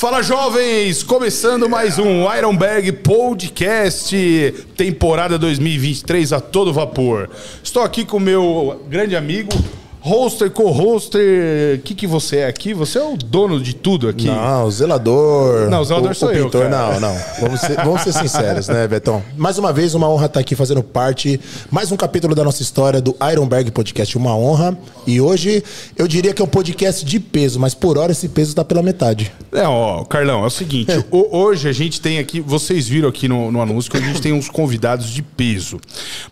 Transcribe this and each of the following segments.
Fala jovens, começando mais um Ironberg Podcast, temporada 2023 a todo vapor. Estou aqui com meu grande amigo Hoster, co-hoster, o que, que você é aqui? Você é o dono de tudo aqui? Não, o zelador. Não, o zelador sou o eu, pintor, cara. Não, não. Vamos ser, vamos ser sinceros, né, Betão? Mais uma vez, uma honra estar aqui fazendo parte, mais um capítulo da nossa história do Ironberg Podcast. Uma honra. E hoje, eu diria que é um podcast de peso, mas por hora esse peso está pela metade. É, ó, Carlão, é o seguinte, o- hoje a gente tem aqui, vocês viram aqui no, no anúncio que a gente tem uns convidados de peso.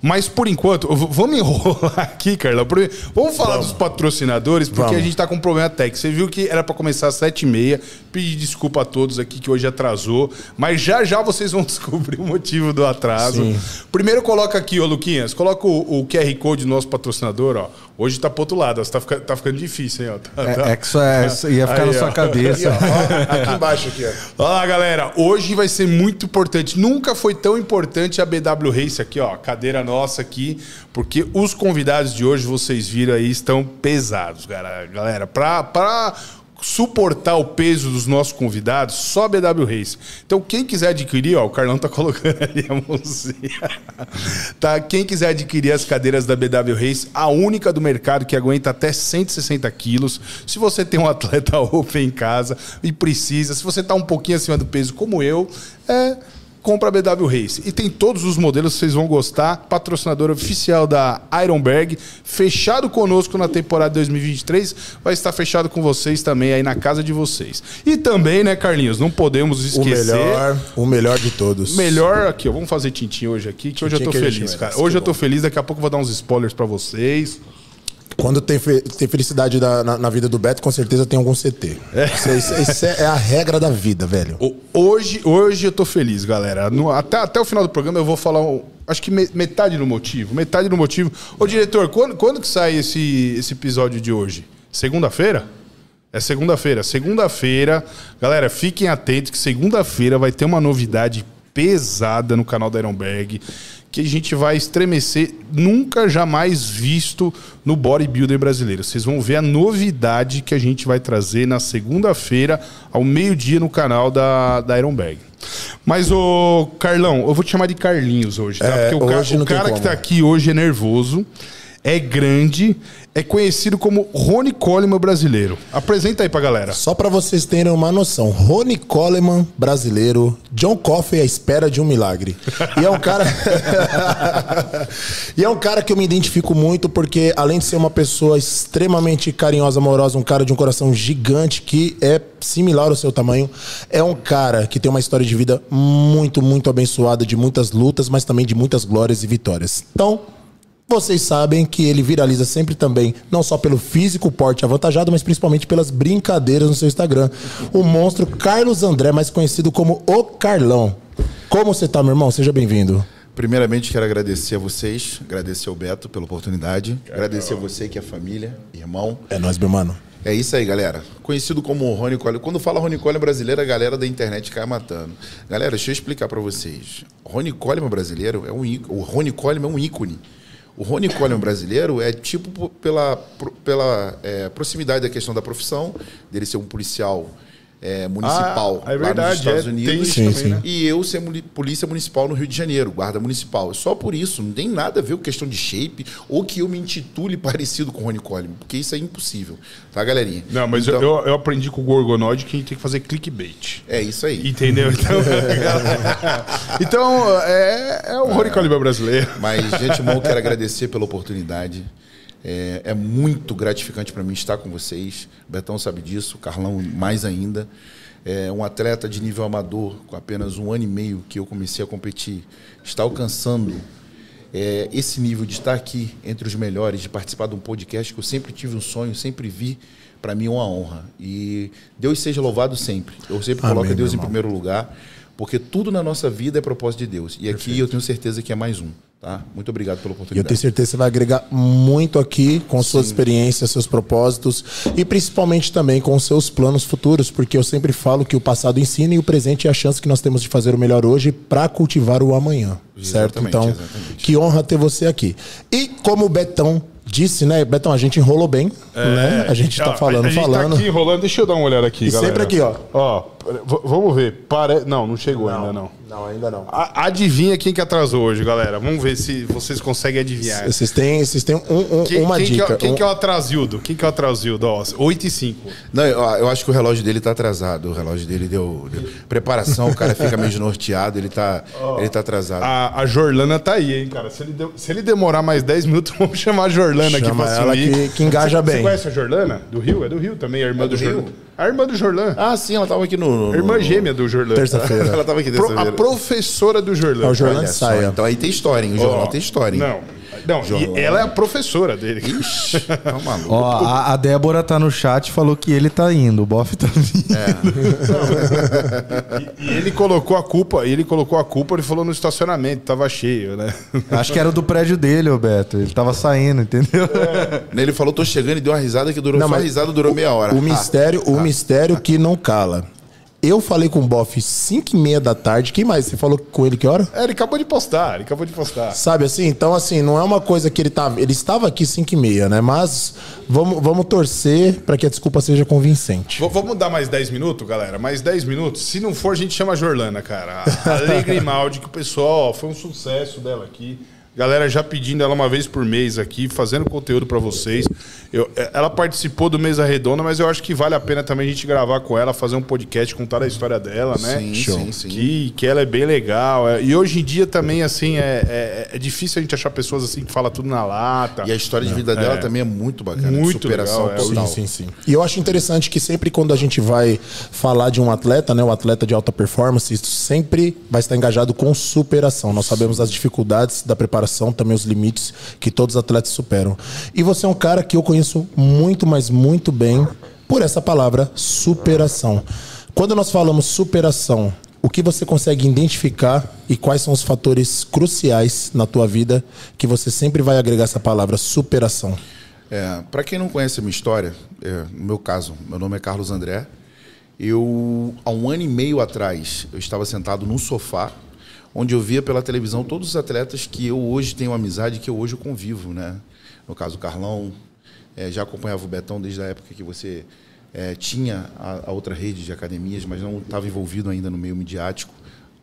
Mas por enquanto, vamos enrolar aqui, Carlão. Vamos falar dos patrocinadores, porque Vamos. a gente tá com um problema técnico. Você viu que era pra começar às sete e meia. Pedi desculpa a todos aqui que hoje atrasou, mas já já vocês vão descobrir o motivo do atraso. Sim. Primeiro coloca aqui, ô Luquinhas, coloca o, o QR Code do nosso patrocinador, ó. Hoje tá pro outro lado, tá, fica- tá ficando difícil, hein, ó. Tá- tá- É, é que isso é, isso ia ficar Aí, na ó. sua cabeça. ó, aqui embaixo, aqui, ó. Olha lá, galera. Hoje vai ser muito importante. Nunca foi tão importante a BW Race aqui, ó. Cadeira nossa aqui. Porque os convidados de hoje, vocês viram aí, estão pesados, galera. Galera, pra, pra suportar o peso dos nossos convidados, só a BW Race. Então, quem quiser adquirir, ó, o Carlão tá colocando ali a mãozinha. tá? Quem quiser adquirir as cadeiras da BW Race, a única do mercado que aguenta até 160 quilos. Se você tem um atleta open em casa e precisa, se você tá um pouquinho acima do peso como eu, é compra a BW Race. E tem todos os modelos vocês vão gostar. Patrocinador oficial da Ironberg. Fechado conosco na temporada 2023. Vai estar fechado com vocês também aí na casa de vocês. E também, né, Carlinhos? Não podemos O esquecer. melhor, o melhor de todos. Melhor aqui, ó. Vamos fazer tintim hoje aqui, que hoje eu tô feliz, cara. Hoje eu tô bom. feliz, daqui a pouco eu vou dar uns spoilers pra vocês. Quando tem, fe- tem felicidade da- na, na vida do Beto, com certeza tem algum CT. Isso, isso- isso é, é a regra da vida, velho. O- Hoje, hoje eu tô feliz, galera. No- até, até o final do programa eu vou falar, um- acho que me- metade do motivo. Metade do motivo. Ô, diretor, quando, quando que sai esse, esse episódio de hoje? Segunda-feira? É segunda-feira. Segunda-feira, galera, fiquem atentos que segunda-feira vai ter uma novidade pesada no canal da Ironberg que a gente vai estremecer, nunca jamais visto no bodybuilder brasileiro. Vocês vão ver a novidade que a gente vai trazer na segunda-feira, ao meio-dia, no canal da, da Ironberg. Mas, ô Carlão, eu vou te chamar de Carlinhos hoje, tá? É, Porque o, ca- hoje o não tem cara que tá aqui hoje é nervoso, é grande, é conhecido como Rony Coleman brasileiro. Apresenta aí pra galera. Só pra vocês terem uma noção, Rony Coleman, brasileiro, John Coffey à espera de um milagre. E é um cara. e é um cara que eu me identifico muito porque, além de ser uma pessoa extremamente carinhosa, amorosa, um cara de um coração gigante que é similar ao seu tamanho, é um cara que tem uma história de vida muito, muito abençoada, de muitas lutas, mas também de muitas glórias e vitórias. Então. Vocês sabem que ele viraliza sempre também, não só pelo físico, porte avantajado, mas principalmente pelas brincadeiras no seu Instagram. O monstro Carlos André, mais conhecido como O Carlão. Como você tá, meu irmão? Seja bem-vindo. Primeiramente, quero agradecer a vocês, agradecer ao Beto pela oportunidade, agradecer a você que é família, irmão. É nóis, meu mano. É isso aí, galera. Conhecido como Rony Coleman. Quando fala Rony Coleman brasileiro, a galera da internet cai matando. Galera, deixa eu explicar pra vocês. Rony Coleman brasileiro é um ícone. O Rony Coleman é um ícone. O Rony Coleman brasileiro é tipo pela, pela é, proximidade da questão da profissão, dele ser um policial é, municipal Ah, é lá verdade, nos Estados é, Unidos. tem isso Sim, também, sim. né? E eu ser muni- polícia municipal no Rio de Janeiro, guarda municipal. Só por isso, não tem nada a ver com questão de shape ou que eu me intitule parecido com o Rony Coleman, porque isso é impossível, tá, galerinha? Não, mas Então, eu, eu aprendi com o Gorgonoid que a gente tem que fazer clickbait. É isso aí. Entendeu? Então, então é, é o Rony Coleman brasileiro. Mas, gente, irmão, quero agradecer pela oportunidade. É, é muito gratificante para mim estar com vocês. O Betão sabe disso, o Carlão mais ainda. É um atleta de nível amador, com apenas um ano e meio que eu comecei a competir, está alcançando é, esse nível de estar aqui entre os melhores, de participar de um podcast que eu sempre tive um sonho, sempre vi. Para mim é uma honra. E Deus seja louvado sempre. Eu sempre Amém, coloco Deus em primeiro lugar, porque tudo na nossa vida é propósito de Deus. E aqui eu tenho certeza que é mais um. Tá? Muito obrigado pela E eu oportunidade. tenho certeza que você vai agregar muito aqui com suas experiências, seus propósitos e principalmente também com os seus planos futuros, porque eu sempre falo que o passado ensina e o presente é a chance que nós temos de fazer o melhor hoje para cultivar o amanhã, certo? Exatamente, Então, exatamente. que honra ter você aqui. E como o Betão disse, né, Betão, a gente enrolou bem, né? A gente tá Ó, falando, a gente falando. Tá aqui enrolando. Deixa eu dar uma olhada aqui, E galera. sempre aqui, ó. Ó, vamos ver. Pare... Não, não chegou ainda, não. Não, ainda não. A- adivinha quem que atrasou hoje, galera. Vamos ver se vocês conseguem adivinhar. Vocês têm, vocês têm um- um- Quem, uma quem dica. Que é, quem um- que é o atrasildo? Quem que é o atrasildo? Ó, 8 e 5. Não, eu, eu acho que o relógio dele tá atrasado. O relógio dele deu, deu preparação, o cara fica meio desnorteado, ele tá, ele tá atrasado. A, a Jorlana tá aí, hein, cara. Se ele, de- se ele demorar mais 10 minutos, vamos chamar a Jorlana aqui Chama pra ela assumir. que- que engaja Você- bem. Você conhece a Jorlana? Do Rio? É do Rio também, a irmã É do, do. Rio? A irmã do Jorlan. Ah, sim, ela tava aqui no. no- a irmã no- gêmea do Jorlan. Terça-feira. Ela tava aqui Pro- a terça-feira. professora do Jorlan. É o Jorlan Olha só, saia. Então aí tem história, hein? O jornal Ó, tem história, hein? Não. Não, Jorlan. e ela é a professora dele. Ixi, tá maluco. Ó, a, a Débora tá no chat e falou que ele tá indo, o Boff tá vindo. E, e ele colocou a culpa, ele colocou a culpa, ele falou no estacionamento, tava cheio, né? Acho que era do prédio dele, ô Beto. Ele tava saindo, entendeu? Ele falou, tô chegando e deu uma risada que durou Não, só a risada durou meia hora. O Ah, mistério, o mistério que não cala. Eu falei com o Boff 5 e meia da tarde. Quem mais? Você falou com ele que hora? É, ele acabou de postar, ele acabou de postar. Sabe assim? Então, assim, não é uma coisa que ele tava. Ele estava aqui 5 e meia, né? Mas vamos, vamos torcer para que a desculpa seja convincente. V- vamos dar mais 10 minutos, galera? Mais 10 minutos? Se não for, a gente chama a Jorlana, cara. A Lei Grimaldi, que o pessoal, foi um sucesso dela aqui. Galera já pedindo ela uma vez por mês aqui, fazendo conteúdo pra vocês. Eu- é, ela participou do Mesa Redonda, mas eu acho que vale a pena também a gente gravar com ela, fazer um podcast, contar a história dela, né? Sim, Show. sim, sim. Que, que ela é bem legal. é. E hoje em dia também, assim, é, é, é difícil a gente achar pessoas assim que falam tudo na lata. E a história de vida dela também é muito bacana. Muito superação legal, é. total. Sim, sim, sim. E eu acho interessante que sempre quando a gente vai falar de um atleta, né, o atleta de alta performance, isso sempre vai estar engajado com superação. Nós sabemos as dificuldades da preparação, também os limites que todos os atletas superam. E você é um cara que eu conheço muito, mas muito bem por essa palavra superação. Quando nós falamos superação, o que você consegue identificar e quais são os fatores cruciais na tua vida que você sempre vai agregar essa palavra superação? É, para quem não conhece a minha história, é, no meu caso, meu nome é Carlos André. Eu, há um ano e meio atrás, eu estava sentado num sofá, onde eu via pela televisão todos os atletas que eu hoje tenho amizade, que eu hoje convivo, né? No caso, o Carlão, é, já acompanhava o Betão desde a época que você é, tinha a, a outra rede de academias, mas não estava envolvido ainda no meio midiático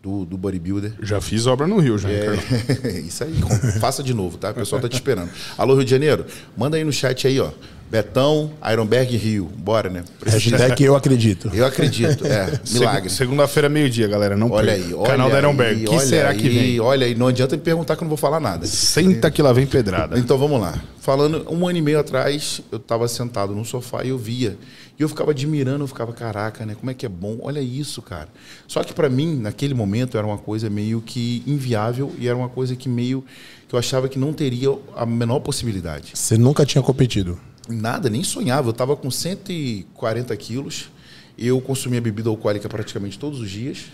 do, do bodybuilder. Já fiz obra no Rio, já. É, isso aí, faça de novo, tá? O pessoal tá te esperando. Alô, Rio de Janeiro, manda aí no chat aí, ó. Betão, Ironberg Rio. Bora, né? Hashtag eu acredito. Eu acredito, é. Milagre. Segu- Segunda-feira, meio-dia, galera. Não Olha perca. aí, olha Canal da Ironberg. aí, O que será aí, que vem? Olha aí, não adianta me perguntar que eu não vou falar nada. Senta que lá vem pedrada. Então vamos lá. Falando um ano e meio atrás, eu estava sentado no sofá e eu via. E eu ficava admirando, eu ficava, caraca, né? Como é que é bom? Olha isso, cara. Só que para mim, naquele momento, era uma coisa meio que inviável e era uma coisa que meio que eu achava que não teria a menor possibilidade. Você nunca tinha competido. Nada, nem sonhava. Eu estava com 140 quilos. Eu consumia bebida alcoólica praticamente todos os dias.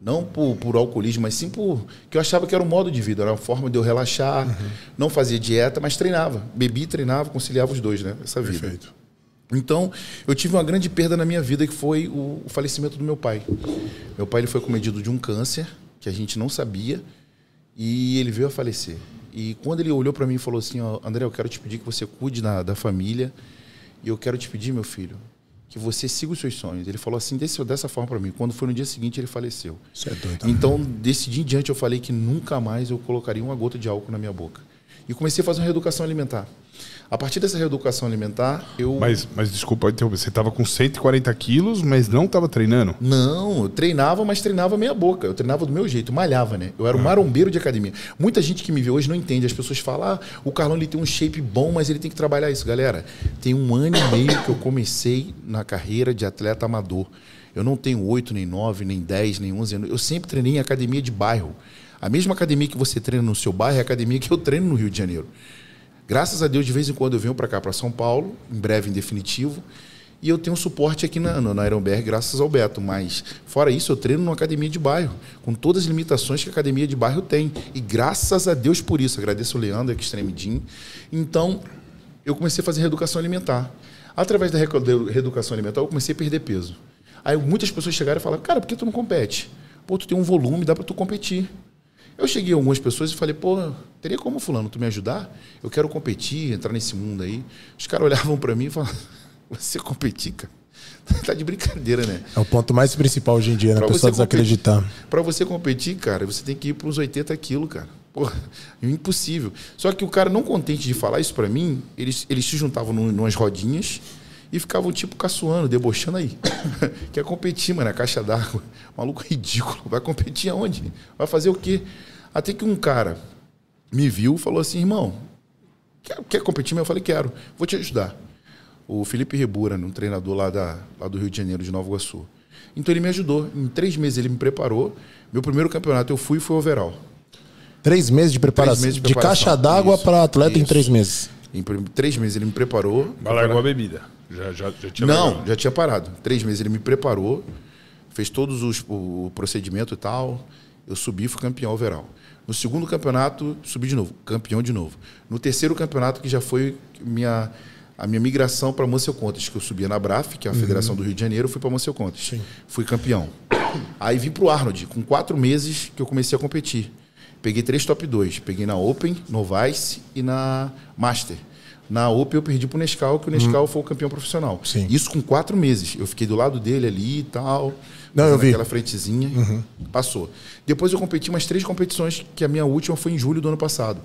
Não por, por alcoolismo, mas sim por. que eu achava que era um modo de vida, era uma forma de eu relaxar. Não fazia dieta, mas treinava. Bebi, treinava, conciliava os dois, né? Essa vida. Perfeito. Então, eu tive uma grande perda na minha vida, que foi o, o falecimento do meu pai. Meu pai ele foi cometido de um câncer, que a gente não sabia, e ele veio a falecer. E quando ele olhou para mim e falou assim: ó, André, eu quero te pedir que você cuide da, da família, e eu quero te pedir, meu filho, que você siga os seus sonhos. Ele falou assim, desse, dessa forma para mim. Quando foi no dia seguinte, ele faleceu. Isso é doido. Então, desse dia em diante, eu falei que nunca mais eu colocaria uma gota de álcool na minha boca. E comecei a fazer uma reeducação alimentar. A partir dessa reeducação alimentar, eu. Mas, mas desculpa interromper. Você tava com 140 quilos, mas não tava treinando? Não, eu treinava, mas treinava meia boca. Eu treinava do meu jeito, malhava, né? Eu era um marombeiro de academia. Muita gente que me vê hoje não entende. As pessoas falam, ah, o Carlão ele tem um shape bom, mas ele tem que trabalhar isso. Galera, tem um ano e meio que eu comecei na carreira de atleta amador. Eu não tenho oito, nem nove, nem dez, nem onze anos. Eu sempre treinei em academia de bairro. A mesma academia que você treina no seu bairro é a academia que eu treino no Rio de Janeiro. Graças a Deus, de vez em quando eu venho para cá, para São Paulo, em breve, em definitivo. E eu tenho suporte aqui na, na Ironberg, graças ao Beto. Mas, fora isso, eu treino numa academia de bairro, com todas as limitações que a academia de bairro tem. E graças a Deus por isso. Agradeço o Leandro, Extreme Gym. Então, eu comecei a fazer reeducação alimentar. Através da reeducação alimentar, eu comecei a perder peso. Aí muitas pessoas chegaram e falaram, cara, por que tu não compete? Pô, tu tem um volume, dá para tu competir. Eu cheguei a algumas pessoas e falei, pô, teria como, fulano, tu me ajudar? Eu quero competir, entrar nesse mundo aí. Os caras olhavam para mim e falavam, você competir, cara? tá de brincadeira, né? É o ponto mais principal hoje em dia, né? A pessoa desacreditar. Para você competir, cara, você tem que ir para uns 80 quilos, cara. Porra, é impossível. Só que o cara, não contente de falar isso para mim, eles, eles se juntavam num, numas rodinhas e ficavam tipo caçoando, debochando aí. Quer competir, mano, na caixa d'água. Maluco ridículo. Vai competir aonde? Vai fazer o quê? Até que um cara me viu e falou assim, irmão, quer, quer competir? Eu falei, quero. Vou te ajudar o Felipe Rebura, um treinador lá, da, lá do Rio de Janeiro, de Nova Iguaçu. Então ele me ajudou. Em três meses ele me preparou. Meu primeiro campeonato eu fui e foi overall. Três meses de preparação. Meses de, preparação. de, caixa d'água para atleta isso. em três meses. Em três meses ele me preparou. Mas largou a bebida. Já, já, já tinha Não, largado. já tinha parado. Três meses ele me preparou, fez todos os o procedimento e tal. Eu subi, fui campeão overall. No segundo campeonato, subi de novo, campeão de novo. No terceiro campeonato, que já foi minha a minha migração para Mansell Contas, que eu subia na BRAF, que é a uhum. Federação do Rio de Janeiro, fui para Mansell Contas. Sim. Fui campeão. Aí vim para o Arnold, com quatro meses que eu comecei a competir. Peguei três top 2. Peguei na Open, no Vice e na Master. Na Open eu perdi para o Nescau, que o Nescau uhum. foi o campeão profissional. Sim. Isso com quatro meses. Eu fiquei do lado dele ali e tal. Não, eu vi. Aquela frentezinha. Uhum. Passou. Depois eu competi umas três competições, que a minha última foi em julho do ano passado.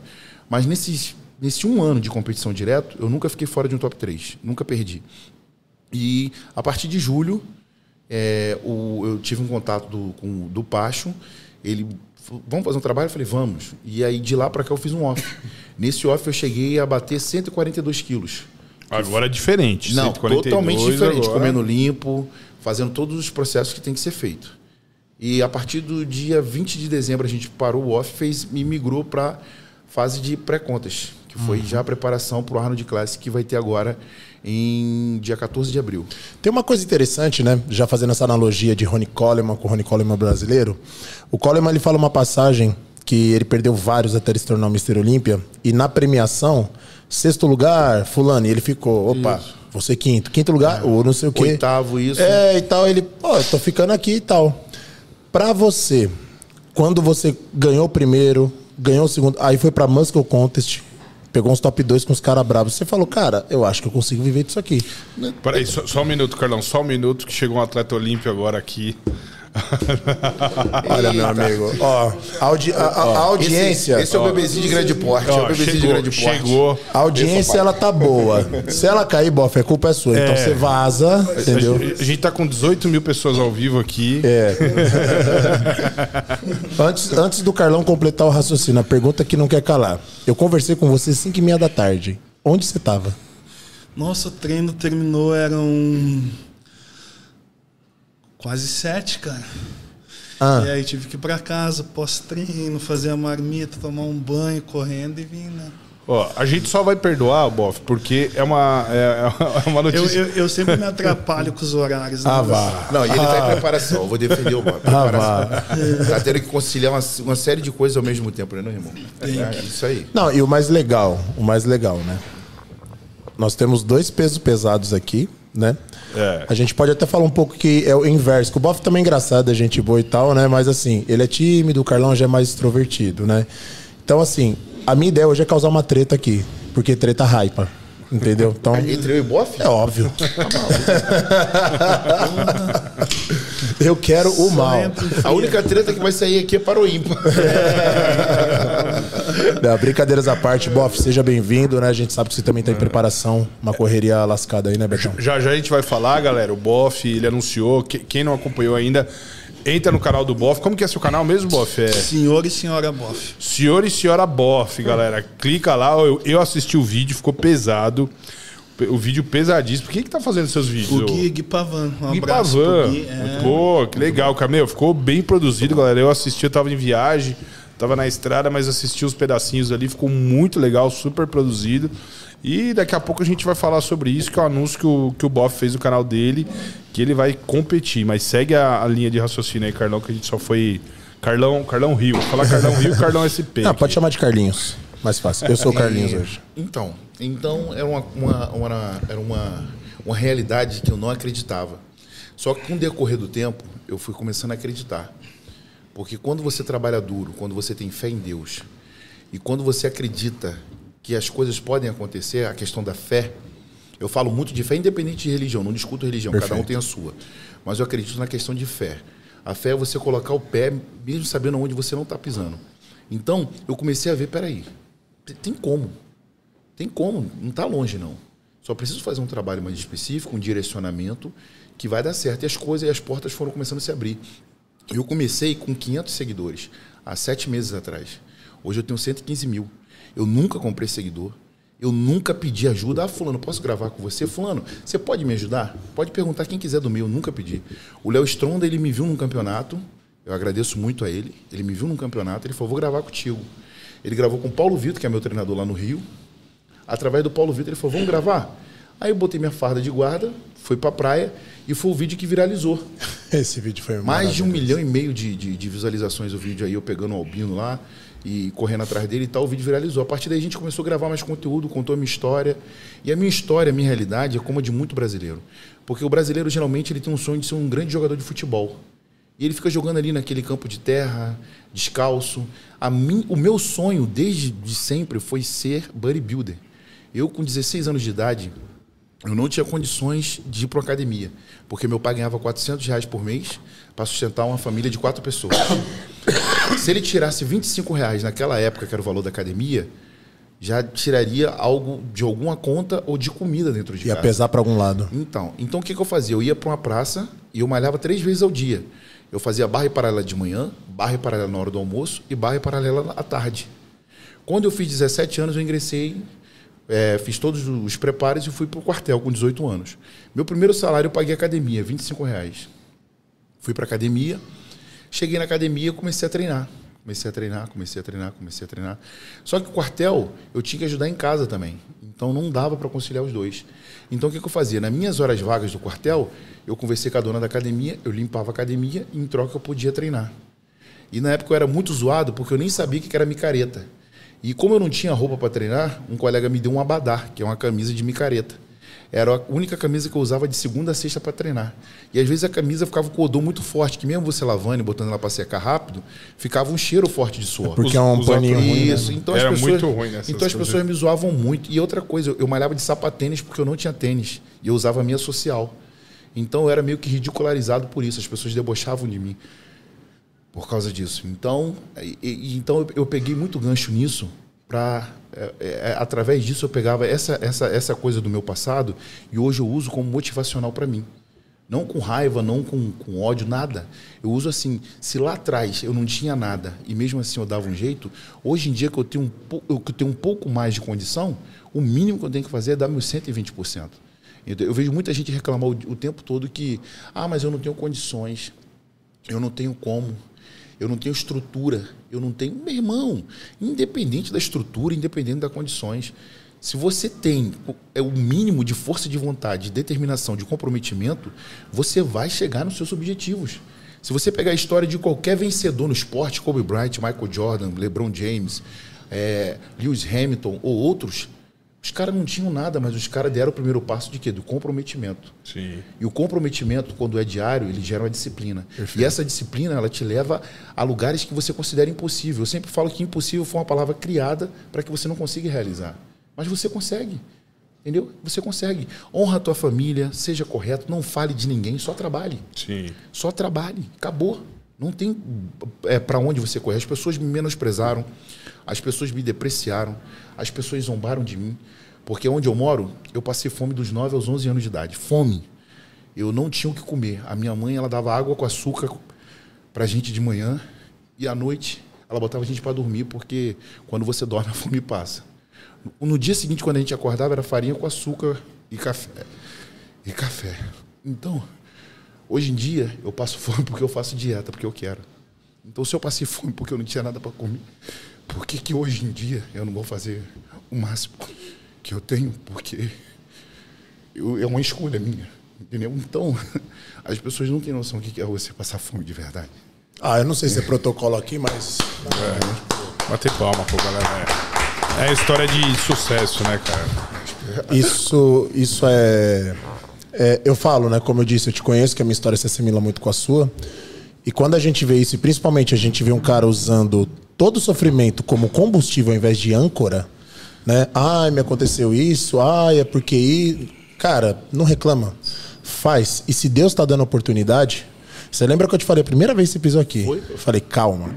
Mas nesses nesse um ano de competição direto, eu nunca fiquei fora de um top 3. Nunca perdi. E a partir de julho, é, o, eu tive um contato do, com, do Pacho. Ele vamos fazer um trabalho? Eu falei, vamos. E aí de lá para cá eu fiz um off. Nesse off eu cheguei a bater 142 quilos. Agora é diferente. Não, totalmente diferente. Agora... Comendo limpo, fazendo todos os processos que tem que ser feito. E a partir do dia 20 de dezembro a gente parou o off fez, e migrou para fase de pré-contas que foi uhum. já a preparação para o Arnold Classic que vai ter agora em dia 14 de abril. Tem uma coisa interessante, né? Já fazendo essa analogia de Ronnie Coleman com o Ronnie Coleman brasileiro. O Coleman ele fala uma passagem que ele perdeu vários até ele se tornar o Mr. Olímpia e na premiação, sexto lugar, fulano, e ele ficou, opa, isso. você quinto, quinto lugar, é. ou não sei o quê. Oitavo, isso. É, e tal, ele, pô, eu tô ficando aqui e tal. Pra você, quando você ganhou o primeiro, ganhou o segundo, aí foi pra Muscle Contest, pegou uns top 2 com os caras bravos. Você falou, cara, eu acho que eu consigo viver disso aqui. Peraí, só, só um minuto, Carlão, só um minuto que chegou um atleta olímpico agora aqui. Olha, meu amigo. Ó, audi a, a, a audiência. Esse, esse, é o bebezinho de grande porte. Ó, é o bebezinho chegou, de grande porte. Chegou. A audiência, ela tá boa. Se ela cair, bof, a culpa é sua. Então é. Então você vaza, entendeu? A gente tá com 18 mil pessoas ao vivo aqui. É. antes, antes do Carlão completar o raciocínio, a pergunta que não quer calar. Eu conversei com você às 5 e meia da tarde. Onde você tava? Nossa, o treino terminou, eram quase sete, cara. Ah. E aí tive que ir para casa, pós-treino, fazer a marmita, tomar um banho, correndo e vir, né? Ó, a gente só vai perdoar, Boff, porque é uma, é, é uma notícia. Eu, eu, eu, sempre me atrapalho com os horários. Né? Ah, vá. Não, e ele tá em preparação. Eu vou defender o Boff. Ah, vá. Tá tendo que conciliar uma, uma, série de coisas ao mesmo tempo, né, irmão? É, é isso aí. Não, e o mais legal, o mais legal, né? Nós temos dois pesos pesados aqui, né? É. A gente pode até falar um pouco que é o inverso. Que o Boff também é engraçado, é gente boa e tal, né? Mas assim, ele é tímido, o Carlão já é mais extrovertido, né? Então, assim, a minha ideia hoje é causar uma treta aqui. Porque treta hypa. Entendeu? Então, Entre eu e Boff? É óbvio. eu quero o mal. A única treta que vai sair aqui é para o ímpar. Não, brincadeiras à parte, Boff, seja bem-vindo, né? A gente sabe que você também está em preparação, uma correria lascada aí, né, Betão? Já já a gente vai falar, galera. O Boff, ele anunciou. Quem não acompanhou ainda, Entra no canal do Boff. Como que é seu canal mesmo, Boff? É... Senhor e Senhora Boff. Senhor e Senhora Boff, galera. Clica lá. Eu, eu assisti o vídeo, ficou pesado. O vídeo pesadíssimo. Quem que tá fazendo seus vídeos? O Gui, Gui Pavan. Um Gui abraço Pavan. Gui. É... Pô, que legal, Camilo. Ficou bem produzido, galera. Eu assisti, eu tava em viagem, tava na estrada, mas assisti os pedacinhos ali. Ficou muito legal, super produzido. E daqui a pouco a gente vai falar sobre isso, que é o anúncio que o, que o Boff fez no canal dele, que ele vai competir. Mas segue a, a linha de raciocínio aí, Carlão, que a gente só foi. Carlão, Carlão Rio. Falar Carlão Rio Carlão SP. Não, pode chamar de Carlinhos. Mais fácil. Eu sou o Carlinhos hoje. Então, então era uma, uma, uma, era uma, uma realidade que eu não acreditava. Só que com o decorrer do tempo, eu fui começando a acreditar. Porque quando você trabalha duro, quando você tem fé em Deus e quando você acredita que as coisas podem acontecer, a questão da fé, eu falo muito de fé independente de religião, não discuto religião, cada um tem a sua. Mas eu acredito na questão de fé. A fé é você colocar o pé, mesmo sabendo onde você não está pisando. Então, eu comecei a ver, peraí, tem como. Tem como, não está longe não. Só preciso fazer um trabalho mais específico, um direcionamento que vai dar certo. E as coisas e as portas foram começando a se abrir. Eu comecei com 500 seguidores há sete meses atrás. Hoje eu tenho 115 mil. Eu nunca comprei seguidor. Eu nunca pedi ajuda. Ah, fulano, posso gravar com você? Fulano, você pode me ajudar? Pode perguntar quem quiser do meu. Eu nunca pedi. O Léo Stronda, ele me viu num campeonato. Eu agradeço muito a ele. Ele me viu num campeonato. Ele falou, vou gravar contigo. Ele gravou com o Paulo Vitor, que é meu treinador lá no Rio. Através do Paulo Vitor, ele falou, vamos gravar? Aí eu botei minha farda de guarda, fui pra praia e foi o vídeo que viralizou. Esse vídeo foi Mais de um milhão e meio de, de, de, visualizações o vídeo aí, eu pegando o Albino lá e correndo atrás dele e tal, o vídeo viralizou. A partir daí a gente começou a gravar mais conteúdo, contou a minha história. E a minha história, a minha realidade é como a de muito brasileiro. Porque o brasileiro geralmente ele tem um sonho de ser um grande jogador de futebol. E ele fica jogando ali naquele campo de terra, descalço. A mim, o meu sonho desde de sempre foi ser bodybuilder. Eu com 16 anos de idade, eu não tinha condições de ir para academia, porque meu pai ganhava 400 reais por mês para sustentar uma família de quatro pessoas. Se ele tirasse 25 reais naquela época, que era o valor da academia, já tiraria algo de alguma conta ou de comida dentro de Ia casa. pesar para algum lado. Então, então o que, que eu fazia? Eu ia para uma praça e eu malhava três vezes ao dia. Eu fazia barra e paralela de manhã, barra e paralela na hora do almoço e barra e paralela à tarde. Quando eu fiz 17 anos, eu ingressei é, fiz todos os preparos e fui para o quartel com 18 anos. Meu primeiro salário eu paguei academia, 25 reais. Fui para academia, cheguei na academia comecei a treinar. Comecei a treinar, comecei a treinar, comecei a treinar. Só que o quartel eu tinha que ajudar em casa também. Então não dava para conciliar os dois. Então o que, que, eu fazia? Nas minhas horas vagas do quartel, eu conversei com a dona da academia, eu limpava a academia e em troca eu podia treinar. E na época eu era muito zoado porque eu nem sabia o que era micareta. E como eu não tinha roupa para treinar, um colega me deu um abadá, que é uma camisa de micareta. Era a única camisa que eu usava de segunda a sexta para treinar. E às vezes a camisa ficava com o odor muito forte, que mesmo você lavando e botando ela para secar rápido, ficava um cheiro forte de suor. É porque é um paninho ruim. Né? Isso. Né? Então Era as pessoas, muito ruim nessas Então as pessoas me zoavam muito. E outra coisa, eu malhava de sapatênis porque eu não tinha tênis. E eu usava a minha social. Então eu era meio que ridicularizado por isso. As pessoas debochavam de mim por causa disso. Então, e, e, então eu peguei muito gancho nisso para é, é, através disso eu pegava essa, essa, essa coisa do meu passado e hoje eu uso como motivacional para mim. Não com raiva, não com, com ódio, nada. Eu uso assim, se lá atrás eu não tinha nada e mesmo assim eu dava um jeito, hoje em dia que eu tenho um, eu tenho um pouco mais de condição, o mínimo que eu tenho que fazer é dar meus 120%. Eu vejo muita gente reclamar o, o tempo todo que, ah, mas eu não tenho condições, eu não tenho como, eu não tenho estrutura, eu não tenho. Meu irmão, independente da estrutura, independente das condições, se você tem é o mínimo de força de vontade, de determinação, de comprometimento, você vai chegar nos seus objetivos. Se você pegar a história de qualquer vencedor no esporte, Kobe Bryant, Michael Jordan, LeBron James, é, Lewis Hamilton ou outros, os caras não tinham nada, mas os caras deram o primeiro passo de quê? Do comprometimento. Sim. E o comprometimento, quando é diário, ele gera uma disciplina. Perfeito. E essa disciplina, ela te leva a lugares que você considera impossível. Eu sempre falo que impossível foi uma palavra criada para que você não consiga realizar. Mas você consegue. Entendeu? Você consegue. Honra a tua família, seja correto, não fale de ninguém, só trabalhe. Sim. Só trabalhe. Acabou. Não tem é, para onde você correr. As pessoas me menosprezaram, as pessoas me depreciaram, as pessoas zombaram de mim. Porque onde eu moro, eu passei fome dos 9 aos 11 anos de idade. Fome. Eu não tinha o que comer. A minha mãe, ela dava água com açúcar pra gente de manhã e à noite ela botava a gente para dormir, porque quando você dorme a fome passa. No dia seguinte, quando a gente acordava, era farinha com açúcar e café. E café. Então, hoje em dia, eu passo fome porque eu faço dieta, porque eu quero. Então, se eu passei fome porque eu não tinha nada para comer, por que, que hoje em dia eu não vou fazer o máximo que eu tenho? Porque eu, é uma escolha minha. Entendeu? Então, as pessoas não têm noção do que é você passar fome de verdade. Ah, eu não sei se é protocolo aqui, mas. É. Bater palma, pô, galera. É, é história de sucesso, né, cara? Isso, isso é, é, Eu falo, né? Como eu disse, eu te conheço, que a minha história se assimila muito com a sua. E quando a gente vê isso, e principalmente a gente vê um cara usando todo o sofrimento como combustível ao invés de âncora, né? Ai, me aconteceu isso, ai, é porque. i-" Cara, não reclama. Faz. E se Deus tá dando oportunidade. Você lembra que eu te falei a primeira vez que você pisou aqui? Foi. Eu falei, calma.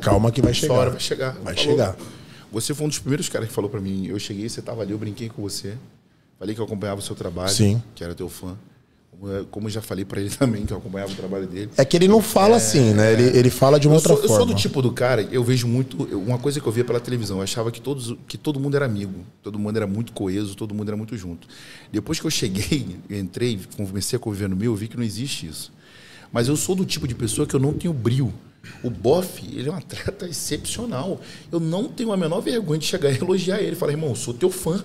Calma que vai chegar. hora vai chegar. Vai Falou. chegar. Você foi um dos primeiros caras que falou pra mim. Eu cheguei, você tava ali, eu brinquei com você. Falei que eu acompanhava o seu trabalho. Sim. Que era teu fã. Como, eu- eu já falei pra ele também, que eu acompanhava o trabalho dele. É que ele não fala assim, né? Ele, ele fala de uma Eu outra sou, eu forma. sou do tipo do cara, eu vejo muito. eu- Uma coisa que eu via pela televisão, eu achava que, todos, que todo mundo era amigo, todo mundo era muito coeso, todo mundo era muito junto. Depois que eu cheguei, eu entrei, comecei a conviver no meu, eu vi que não existe isso. Mas eu sou do tipo de pessoa que eu não tenho brilho. O Boff, ele é um atleta excepcional. Eu não tenho a menor vergonha de chegar e elogiar ele. Falar, irmão, eu sou teu fã.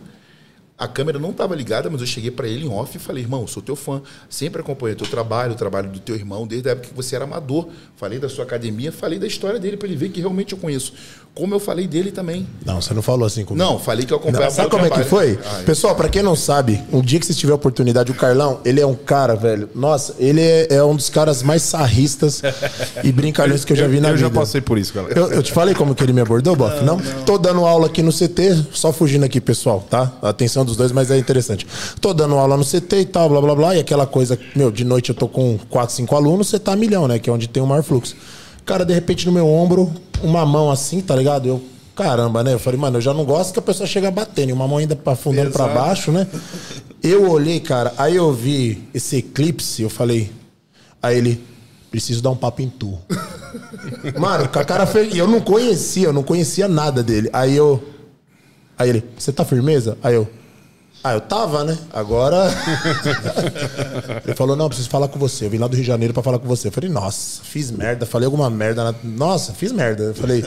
A câmera não estava ligada, mas eu cheguei para ele em off e falei, irmão, sou teu fã. Sempre acompanhei teu trabalho, o trabalho do teu irmão, desde a época que você era amador. Falei da sua academia, falei da história dele para ele ver que realmente eu conheço. Como eu falei dele também. Não, você não falou assim comigo. Não, falei que eu acompanhava Não, sabe como é que trabalho. foi? Ah, Pessoal, pra quem não sabe, um dia que vocês tiverem a oportunidade, o Carlão, ele é um cara, velho. Nossa, ele é, é um dos caras mais sarristas e brincalhões que eu já vi na eu vida. já passei por isso, galera. Eu, eu te falei como que ele me abordou, Boff? Não, Tô dando aula aqui no CT, só fugindo aqui, pessoal, tá? A atenção dos dois, mas é interessante. Tô dando aula no CT e tal, blá blá blá, e aquela coisa, meu, de noite eu tô com 4, 5 alunos, você tá milhão, né? Que é onde tem o maior fluxo. Cara, de repente no meu ombro, uma mão assim, tá ligado? Eu, caramba, né? Eu falei, mano, eu já não gosto que a pessoa chega batendo, e uma mão ainda afundando pra Exato. baixo, né? Eu olhei, cara, aí eu vi esse eclipse, eu falei, aí ele, preciso dar um papo em tu. Mano, com a cara feia. Eu não conhecia, eu não conhecia nada dele. Aí eu. Aí ele, você tá firmeza? Aí eu. Ah, eu tava, né? Agora. ele falou: não, preciso falar com você. Eu vim lá do Rio de Janeiro pra falar com você. Eu falei, nossa, fiz merda. Falei alguma merda. na- Nossa, fiz merda. Eu falei,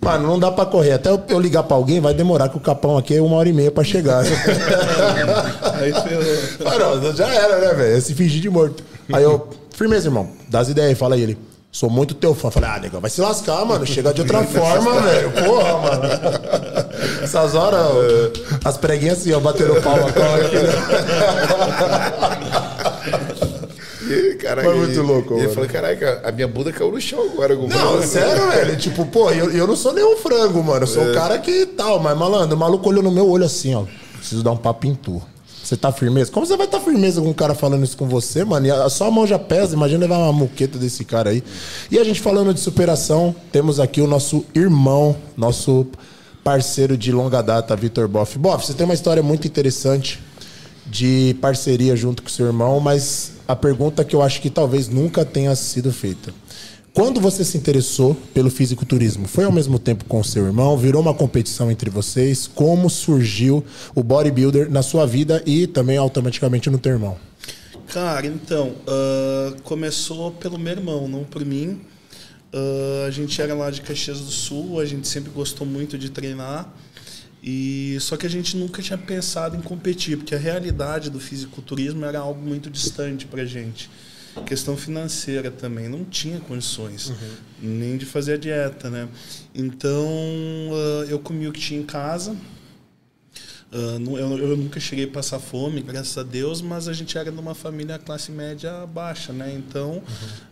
mano, não dá pra correr. Até eu, ligar pra alguém, vai demorar, que o capão aqui é uma hora e meia pra chegar. Aí ferrou. Não, já era, né, velho? Se fingir de morto. Aí eu, firmeza, irmão, dá as ideias aí, fala aí ele. Sou muito teu fã. Falei, ah, negão, vai se lascar, mano. Chega de outra forma, velho. Porra, mano. Essas horas, as preguinhas assim, ó, bateram palma agora aqui, né? E, caraca, Foi muito louco, E ele mano. falou, caraca, a minha bunda caiu no chão agora. Não, sério, velho. Tipo, pô, eu, eu não sou nenhum frango, mano. Eu sou um cara que tal, mas malandro, o maluco olhou no meu olho assim, ó. Preciso dar um papo em tu. Você tá firmeza? Como você vai estar tá firmeza com um cara falando isso com você, mano? E a, só a mão já pesa, imagina levar uma muqueta desse cara aí. E a gente falando de superação, temos aqui o nosso irmão, nosso parceiro de longa data, Vitor Boff. Boff, você tem uma história muito interessante de parceria junto com seu irmão, mas a pergunta que eu acho que talvez nunca tenha sido feita. Quando você se interessou pelo fisiculturismo, foi ao mesmo tempo com seu irmão? Virou uma competição entre vocês? Como surgiu o bodybuilder na sua vida e também automaticamente no teu irmão? Cara, então, ah, começou pelo meu irmão, não por mim. Ah, a gente era lá de Caxias do Sul, a gente sempre gostou muito de treinar. E só que a gente nunca tinha pensado em competir, porque a realidade do fisiculturismo era algo muito distante pra gente. Questão financeira também, não tinha condições nem de fazer a dieta, né? Então, ah, eu comia o que tinha em casa, ah, eu, nunca cheguei a passar fome, graças a Deus, mas a gente era numa família classe média baixa, né? Então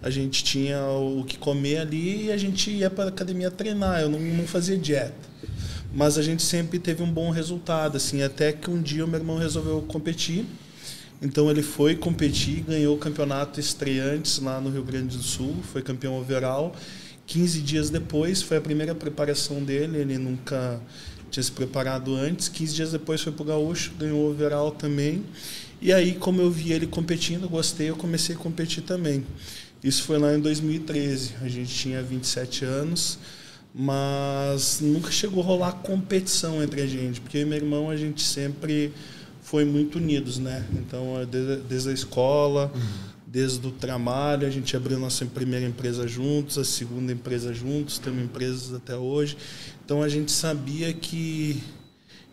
a gente tinha o que comer ali e a gente ia para a academia treinar. Eu não, não fazia dieta, mas a gente sempre teve um bom resultado, assim. Até que um dia o meu irmão resolveu competir. Então ele foi competir, ganhou o campeonato estreantes lá no Rio Grande do Sul, foi campeão overall. 15 dias depois foi a primeira preparação dele, ele nunca tinha se preparado antes. 15 dias depois foi pro Gaúcho, ganhou overall também. E aí, como eu vi ele competindo, gostei, eu comecei a competir também. Isso foi lá em 2013. A gente tinha 27 anos, mas nunca chegou a rolar competição entre a gente, porque eu meu irmão a gente sempre foi muito unidos, né? Então, é desde, desde a escola, desde o trabalho, a gente abriu nossa primeira empresa juntos, a segunda empresa juntos, temos empresas até hoje. Então, a gente sabia que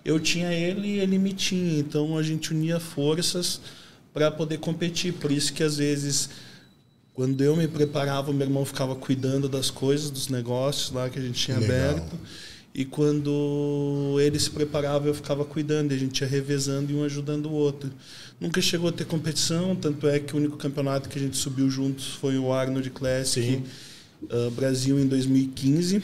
eu tinha ele e ele me tinha. Então, a gente unia forças para poder competir. Por isso que, às vezes, quando eu me preparava, meu irmão ficava cuidando das coisas, dos negócios lá que a gente tinha Legal. aberto. E quando ele se preparava, eu ficava cuidando, e a gente ia revezando e um ajudando o outro. Nunca chegou a ter competição, tanto é que o único campeonato que a gente subiu juntos foi o Arnold Classic uh, Brasil em 2015.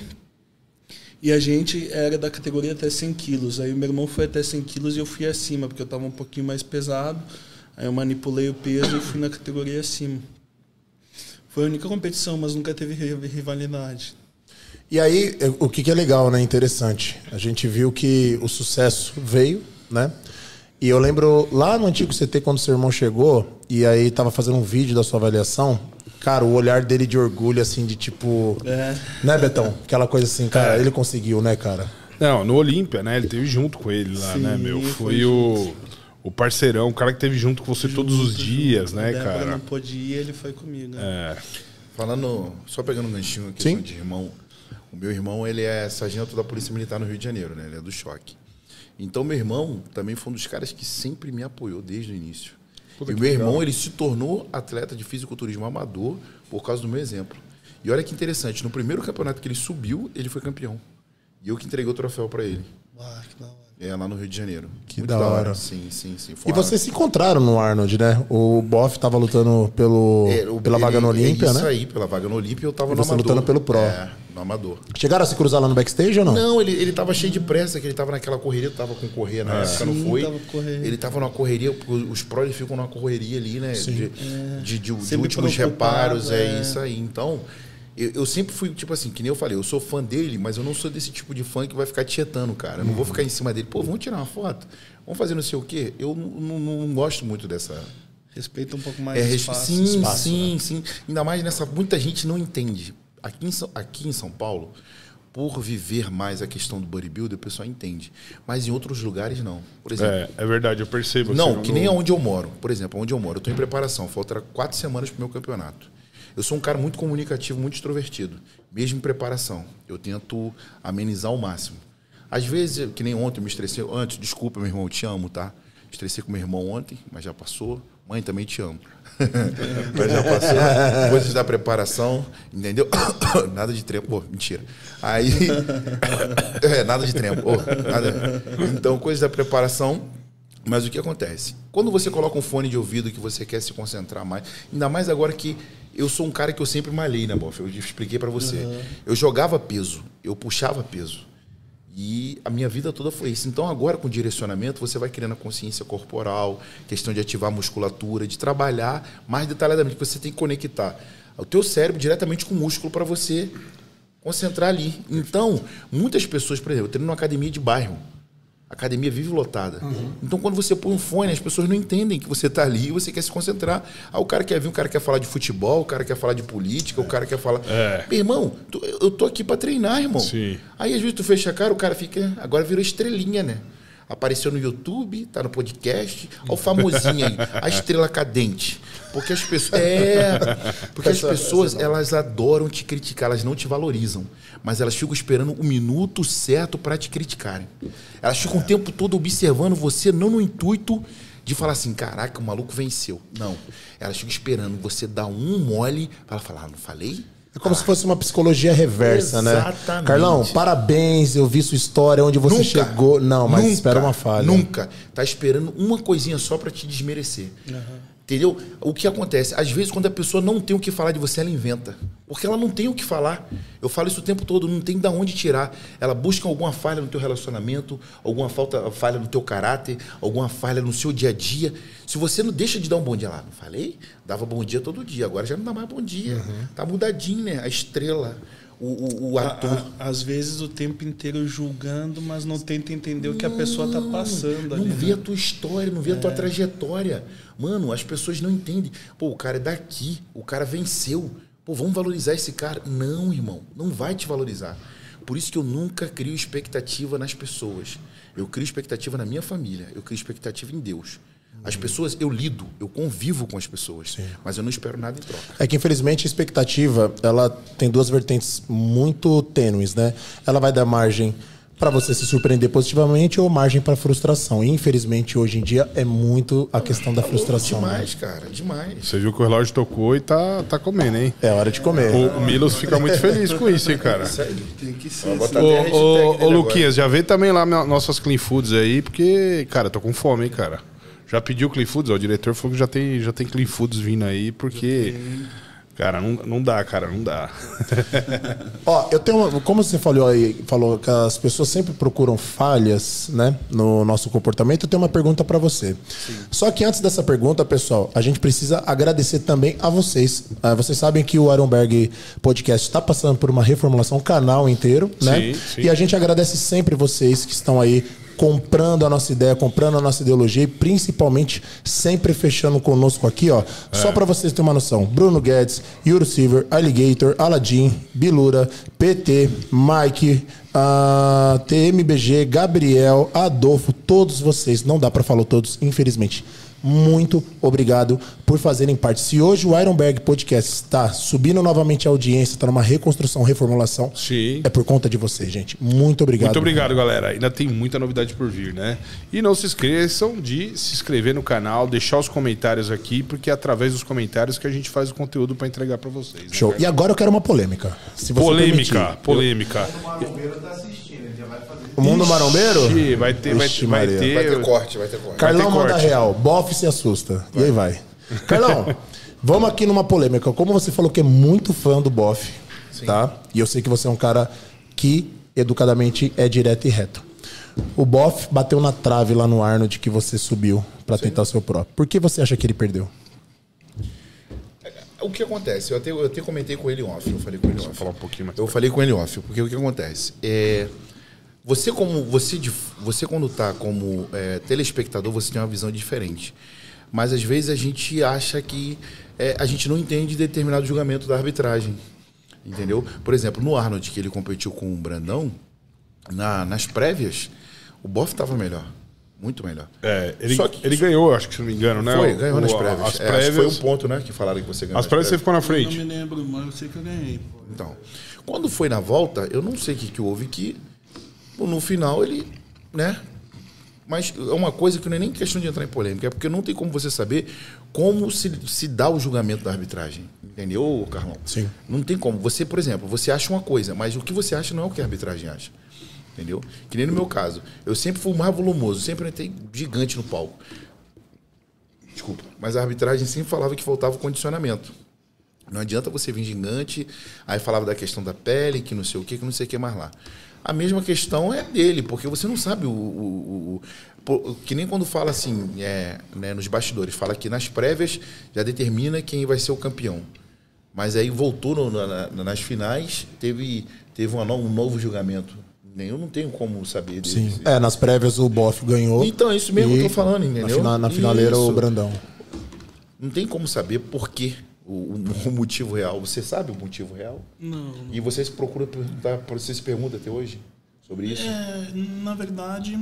E a gente era da categoria até 100 quilos. Aí o meu irmão foi até 100 quilos e eu fui acima, porque eu estava um pouquinho mais pesado. Aí eu manipulei o peso e fui na categoria acima. Foi a única competição, mas nunca teve ri- rivalidade. E aí, o que, que é legal, né? Interessante. A gente viu que o sucesso veio, né? E eu lembro lá no antigo CT, quando seu irmão chegou, e aí tava fazendo um vídeo da sua avaliação. Cara, o olhar dele de orgulho, assim, de tipo. É. Né, Betão? Aquela coisa assim, cara, É. ele conseguiu, né, cara? Não, no Olímpia, né? Ele teve junto com ele lá, Sim, né, meu? foi Foi o, o parceirão, o cara que teve junto com você todos os dias, A né, Débora cara? não pôde ir, ele foi comigo. né? É. Falando, só pegando um ganchinho aqui Sim. de irmão. O meu irmão, ele é sargento da Polícia Militar no Rio de Janeiro, né? Ele é do choque. Então, meu irmão também foi um dos caras que sempre me apoiou desde o início. Puta e meu legal. irmão, ele se tornou atleta de fisiculturismo amador por causa do meu exemplo. E olha que interessante, no primeiro campeonato que ele subiu, ele foi campeão. E eu que entreguei o troféu para ele. Ah, que da hora. É, lá no Rio de Janeiro. Que da hora. Sim, sim, sim. Foi E vocês se encontraram no Arnold, né? O Boff tava lutando pelo, É, o- pela vaga ele- no Olímpia, é Isso né? aí, pela vaga no Olímpia, eu tava E no você Amador. lutando pelo Pro. É, no Amador. Chegaram a se cruzar lá no backstage ou não? Não, ele, ele tava cheio de pressa, que ele tava naquela correria, tava com correria na época, não Sim, foi? tava. Ele tava numa correria, porque os prós ficam numa correria ali, né? De, de, de- de Sempre últimos reparos, é, é. isso aí. Então, eu, eu sempre fui, tipo assim, que nem eu falei, eu sou fã dele, mas eu não sou desse tipo de fã que vai ficar tietando, cara. Eu não vou ficar em cima dele, pô, vamos tirar uma foto? Vamos fazer não sei o quê? Eu não, não- não gosto muito dessa, Respeita um pouco mais é, espaço. sim, espaço, sim, sim. Ainda mais nessa. Muita gente não entende. Aqui em, São, aqui em São Paulo, por viver mais a questão do bodybuilder, o pessoal entende. Mas em outros lugares, não. Por exemplo. É, é verdade, eu percebo. Não, assim, que nem onde eu moro. Por exemplo, onde eu moro. Eu estou em preparação. Falta quatro semanas para o meu campeonato. Eu sou um cara muito comunicativo, muito extrovertido. Mesmo em preparação. Eu tento amenizar ao máximo. Às vezes, que nem ontem, eu me estressei. Antes, desculpa, meu irmão, eu te amo, tá? Estressei com meu irmão ontem, mas já passou. Mãe, também te amo. Mas já passou. Coisas da preparação, entendeu? nada de trempo. Pô, mentira. Aí. é, nada de. Pô, nada. Então, coisas da preparação. Mas o que acontece? Quando você coloca um fone de ouvido que você quer se concentrar mais, ainda mais agora que eu sou um cara que eu sempre malhei, né, Boff? Eu expliquei pra você. Eu jogava peso, eu puxava peso. E a minha vida toda foi isso. Então, agora com direcionamento, você vai criando a consciência corporal, questão de ativar a musculatura, de trabalhar mais detalhadamente. Você tem que conectar o teu cérebro diretamente com o músculo para você concentrar ali. Então, muitas pessoas, por exemplo, eu treino numa academia de bairro. A academia vive lotada. Então, quando você põe um fone, as pessoas não entendem que você está ali e você quer se concentrar. Ah, o cara quer vir, o cara quer falar de futebol, o cara quer falar de política, o cara quer falar. É. Meu irmão, tu- eu tô aqui para treinar, irmão. Sim. Aí, às vezes, tu fecha a cara, o cara fica. Agora virou estrelinha, né? Apareceu no YouTube, tá no podcast. Olha o famosinho aí, a estrela cadente. Porque as pessoas. É. Porque as pessoas, elas adoram te criticar, elas não te valorizam. Mas elas ficam esperando o minuto certo para te criticarem. Elas ficam o tempo todo observando você, não no intuito de falar assim, caraca, o maluco venceu. Não. Elas ficam esperando você dar um mole para falar, ah, não falei? É como se fosse uma psicologia reversa, né? Exatamente. Carlão, parabéns, eu vi sua história, onde você chegou. Não, mas nunca, espera uma falha. Nunca. Tá esperando uma coisinha só para te desmerecer. Entendeu? O que acontece? Às vezes, quando a pessoa não tem o que falar de você, ela inventa. Porque ela não tem o que falar. Eu falo isso o tempo todo, não tem de onde tirar. Ela busca alguma falha no teu relacionamento, alguma falta, falha no teu caráter, alguma falha no seu dia a dia. Se você não deixa de dar um bom dia lá, não falei? Dava bom dia todo dia, agora já não dá mais bom dia. Uhum. Tá mudadinho, né? A estrela, o, o, o A- ator. a- às vezes o tempo inteiro julgando, mas não tenta entender o que a pessoa tá passando Não ali. vê né? a tua história, não vê a tua trajetória. Mano, as pessoas não entendem. Pô, o cara é daqui, o cara venceu. Pô, vamos valorizar esse cara. Não, irmão, não vai te valorizar. Por isso que eu nunca crio expectativa nas pessoas. Eu crio expectativa na minha família, eu crio expectativa em Deus. As pessoas, eu lido, eu convivo com as pessoas, mas eu não espero nada em troca. É que infelizmente a expectativa ela tem duas vertentes muito tênues, né? Ela vai dar margem para você se surpreender positivamente ou margem para frustração. E, infelizmente, hoje em dia é muito a questão da frustração. né? Demais, cara, demais. Você viu que o relógio tocou e tá, tá comendo, hein? É hora de comer. O, o Milos fica muito feliz com isso, hein, cara. Tem que ser. Ô. Luquinhas, já vê também lá nossas Clean Foods aí, porque, cara, tô com fome, hein, cara. Já pediu Clean Foods? Ó, o diretor falou que já tem, já tem Clean Foods vindo aí, porque. Cara, não, não dá, cara, não dá. Ó, eu tenho, uma- como você falou aí, falou que as pessoas sempre procuram falhas, né, no nosso comportamento. Eu tenho uma pergunta para você. Só que antes dessa pergunta, pessoal, a gente precisa agradecer também a vocês. Ah, vocês sabem que o Ironberg Podcast está passando por uma reformulação, o canal inteiro, né? Sim, sim. E a gente agradece sempre vocês que estão aí comprando a nossa ideia, comprando a nossa ideologia e principalmente sempre fechando conosco aqui, ó. Só para vocês terem uma noção. Bruno Guedes, Yuri Silver, Alligator, Aladdin, Bilura, PT, Mike, ah, TMBG, Gabriel, Adolfo, todos vocês, não dá para falar todos, infelizmente. Muito obrigado por fazerem parte. Se hoje o Ironberg Podcast está subindo novamente a audiência, está numa reconstrução, reformulação, Sim. é por conta de vocês, gente. Muito obrigado. Muito obrigado, galera. Ainda tem muita novidade por vir, né? E não se esqueçam de se inscrever no canal, deixar os comentários aqui, porque é através dos comentários que a gente faz o conteúdo para entregar para vocês. né, Show. cara? E agora eu quero uma polêmica. Se você Polêmica, permitir. polêmica. O mundo marombeiro? Ixi, vai ter, vai, Ixi, ter- vai ter. Vai ter corte, vai ter corte. Carlão ter manda corte. real. Boff se assusta. E aí vai. Carlão, vamos aqui numa polêmica. Como você falou que é muito fã do Boff, tá? E eu sei que você é um cara que educadamente é direto e reto. O Boff bateu na trave lá no Arnold que você subiu pra tentar o seu próprio. Por que você acha que ele perdeu? O que acontece? Eu até, eu até comentei com ele off. Eu falei com ele off. falar um pouquinho mais Eu falei com ele off, porque o que acontece? É, você como você, de- você quando está como é, telespectador, você tem uma visão diferente. Mas às vezes a gente acha que é, a gente não entende determinado julgamento da arbitragem. Entendeu? Por exemplo, no Arnold, que ele competiu com o Brandão, na- nas prévias, o Boff estava melhor. Muito melhor. É, ele, Só que- ele ganhou, acho que se não me engano, né? Foi, O- ganhou nas o- prévias. As É, acho que prévias, foi um ponto, né? Que falaram que você ganhou. as nas prévias você ficou na Eu não frente. me lembro, mas eu sei que eu ganhei. pô. Então, quando foi na volta, eu não sei o que, que houve que no final ele, né? Mas é uma coisa que não é nem questão de entrar em polêmica, é porque não tem como você saber como se, se dá o julgamento da arbitragem. Entendeu, Carlão? Sim. Não tem como. Você, por exemplo, você acha uma coisa, mas o que você acha não é o que a arbitragem acha. Entendeu? Que nem no meu caso. Eu sempre fui mais volumoso, sempre entrei gigante no palco. Desculpa. Mas a arbitragem sempre falava que faltava condicionamento. Não adianta você vir gigante, aí falava da questão da pele, que não sei o que, que não sei o que mais lá. A mesma questão é dele, porque você não sabe o. o- o- o- que nem quando fala assim, é, né, nos bastidores, fala que nas prévias já determina quem vai ser o campeão. Mas aí voltou no- na- na- nas finais, teve, teve uma um novo julgamento. Nem Eu não tenho como saber Sim. dele. É, nas prévias o Boff ganhou. Então, é isso mesmo que eu tô falando, Na, entendeu? fina- na finaleira Isso. o Brandão. Não tem como saber por quê, o, o- motivo real. Você sabe o motivo real? Não. E você se procura perguntar, você se pergunta até hoje sobre isso? É, na verdade,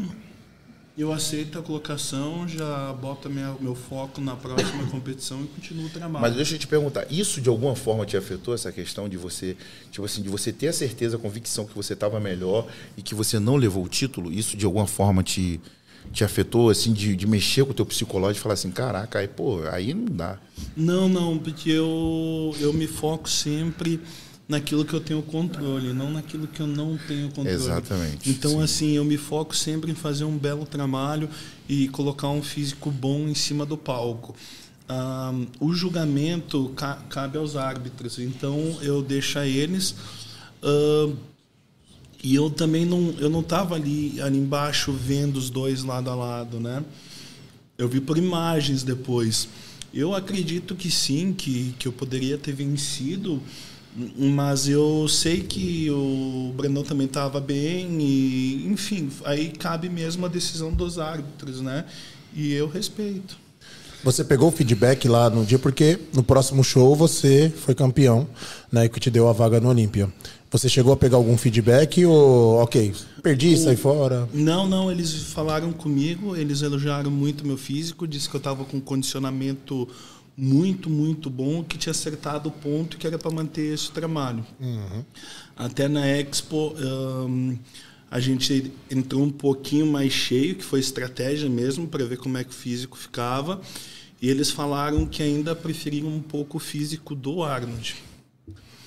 eu aceito a colocação, já boto minha, meu foco na próxima competição e continuo o trabalho. Mas deixa eu te perguntar, isso de alguma forma te afetou essa questão de você, tipo assim, de você ter a certeza, a convicção que você estava melhor e que você não levou o título? Isso de alguma forma te, te afetou, assim, de, de mexer com o teu psicológico e falar assim, caraca, aí, pô, aí não dá. Não, não, porque eu, eu me foco sempre naquilo que eu tenho controle, não naquilo que eu não tenho controle. Exatamente, Então, sim. assim, eu me foco sempre em fazer um belo trabalho e colocar um físico bom em cima do palco. Ah, o julgamento ca- cabe aos árbitros, então eu deixo a eles. ah, e eu também não eu não estava ali, ali embaixo vendo os dois lado a lado, né? Eu vi por imagens depois. Eu acredito que sim, que, que eu poderia ter vencido, mas eu sei que o Brandão também estava bem e, enfim, aí cabe mesmo a decisão dos árbitros, né? E eu respeito. Você pegou o feedback lá no dia, porque no próximo show você foi campeão, né? Que te deu a vaga no Olímpia. Você chegou a pegar algum feedback ou, ok, perdi, sai fora? Não, não, eles falaram comigo, eles elogiaram muito meu físico, disse que eu estava com um condicionamento muito, muito bom, que tinha acertado o ponto que era para manter esse trabalho. Até na Expo, hum, A gente entrou um pouquinho mais cheio, que foi estratégia mesmo, para ver como é que o físico ficava. E eles falaram que ainda preferiam um pouco o físico do Arnold.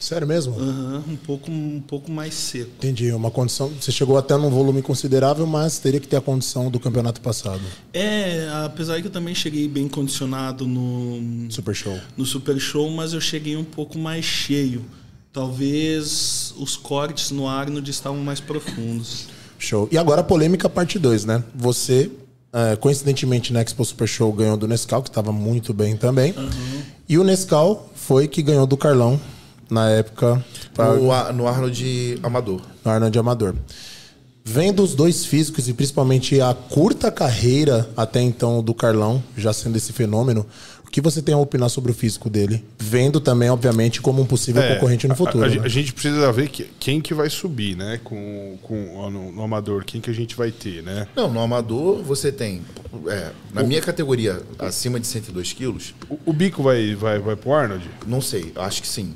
Sério mesmo? Aham, um, pouco, um pouco mais seco. Entendi. Uma condição. Você chegou até num volume considerável, mas teria que ter a condição do campeonato passado. É, apesar que eu também cheguei bem condicionado no, Super show. no Super Show, mas eu cheguei um pouco mais cheio. Talvez os cortes no Arnold estavam mais profundos. Show. E agora a polêmica parte 2, né? Você, é, coincidentemente, na Expo Super Show ganhou do Nescau, que estava muito bem também. E o Nescau foi que ganhou do Carlão na época pra- No, no Arnold Amador. no Arnold Amador. Vendo os dois físicos e principalmente a curta carreira até então do Carlão, já sendo esse fenômeno, o que você tem a opinar sobre o físico dele? Vendo também, obviamente, como um possível É, concorrente no a- futuro. A, né? a gente precisa ver que- quem que vai subir, né? Com, com, no, no amador, quem que a gente vai ter, né? Não, no Amador você tem. é, na minha categoria, acima de 102 quilos, O, o bico vai, vai, vai pro Arnold? não sei, acho que sim.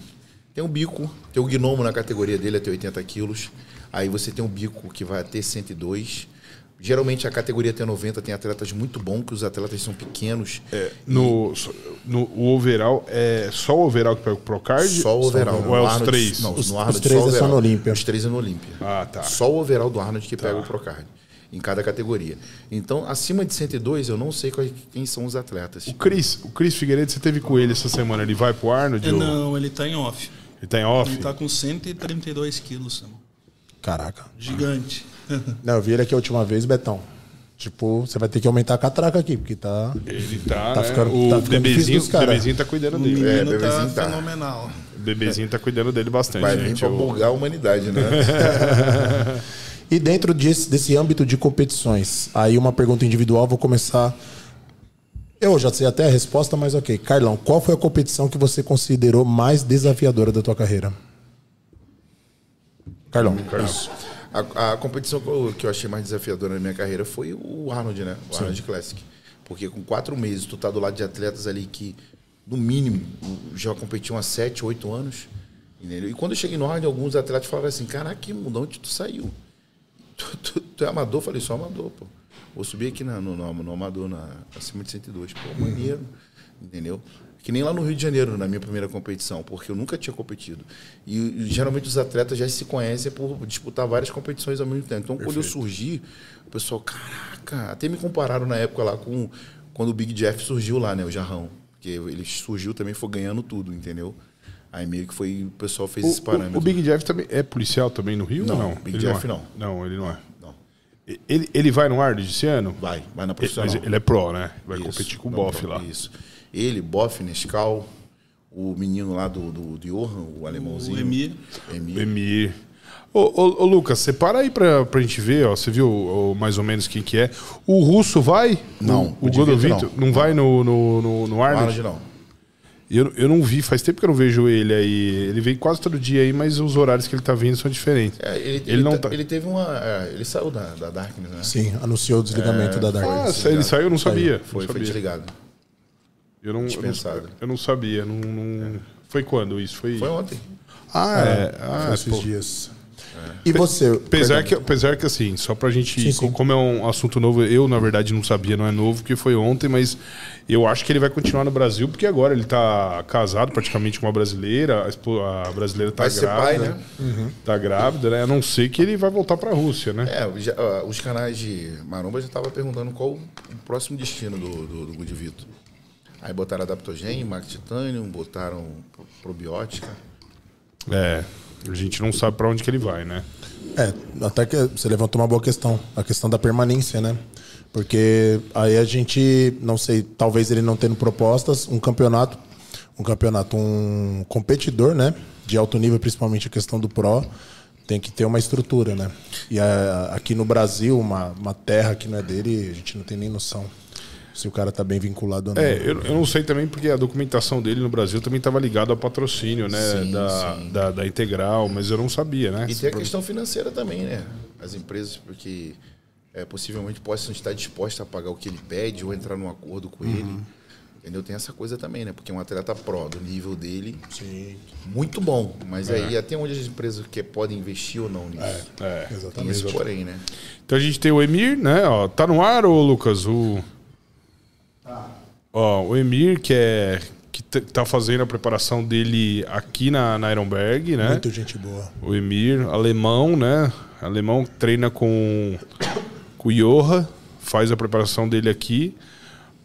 Tem o bico, tem o gnomo na categoria dele até 80 quilos. Aí você tem o bico que vai até 102. Geralmente a categoria até 90 tem atletas muito bons, que os atletas são pequenos. No, no o overall, é só o overall que pega o Procard? Só o overall. Ou é No os Arnold- três? Não, Os- no os Arnold três só é só no Olímpia. Os três é no Olímpia. Ah, tá. Só o overall do Arnold que pega o Procard. Em cada categoria. Então, acima de 102, eu não sei quem são os atletas. O Cris, o Cris Figueiredo, você teve com ele essa semana, ele vai pro Arnold? ou- Não, ele tá em off. Ele tá em off? Ele tá com 132 quilos. Caraca. Gigante. Não, eu vi ele aqui a última vez, Betão. Tipo, você vai ter que aumentar a catraca aqui, porque tá. Ele tá, Tá né? ficando- o tá ficando bebezinho, dos cara. bebezinho tá cuidando O dele. menino É, tá bebezinho tá. fenomenal. O bebezinho tá cuidando dele bastante, Vai vir gente. pra Eu- bugar a humanidade, né? E dentro desse, desse âmbito de competições, aí uma pergunta individual, vou começar. Eu já sei até a resposta, mas ok. Carlão, qual foi a competição que você considerou mais desafiadora da tua carreira? Carlão. Isso. A, a competição que eu, achei mais desafiadora na minha carreira foi o Arnold, né? O Arnold Classic. Porque com quatro meses, tu tá do lado de atletas ali que, no mínimo, já competiam há sete, oito anos. Entendeu? E quando eu cheguei no Arnold, alguns atletas falaram assim, caraca, que mundo, onde tu saiu? Tu, tu- tu é amador? Eu falei, sou amador, pô. Vou subir aqui na- no, no, no amador, na, acima de 102. Pô, maneiro. Entendeu? Que nem lá no Rio de Janeiro, na minha primeira competição, porque eu nunca tinha competido. E, e geralmente os atletas já se conhecem por disputar várias competições ao mesmo tempo. Então, quando eu surgi, o pessoal, caraca, até me compararam na época lá com quando o Big Jeff surgiu lá, né? O Jarrão. Porque ele surgiu também, foi ganhando tudo, entendeu? Aí meio que foi, o pessoal fez esse O, parâmetro. o, o Big Jeff também é policial também no Rio Não, não? Big Ele Jeff é. não. Não, ele não é. Ele, ele vai no Arnold esse ano? vai, vai na profissional. mas ele é pro, né? Vai Isso, competir com o Boff lá. Isso. Ele, Boff, Nescau, o menino lá do, do, do Johan, o alemãozinho. O Emir. Emir. Emir. Ô, ô, ô, Lucas, separa aí pra, pra gente ver, ó. Você viu ó, mais ou menos quem que é. O russo vai? Não, O, o Godovito? não. Não. vai no, no, no, no Arnold? Arnold não. Eu, eu não vi, faz tempo que eu não vejo ele aí. Ele vem quase todo dia aí, mas os horários que ele tá vindo são diferentes. É, ele, Ele ele, não tá- tá- ele teve uma. é, ele saiu da, da Darkness, né? Sim, anunciou o desligamento da Dark. Ah, ele saiu, eu não sabia. Foi, não foi sabia. desligado. Eu não, eu não, eu não sabia. Não, não- Foi quando isso? Foi, Foi ontem. Ah, é. Ah, Foi esses pô. dias. E você? Apesar que, apesar que, assim, só pra gente. Sim, sim. Como é um assunto novo, eu, na verdade, não sabia, não é novo, porque foi ontem, mas eu acho que ele vai continuar no Brasil, porque agora ele tá casado praticamente com uma brasileira, a, brasileira tá Vai ser pai, grávida. né? Tá grávida, né? A não ser que ele vai voltar pra Rússia, né? É, já- os canais de Maromba já estavam perguntando qual o próximo destino do, do, do Gudivito. Aí botaram Adaptogen, Max Titanium, botaram pro- probiótica. É. A gente não sabe pra onde que ele vai, né? É, até que você levantou uma boa questão, a questão da permanência, né? Porque aí a gente, não sei, talvez ele não tendo propostas, um campeonato, um campeonato, um competidor, né? De alto nível, principalmente a questão do Pro, tem que ter uma estrutura, né? E a- aqui no Brasil, uma, uma terra que não é dele, a gente não tem nem noção se o cara tá bem vinculado ou não. É, eu, eu não sei também porque a documentação dele no Brasil também estava ligada ao patrocínio, né? Sim, da, sim. Da, da Integral, mas eu não sabia, né? E tem a questão financeira também, né? As empresas, porque é, possivelmente possam estar dispostas a pagar o que ele pede ou entrar num acordo com ele. Entendeu? Tem essa coisa também, né? Porque um atleta pró do nível dele, muito bom. Mas aí até onde as empresas que podem investir ou não nisso. É. Tem esse porém, né? Então a gente tem o Emir, né? Ó, tá no ar, ô Lucas? O... Ó, o Emir, que é. que tá fazendo a preparação dele aqui na, na Ironberg, né? Muito gente boa. O Emir, alemão, né? Alemão treina com, com o Joha, faz a preparação dele aqui.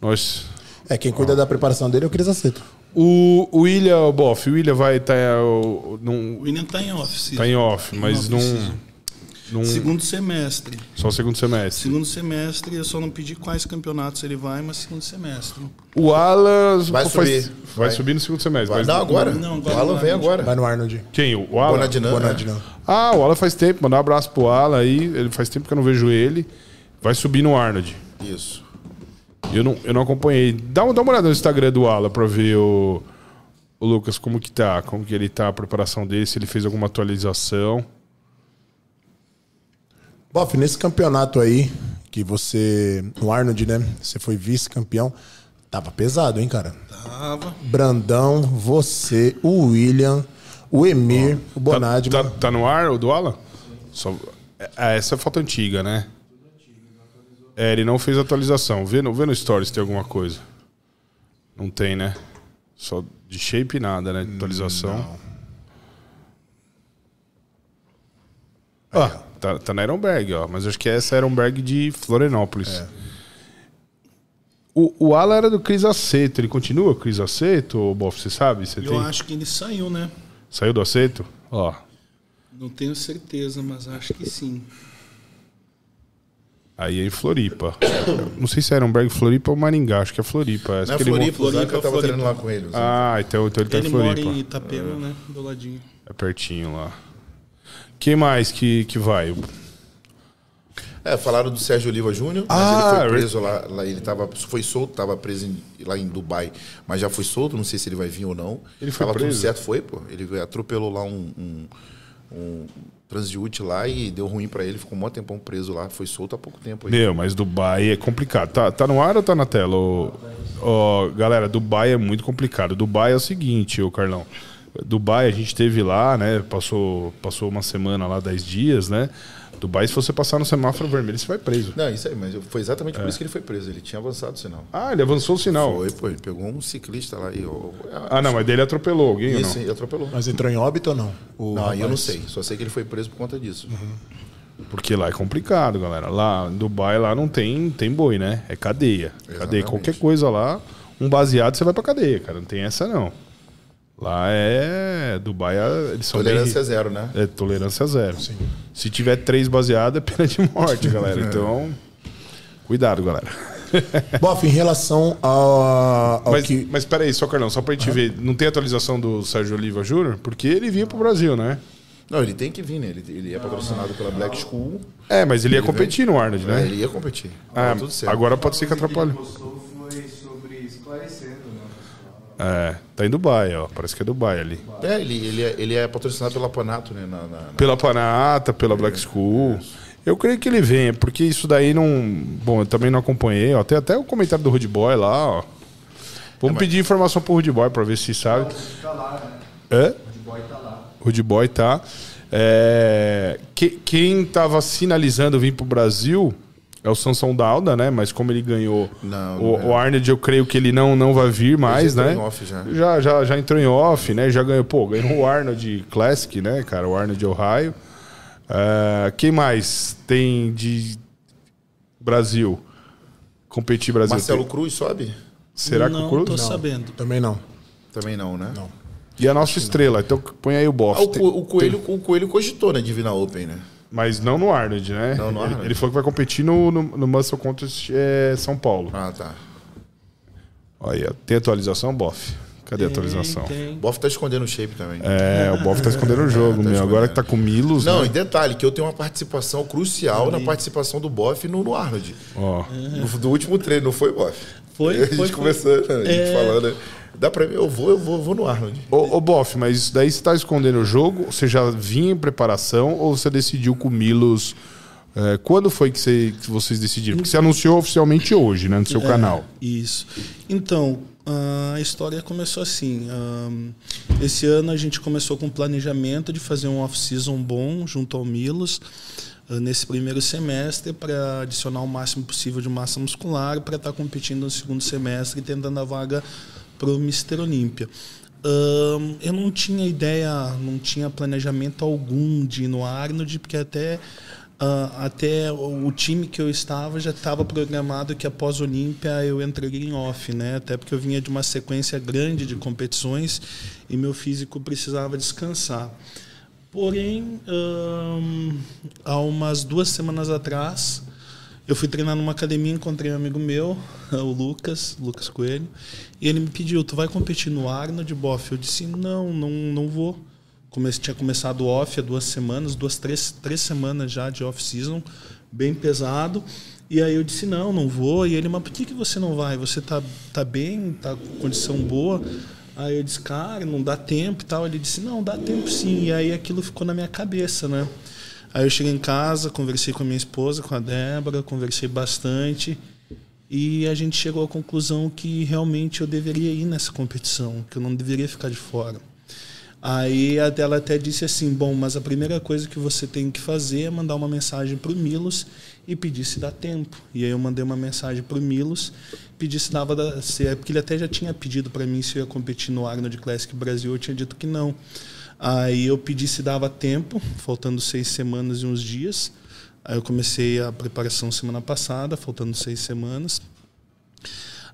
Nós. É, quem cuida da preparação dele é o Cris Aceto. O, o William, Boff, o William vai estar. Tá, O num, William tá em office. tá em off, mas não. Num Segundo semestre. só segundo semestre. Segundo semestre, eu só não pedi quais campeonatos ele vai, mas segundo semestre. O Alas Vai pô, subir. vai Vai. subir no segundo semestre. Vai, mas- não, agora. Não, agora o Alan vem agora. Vai no Arnold. Quem? O Alan? Bonadinã. né? Ah, o Alan faz tempo. Mandar um abraço pro Alan aí. Ele faz tempo que eu não vejo ele. Vai subir no Arnold. Isso. Eu não, eu não acompanhei. Dá, uma- dá uma olhada no Instagram do Alan pra ver o, o Lucas como que tá. Como que ele tá, a preparação dele, se ele fez alguma atualização. Boff, nesse campeonato aí, que você. No Arnold, né? Você foi vice-campeão. Tava pesado, hein, cara? Tava. Brandão, você, o William, o Emir, o Bonadi. Tá, tá, tá no ar o do Alan? Só, é, essa é foto antiga, né? É, ele não fez atualização. Vê no, vê no Stories se tem alguma coisa. Não tem, né? Só de shape nada, né? Atualização. Ah, tá, tá na Ironberg, ó. Mas acho que essa é a Ironberg de Florianópolis. O, o Alan era do Cris Aceto. Ele continua Cris Aceto, ou Boff, você sabe? Você Eu tem? acho que ele saiu, né? Saiu do Aceto? Ó. Não tenho certeza, mas acho que sim. Aí é em Floripa. Não sei se é Ironberg, Floripa ou Maringá. Acho que é Floripa. Acho Na que ele Floripa, o Floripa, Zanca tava Floripa. treinando lá com ele. Ah, então, então ele tá ele em mora Floripa. em Itapema, né? Do ladinho. É pertinho lá. Quem mais que, que vai? É, falaram do Sérgio Oliva Júnior, mas Ah, ele foi re- preso lá, lá, ele tava, foi solto, tava preso em- lá em Dubai, mas já foi solto, não sei se ele vai vir ou não. Ele foi tava preso? tudo certo, foi, pô. Ele atropelou lá um, um, um transeúnte lá e deu ruim pra ele, ficou um maior tempão preso lá, foi solto há pouco tempo. aí. Meu, mas Dubai é complicado. Tá, tá no ar ou tá na tela? Ô, ô, galera, Dubai é muito complicado. Dubai é o seguinte, ô Carlão. Dubai, a gente teve lá, né? Passou, passou uma semana lá, 10 dias, né? Dubai, se você passar no semáforo vermelho, você vai preso. Não, isso aí, mas foi exatamente É. por isso que ele foi preso, ele tinha avançado o sinal. Ah, ele avançou o sinal. Foi, pô, ele pegou um ciclista lá e... ó, Ah, não, mas dele atropelou alguém ou Isso, não? ele atropelou. Mas entrou em óbito ou não? O Não, aí eu não rapaz? sei, só sei que ele foi preso por conta disso. Porque lá é complicado, galera. Lá Dubai lá não tem, tem boi, né? É cadeia. Cadeia. Exatamente. Qualquer coisa lá, um baseado, você vai pra cadeia, cara. Não tem essa, não. Lá é. Dubai, é- eles são Tolerância bem... zero, né? É tolerância zero. Se tiver três baseados, é pena de morte, galera. Então, cuidado, galera. Boff, em relação ao, ao Mas, que. mas peraí, só, Carlão, só pra gente ver. Não tem atualização do Sérgio Oliva Júnior? Porque ele vinha pro Brasil, né? Não, ele tem que vir, né? Ele, ele é patrocinado pela Black School, É, mas ele ia competir no Arnold, né? né? ele ia competir. Ah, Tá tudo certo. agora pode ser que atrapalhe. ele postou foi sobre esclarecendo, né? É, tá em Dubai, ó. Parece que é Dubai ali. É, ele, ele, é, ele é patrocinado pela Panato, né? Na, na- na- Pela Panata, pela Black School. Eu creio que ele venha, porque isso daí não. Bom, eu também não acompanhei, ó. Tem até o comentário do Rude Boy lá, ó. Vamos pedir informação pro Rude Boy pra ver se sabe. Tá lá, né? É? O boy tá lá. Rude Boy tá. É, que- quem tava sinalizando vir pro Brasil é o Sansão Dauda, né? Mas como ele ganhou Não, o, não é. o Arnold, eu creio que ele não, não vai vir mais, né? já. já, já. Já entrou em off, né? Já ganhou, pô, ganhou o Arnold Classic, né, cara? O Arnold Ohio. É, quem mais tem de Brasil? Competir Brasil. Marcelo Tem- Cruz sobe? Será que não o Cruz? tô Não. sabendo. Também não. Também não, né? Não. E a nossa estrela, então põe aí o Ah, Boff. o, Tem- o Coelho, o Coelho cogitou, né? De vir na Open, né? Mas não no Arnold, né? Não no ele, Arnold. ele falou que vai competir no, no, no Muscle Contest é, São Paulo. Ah, tá. Olha, tem atualização, Boff? Cadê a atualização? Tem, O Boff tá escondendo o shape também. É, o Boff tá escondendo o jogo, meu. Agora que tá com Milos, Não, né? e detalhe, que eu tenho uma participação crucial na participação do Boff no, no Arnold. Ó, No, do último treino, não foi, Boff? Foi, A gente foi, foi. conversando, a gente É. falando. Dá pra mim, eu vou, eu vou, eu vou no Arnold. Ô, ô Boff, mas isso daí você tá escondendo o jogo? Você já vinha em preparação ou você decidiu com o Milos? é, quando foi que, você- que vocês decidiram? Porque você anunciou oficialmente hoje, né, no seu canal. Isso. Então, ah, a história começou assim. ahn, esse ano a gente começou com o planejamento de fazer um off-season bom junto ao Milos ah, nesse primeiro semestre para adicionar o máximo possível de massa muscular para estar competindo no segundo semestre e tentando a vaga para o Mister Olímpia. Eu não tinha ideia, não tinha planejamento algum de ir no Arnold, porque até ah, até o time que eu estava já estava programado que após a Olímpia eu entraria em off, né? Até porque eu vinha de uma sequência grande de competições e meu físico precisava descansar. Porém, ahn, há umas duas semanas atrás, eu fui treinar numa academia, encontrei um amigo meu, o Lucas, Lucas Coelho, e ele me pediu, tu vai competir no Arnold Boff? Eu disse, não, não, não vou. Comece, tinha começado off há duas semanas, duas, três, três semanas já de off-season, bem pesado. E aí eu disse, não, não vou. E ele, mas por que, que você não vai? Você tá, tá bem, tá com condição boa? Aí eu disse, cara, não dá tempo e tal. Ele disse, não, dá tempo sim. E aí aquilo ficou na minha cabeça, né? Aí eu cheguei em casa, conversei com a minha esposa, com a Débora, conversei bastante. E a gente chegou à conclusão que realmente eu deveria ir nessa competição, que eu não deveria ficar de fora. Aí a dela até disse assim: Bom, mas a primeira coisa que você tem que fazer é mandar uma mensagem para o Milos e pedir se dá tempo. E aí eu mandei uma mensagem para o Milos, pedi se dava. Da, é porque ele até já tinha pedido para mim se eu ia competir no Arnold Classic Brasil, eu tinha dito que não. Aí eu pedi se dava tempo, faltando seis semanas e uns dias. Aí eu comecei a preparação semana passada, faltando seis semanas.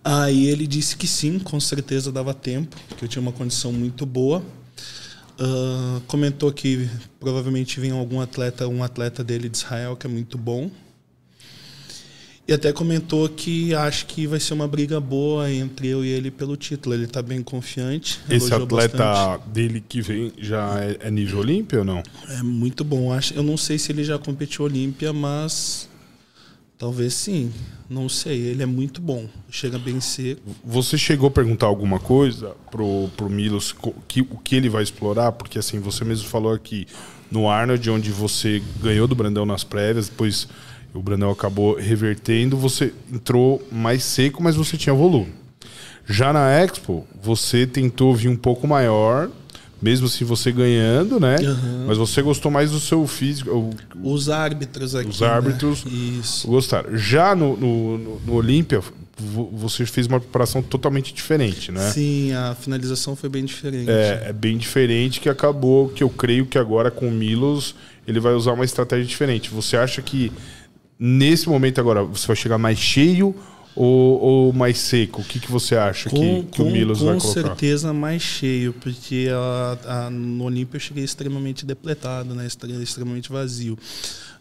Aí ele disse que sim, com certeza dava tempo, que eu tinha uma condição muito boa. Ah, comentou que provavelmente vinha algum atleta, um atleta dele de Israel que é muito bom. E até comentou que acho que vai ser uma briga boa entre eu e ele pelo título. Ele está bem confiante. Esse atleta bastante. dele que vem já é, é nível Olímpia ou não? É muito bom. Acho, eu não sei se ele já competiu Olímpia, mas talvez sim. Não sei. Ele é muito bom. Chega bem seco. Você chegou a perguntar alguma coisa pro, pro Milos, que, o que ele vai explorar? Porque assim, você mesmo falou aqui no Arnold, onde você ganhou do Brandão nas prévias, depois o Brandão acabou revertendo, você entrou mais seco, mas você tinha volume. Já na Expo, você tentou vir um pouco maior, mesmo assim você ganhando, né? Mas você gostou mais do seu físico, o- Os árbitros aqui. Os árbitros- Né? Isso. gostaram. Já no, no, no, no Olímpia, vo- você fez uma preparação totalmente diferente, né? Sim, a finalização foi bem diferente. É, é bem diferente que acabou, que eu creio que agora com o Milos ele vai usar uma estratégia diferente. Você acha que nesse momento agora você vai chegar mais cheio ou, ou mais seco? O que, que você acha que, Com, que o com- Milos com vai colocar? certeza mais cheio, porque a, a- no Olímpia eu cheguei extremamente depletado, né? Extremamente vazio.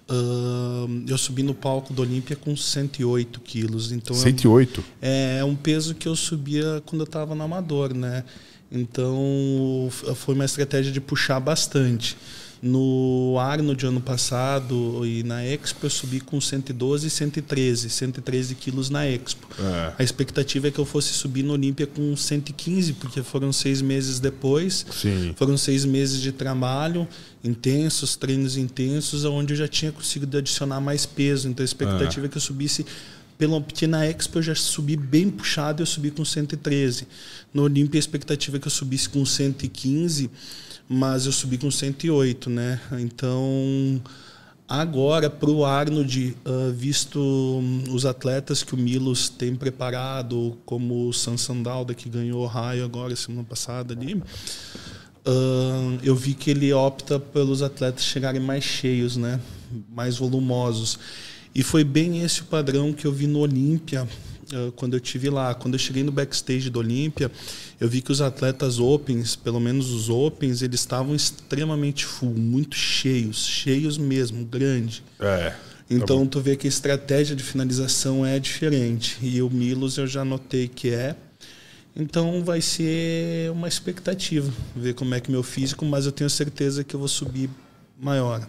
Ahn, eu subi no palco do Olímpia com 108 quilos, então é- 108? é, é um peso que eu subia quando eu estava no amador, né? Então foi uma estratégia de puxar bastante. No Arnold ano passado e na Expo eu subi com 112 e 113, 113 quilos na Expo. É. A expectativa é que eu fosse subir no Olímpia com 115, porque foram seis meses depois. Sim. Foram seis meses de trabalho intensos, treinos intensos, onde eu já tinha conseguido adicionar mais peso. Então a expectativa é que eu subisse pelo porque na Expo eu já subi bem puxado, eu subi com 113. No Olímpia a expectativa é que eu subisse com 115, mas eu subi com 108, né? Então Agora, para o Arnold, ah, visto hum, os atletas que o Milos tem preparado, como o Sansandalda, que ganhou o raio agora, semana passada ali, ah, eu vi que ele opta pelos atletas chegarem mais cheios, né? mais volumosos. E foi bem esse o padrão que eu vi no Olímpia, quando eu tive lá. Quando eu cheguei no backstage do Olímpia, eu vi que os atletas opens, pelo menos os opens, eles estavam extremamente full, muito cheios, cheios mesmo, grande. É. Então tu vê que a estratégia de finalização é diferente. E o Milos eu já notei que é. Então vai ser uma expectativa, ver como é que meu físico, mas eu tenho certeza que eu vou subir maior.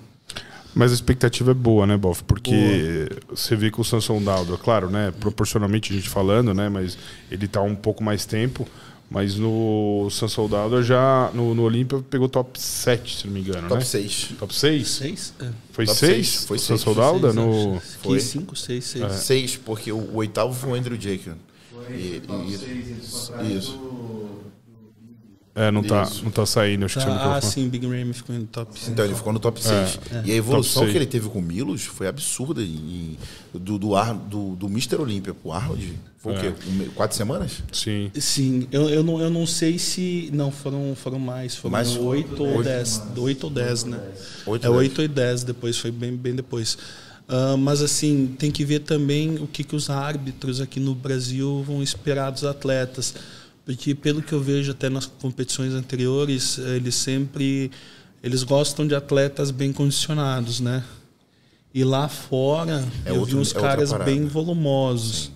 Mas a expectativa é boa, né, Boff? Porque você vê que o Samson Daldo, é claro, né? Proporcionalmente a gente falando, né? Mas ele tá um pouco mais tempo. Mas no Samson Daldo já no, no Olímpia pegou top 7, se não me engano, Top né? 6. Top 6? Seis? É. Foi Top 6? seis, foi o seis, Samson foi Dalda Seis, no. acho. Foi. Que cinco, seis, seis. É. 6, porque o, o oitavo foi o Andrew Jacob. E- e- isso. É, não tá, Isso. não tá saindo, acho que você Ah, sim, Big Ramy ficou no top 5. Então ele ficou no top 6. E a evolução que ele teve com o Milos foi absurda. E, do, do, Ar, do, do Mr. Olímpia pro Arnold, foi o É. quê? Um- Quatro semanas? Sim. Sim, eu, eu, não, eu não sei se. Não, foram, foram mais. Foram Mais? oito ou dez. Oito ou dez, né? Oito é ou dez. oito e dez depois, foi bem, bem depois. Ah, mas assim, tem que ver também o que, que os árbitros aqui no Brasil vão esperar dos atletas. Porque pelo que eu vejo até nas competições anteriores, eles sempre eles gostam de atletas bem condicionados, né? E lá fora É eu outro- vi uns é caras bem volumosos.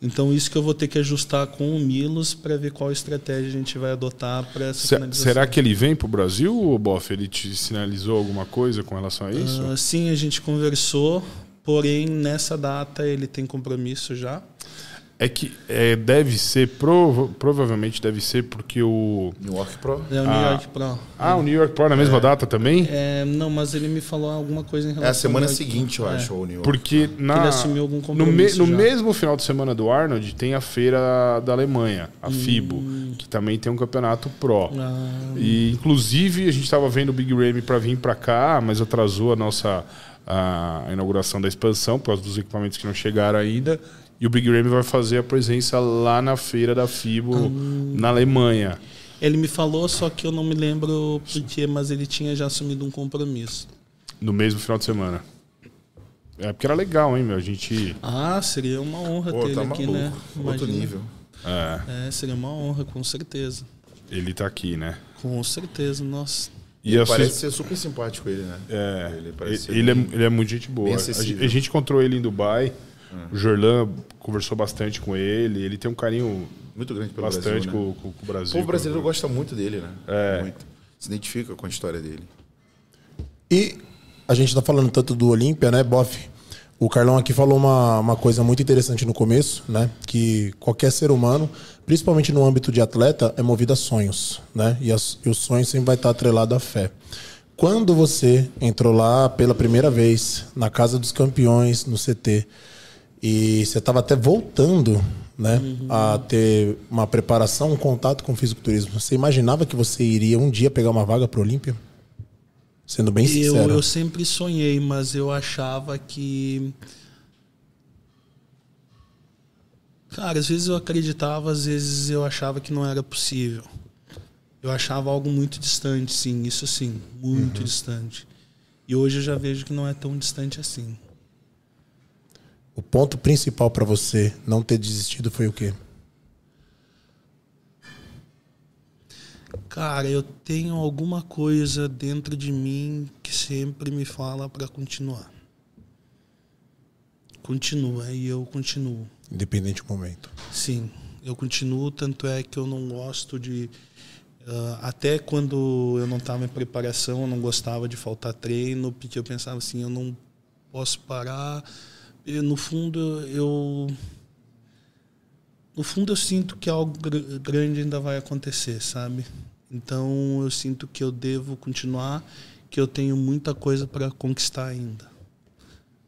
Então isso que eu vou ter que ajustar com o Milos para ver qual estratégia a gente vai adotar para essa Se- finalização. será que ele vem pro Brasil, ô Boff? Ele te sinalizou alguma coisa com relação a isso? Ah, sim, a gente conversou, porém nessa data ele tem compromisso já. É que é, deve ser, prova- provavelmente deve ser porque o. New York Pro. É o New Ah. York Pro. Ah, o New York Pro na mesma data também? É, não, mas ele me falou alguma coisa em É relação a semana ao New York seguinte, eu Pro. É. acho, o New York. Porque na, ele assumiu algum no, compromisso no já. mesmo final de semana do Arnold tem a feira da Alemanha, a FIBO, que também tem um campeonato Pro. Hum. Ah, E inclusive a gente estava vendo o Big Ramy para vir para cá, mas atrasou a nossa a inauguração da expansão por causa dos equipamentos que não chegaram ainda. E o Big Ramy vai fazer a presença lá na feira da FIBO Hum. na Alemanha. ele me falou, só que eu não me lembro porquê, mas ele tinha já assumido um compromisso. No mesmo final de semana. É porque era legal, hein, meu? A gente. Ah, seria uma honra Pô, ter tá ele aqui, maluco. né? Outro Imagina. nível. É, É, seria uma honra, com certeza. ele tá aqui, né? Com certeza, nossa. E a Parece sus- ser super simpático ele, né? É, Ele ele, ele é, ele é muito gente boa. a gente encontrou ele em Dubai. O Jorlan conversou bastante com ele. Ele tem um carinho Muito grande pelo bastante Brasil, né? com, com- com o O Brasil. povo brasileiro com- gosta muito dele, né? É. Muito. Se identifica com a história dele. E a gente tá falando tanto do Olímpia, né, Boff? O Carlão aqui falou uma, uma coisa muito interessante no começo, né? Que qualquer ser humano, principalmente no âmbito de atleta, é movido a sonhos, né? E, as, e o sonho sempre vai estar atrelado à fé. Quando você entrou lá pela primeira vez na Casa dos Campeões, no CT, e você estava até voltando, né, a ter uma preparação, um contato com o fisiculturismo, você imaginava que você iria um dia pegar uma vaga para o Olímpia? Sendo bem Eu, sincero. eu sempre sonhei, mas eu achava que. Cara, às vezes eu acreditava, às vezes eu achava que não era possível. Eu achava algo muito distante, sim, isso sim, muito distante. E hoje eu já vejo que não é tão distante assim. O ponto principal para você não ter desistido foi o quê? Cara, eu tenho alguma coisa dentro de mim que sempre me fala para continuar. Continua e eu continuo. Independente do momento. Sim, eu continuo, tanto é que eu não gosto de. ah, até quando eu não estava em preparação, eu não gostava de faltar treino, porque eu pensava assim: eu não posso parar. No fundo, eu. No fundo, eu sinto que algo gr- grande ainda vai acontecer, sabe? Então, eu sinto que eu devo continuar, que eu tenho muita coisa para conquistar ainda.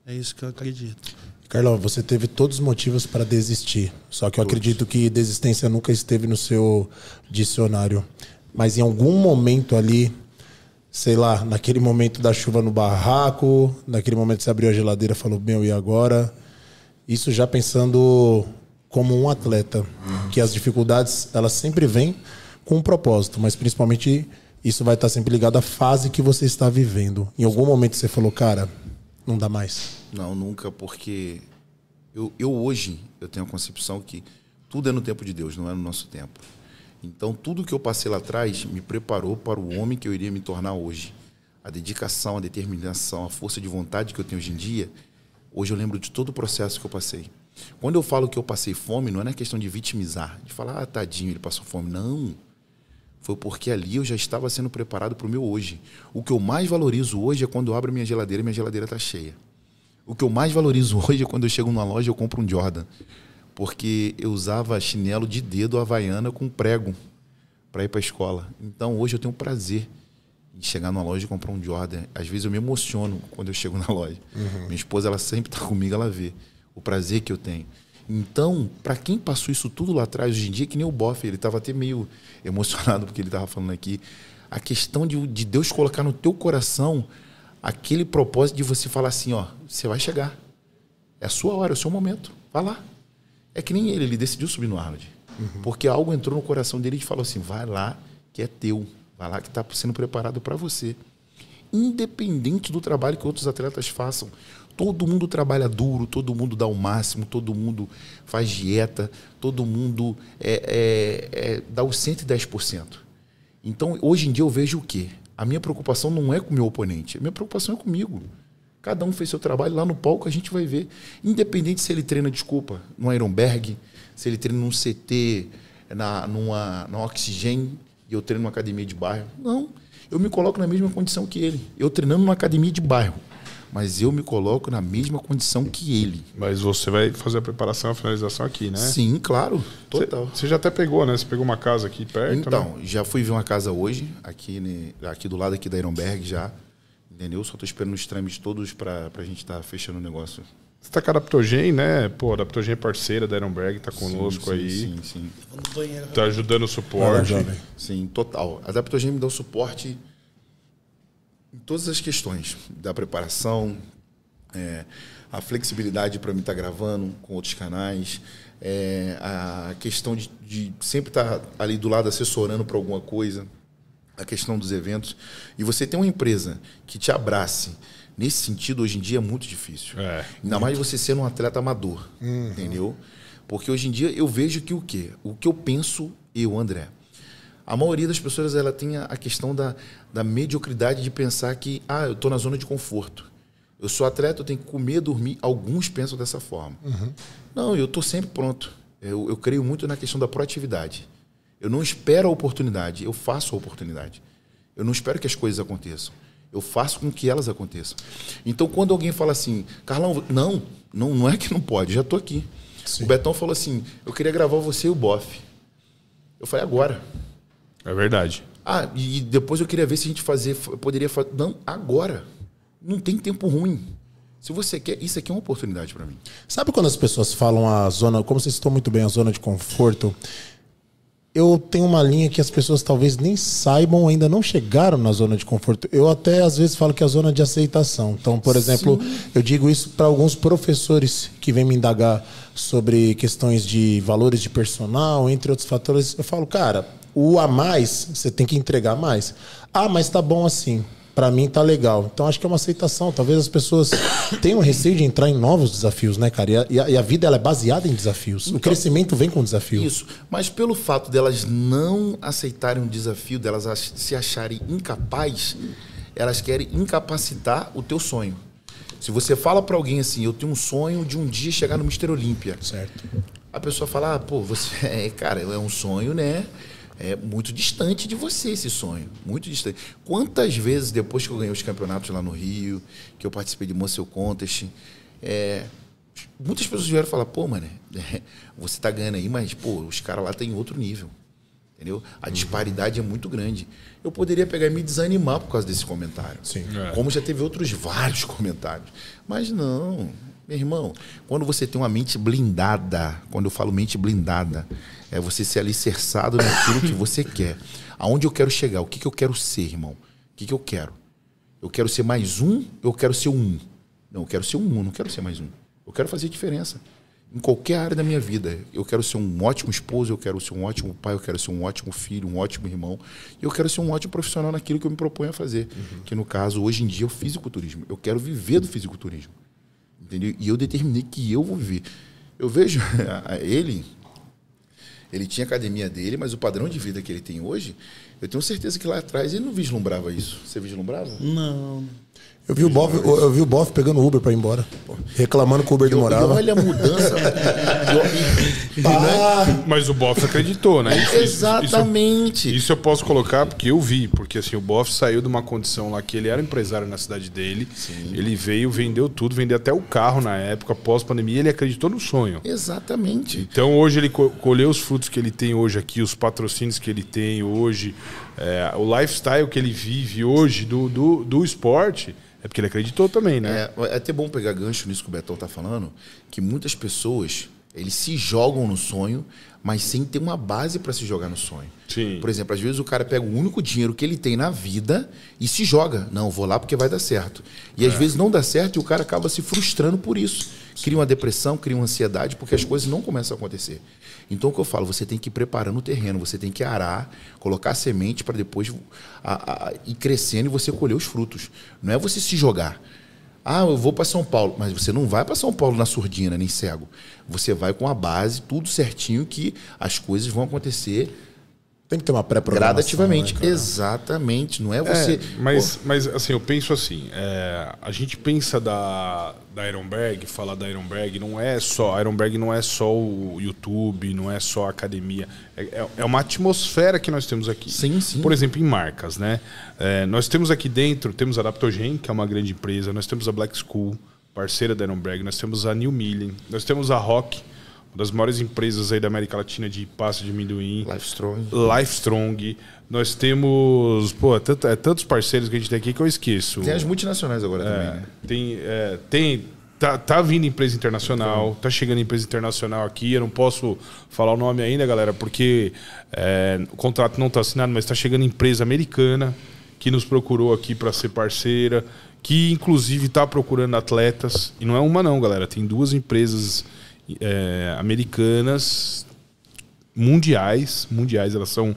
É isso que eu acredito. Carlão, você teve todos os motivos para desistir. Só que eu acredito que desistência nunca esteve no seu dicionário. Mas em algum momento ali, sei lá, naquele momento da chuva no barraco, naquele momento você abriu a geladeira falou, meu, e agora? Isso já pensando como um atleta, que as dificuldades, elas sempre vêm com um propósito, mas principalmente isso vai estar sempre ligado à fase que você está vivendo. Em algum momento você falou, cara, não dá mais. Não, nunca, porque eu, eu hoje eu tenho a concepção que tudo é no tempo de Deus, não é no nosso tempo. Então, tudo que eu passei lá atrás me preparou para o homem que eu iria me tornar hoje. A dedicação, a determinação, a força de vontade que eu tenho hoje em dia, hoje eu lembro de todo o processo que eu passei. Quando eu falo que eu passei fome, não é na questão de vitimizar, de falar, ah, tadinho, ele passou fome. Não. Foi porque ali eu já estava sendo preparado para o meu hoje. O que eu mais valorizo hoje é quando eu abro minha geladeira e minha geladeira está cheia. O que eu mais valorizo hoje é quando eu chego numa loja e eu compro um Jordan. Porque eu usava chinelo de dedo havaiana com prego para ir para a escola. Então hoje eu tenho prazer em chegar numa loja e comprar um Jordan. Às vezes eu me emociono quando eu chego na loja. Minha esposa ela sempre está comigo, ela vê o prazer que eu tenho. Então, para quem passou isso tudo lá atrás, hoje em dia, que nem o Boff, ele estava até meio emocionado porque ele estava falando aqui, a questão de, de Deus colocar no teu coração aquele propósito de você falar assim, ó, você vai chegar. É a sua hora, é o seu momento. Vai lá. É que nem ele, ele decidiu subir no Arnold. Uhum. Porque algo entrou no coração dele e falou assim: vai lá, que é teu. Vai lá que está sendo preparado para você. Independente do trabalho que outros atletas façam. Todo mundo trabalha duro, todo mundo dá o máximo, todo mundo faz dieta, todo mundo é, é, é, dá o 110%. Então, hoje em dia, eu vejo o quê? A minha preocupação não é com o meu oponente, a minha preocupação é comigo. Cada um fez seu trabalho, lá no palco a gente vai ver. Independente se ele treina, desculpa, no Ironberg, se ele treina num CT, na, numa, numa Oxigênio, e eu treino numa academia de bairro. Não, eu me coloco na mesma condição que ele. Eu treinando numa academia de bairro mas eu me coloco na mesma condição que ele. Mas você vai fazer a preparação, a finalização aqui, né? Sim, claro, total. Você já até pegou, né? Você pegou uma casa aqui perto, Então, né? já fui ver uma casa hoje, aqui, né, aqui do lado aqui da Ironberg já, entendeu? Só estou esperando os trâmites todos para a gente estar tá fechando o negócio. Você está com a Adaptogen, né? Pô, a Adaptogen é parceira da Ironberg, está conosco sim, aí. Sim, sim. Tá ajudando o suporte. sim, total. A Adaptogen me dá o suporte em todas as questões da preparação, é, a flexibilidade para mim estar tá gravando com outros canais, é, a questão de, de sempre estar tá ali do lado assessorando para alguma coisa, a questão dos eventos. E você tem uma empresa que te abrace nesse sentido, hoje em dia é muito difícil. É, Ainda muito. mais você sendo um atleta amador, uhum. entendeu? Porque hoje em dia eu vejo que o quê? O que eu penso, eu, André, a maioria das pessoas ela tem a questão da, da mediocridade de pensar que, ah, eu estou na zona de conforto. Eu sou atleta, eu tenho que comer, dormir. Alguns pensam dessa forma. Uhum. Não, eu estou sempre pronto. Eu, eu creio muito na questão da proatividade. Eu não espero a oportunidade, eu faço a oportunidade. Eu não espero que as coisas aconteçam. Eu faço com que elas aconteçam. Então, quando alguém fala assim, Carlão, não, não, não é que não pode, já estou aqui. Sim. O Betão falou assim: eu queria gravar você e o Boff. Eu falei, agora. É verdade. Ah, e depois eu queria ver se a gente fazer, poderia fazer. Não, agora. Não tem tempo ruim. Se você quer, isso aqui é uma oportunidade para mim. Sabe quando as pessoas falam a zona, como vocês estão muito bem, a zona de conforto? Eu tenho uma linha que as pessoas talvez nem saibam, ainda não chegaram na zona de conforto. Eu até às vezes falo que é a zona de aceitação. Então, por exemplo, Sim. eu digo isso para alguns professores que vêm me indagar sobre questões de valores de personal, entre outros fatores. Eu falo, cara, o a mais, você tem que entregar mais. Ah, mas tá bom assim para mim tá legal. Então acho que é uma aceitação. Talvez as pessoas tenham receio de entrar em novos desafios, né, cara? E a, e a vida ela é baseada em desafios. Então, o crescimento vem com desafio. Isso. Mas pelo fato delas não aceitarem um desafio, delas se acharem incapazes, elas querem incapacitar o teu sonho. Se você fala para alguém assim, eu tenho um sonho de um dia chegar no Mister Olímpia. Certo. A pessoa fala, ah, pô, você é, cara, é um sonho, né? É muito distante de você esse sonho, muito distante. Quantas vezes depois que eu ganhei os campeonatos lá no Rio, que eu participei de Muscle Contest, é, muitas pessoas vieram falar, pô, mano, é, você tá ganhando aí, mas pô, os caras lá têm outro nível. Entendeu? A uhum. disparidade é muito grande. Eu poderia pegar e me desanimar por causa desse comentário. Sim. É. Como já teve outros vários comentários. Mas não, meu irmão, quando você tem uma mente blindada, quando eu falo mente blindada, é você ser alicerçado naquilo que você quer. Aonde eu quero chegar? O que, que eu quero ser, irmão? O que, que eu quero? Eu quero ser mais um eu quero ser um? Não, eu quero ser um, não quero ser mais um. Eu quero fazer diferença. Em qualquer área da minha vida. Eu quero ser um ótimo esposo, eu quero ser um ótimo pai, eu quero ser um ótimo filho, um ótimo irmão. E eu quero ser um ótimo profissional naquilo que eu me proponho a fazer. Uhum. Que no caso, hoje em dia, é o fisiculturismo. Eu quero viver do fisiculturismo. Entendeu? E eu determinei que eu vou viver. Eu vejo ele, ele tinha academia dele, mas o padrão de vida que ele tem hoje, eu tenho certeza que lá atrás ele não vislumbrava isso. Você vislumbrava? Não. Eu vi, o Boff, eu vi o Boff pegando Uber para ir embora. Reclamando que o Uber demorava. olha a mudança. Mas o Boff acreditou, né? Isso, Exatamente. Isso, isso, eu posso colocar porque eu vi. Porque assim, o Boff saiu de uma condição lá que ele era empresário na cidade dele. Sim. Ele veio, vendeu tudo, vendeu até o carro na época, pós-pandemia. Ele acreditou no sonho. Exatamente. Então hoje ele colheu os frutos que ele tem hoje aqui, os patrocínios que ele tem hoje, é, o lifestyle que ele vive hoje do, do, do esporte. É porque ele acreditou também, né? É, é até bom pegar gancho nisso que o Betão tá falando, que muitas pessoas Eles se jogam no sonho, mas sem ter uma base para se jogar no sonho. Sim. Por exemplo, às vezes o cara pega o único dinheiro que ele tem na vida e se joga. Não, vou lá porque vai dar certo. E às vezes não dá certo e o cara acaba se frustrando por isso. Cria uma depressão, cria uma ansiedade, porque as coisas não começam a acontecer. Então o que eu falo, você tem que ir preparando o terreno, você tem que arar, colocar semente para depois a- a- ir crescendo e você colher os frutos. Não é você se jogar. Ah, eu vou para São Paulo. Mas você não vai para São Paulo na surdina, nem cego. Você vai com a base, tudo certinho, que as coisas vão acontecer Tem que ter uma pré-programação. gradativamente. né? Exatamente. Não é É, você. mas, mas assim, eu penso assim, é, a gente pensa da, da Ironberg, falar da Ironberg, não é só, a Ironberg não é só o YouTube, não é só a academia, é, é- é uma atmosfera que nós temos aqui. Sim, sim. Por exemplo, em marcas, né? É, nós temos aqui dentro, temos a Adaptogen, que é uma grande empresa, nós temos a Black School, parceira da Ironberg, nós temos a New Milling, nós temos a Rock, uma das maiores empresas aí da América Latina de pasta de amendoim. Life Strong. Life Strong. Nós temos. Pô, é, tanto- é tantos parceiros que a gente tem aqui que eu esqueço. Tem as multinacionais agora também, né? Tem. é, tem tá, tá vindo empresa internacional, tá chegando empresa internacional aqui. Eu não posso falar o nome ainda, galera, porque é, o contrato não está assinado, mas está chegando empresa americana que nos procurou aqui para ser parceira, que inclusive está procurando atletas. E não é uma, não, galera. Tem duas empresas é, americanas mundiais, mundiais, elas são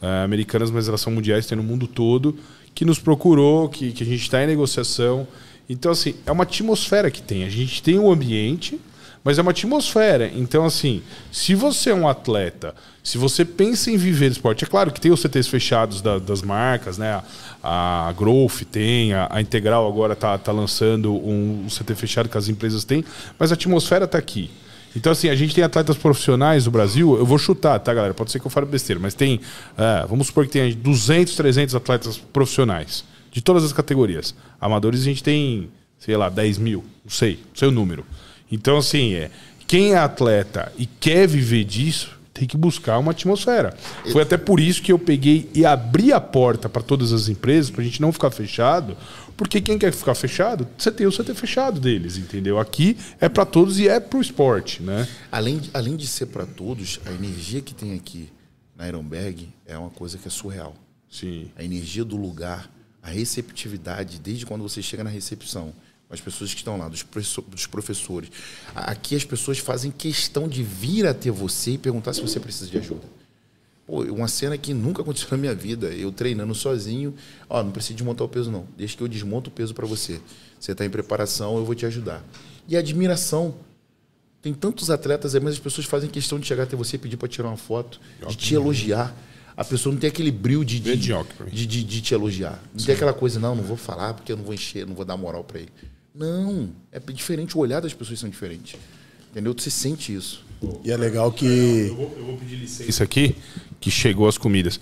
ah, americanas, mas elas são mundiais, tem no mundo todo, que nos procurou, que, que a gente está em negociação. Então, assim, é uma atmosfera que tem. A gente tem um ambiente, mas é uma atmosfera. Então, assim, se você é um atleta, se você pensa em viver esporte, é claro que tem os CTs fechados da- das marcas, né? A, a Growth tem, a, a Integral agora tá, tá lançando um, um CT fechado que as empresas têm, mas a atmosfera está aqui. Então, assim, a gente tem atletas profissionais no Brasil, eu vou chutar, tá, galera? Pode ser que eu fale besteira, mas tem, é, vamos supor que tem 200, 300 atletas profissionais, de todas as categorias. Amadores a gente tem, sei lá, 10 mil, não sei, não sei o número. Então, assim, é, quem é atleta e quer viver disso, tem que buscar uma atmosfera. Foi até por isso que eu peguei e abri a porta para todas as empresas, para a gente não ficar fechado, porque quem quer ficar fechado, você tem o CT fechado deles, entendeu? Aqui é para todos e é para o esporte, né? Além, de- além de ser para todos, a energia que tem aqui na Ironberg é uma coisa que é surreal. Sim. A energia do lugar, a receptividade, desde quando você chega na recepção, as pessoas que estão lá, dos, dos professores. Aqui as pessoas fazem questão de vir até você e perguntar se você precisa de ajuda. Pô, uma cena que nunca aconteceu na minha vida. Eu treinando sozinho. Ó, não precisa desmontar o peso, não. Deixa que eu desmonto o peso para você. Você está em preparação, eu vou te ajudar. E a admiração. Tem tantos atletas aí, mas as pessoas fazem questão de chegar até você e pedir para tirar uma foto, de te elogiar. A pessoa não tem aquele brilho de, de, de de, de- de te elogiar. Não tem aquela coisa, não, não vou falar porque eu não vou encher, não vou dar moral para ele. Não, é diferente. O olhar das pessoas são diferentes. Entendeu? Você sente isso. E é legal que. Eu vou, eu vou pedir licença. Isso aqui, que chegou as comidas.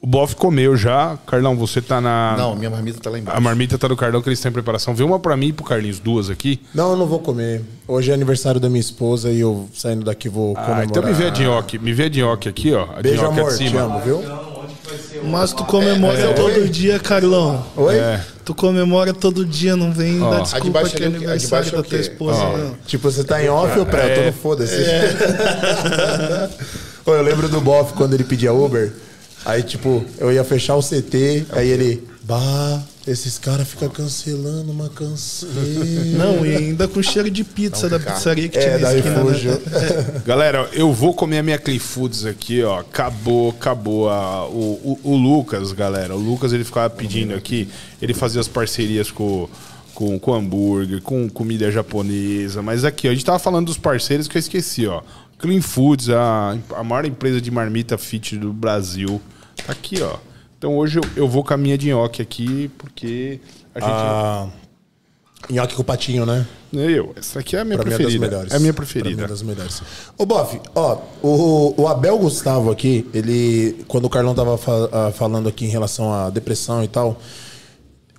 O Boff comeu já. Carlão, você tá na. Não, minha marmita tá lá embaixo. A marmita tá do Carlão, que eles estão em preparação. Vê uma pra mim e pro Carlinhos, duas aqui. Não, eu não vou comer. Hoje é aniversário da minha esposa e eu saindo daqui vou comemorar. Ah, então me vê a dinhoque. Me vê a dinhoque aqui, ó. A Beijo, dinhoque é amor. de Te cima. amo, viu? Mas tu comemora todo dia, Carlão. Oi? Tu comemora todo dia, não vem dar A de desculpa que é é aniversário é da tua esposa, não. Tipo, você tá em off ou pré? Eu tô no foda-se. Ô, eu lembro do Boff quando ele pedia Uber. Aí, tipo, eu ia fechar o CT, aí ele. Bah, esses caras ficam cancelando uma canseira. Não, e ainda com cheiro de pizza da pizzaria que tinha É, na esquina, né? Galera, eu vou comer a minha Clean Foods aqui, ó. Acabou, acabou. A, o, o, o Lucas, galera. O Lucas, ele ficava pedindo aqui. Ele fazia as parcerias com, com, com hambúrguer, com comida japonesa. Mas aqui, ó, a gente tava falando dos parceiros que eu esqueci, ó. Clean Foods, a, a maior empresa de marmita fit do Brasil. Tá aqui, ó. Então hoje eu, eu vou com a minha de nhoque aqui, porque a gente. Ah, nhoque com patinho, né? Eu, essa aqui é a minha Pra mim é das preferida. melhores. É a minha Pra mim preferida. é das melhores. Ô, Boff, ó, o, o Abel Gustavo aqui, ele, quando o Carlão tava fa- ah, falando aqui em relação à depressão e tal,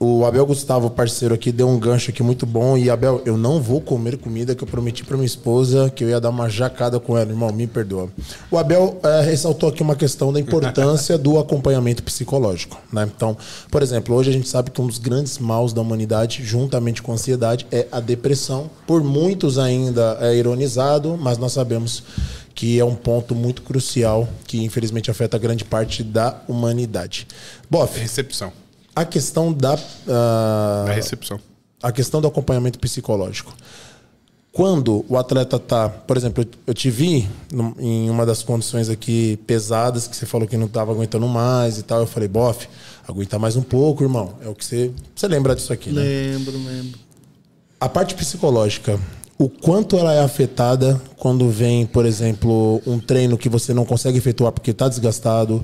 o, Abel Gustavo, parceiro aqui, deu um gancho aqui muito bom. E, Abel, eu não vou comer comida que eu prometi pra minha esposa que eu ia dar uma jacada com ela. Irmão, me perdoa. O Abel eh, ressaltou aqui uma questão da importância do acompanhamento psicológico. Né? Então, por exemplo, hoje a gente sabe que um dos grandes maus da humanidade, juntamente com a ansiedade, é a depressão. Por muitos ainda é ironizado, mas nós sabemos que é um ponto muito crucial que infelizmente afeta grande parte da humanidade. Boff, Recepção. A questão da. ah, Da recepção. a questão do acompanhamento psicológico. Quando o atleta tá, por exemplo, eu- te vi em uma das condições aqui pesadas, que você falou que não estava aguentando mais e tal, eu falei, bof, aguenta mais um pouco, irmão. É o que você. Você lembra disso aqui, né? Lembro, lembro. A parte psicológica, o quanto ela é afetada quando vem, por exemplo, um treino que você não consegue efetuar porque está desgastado,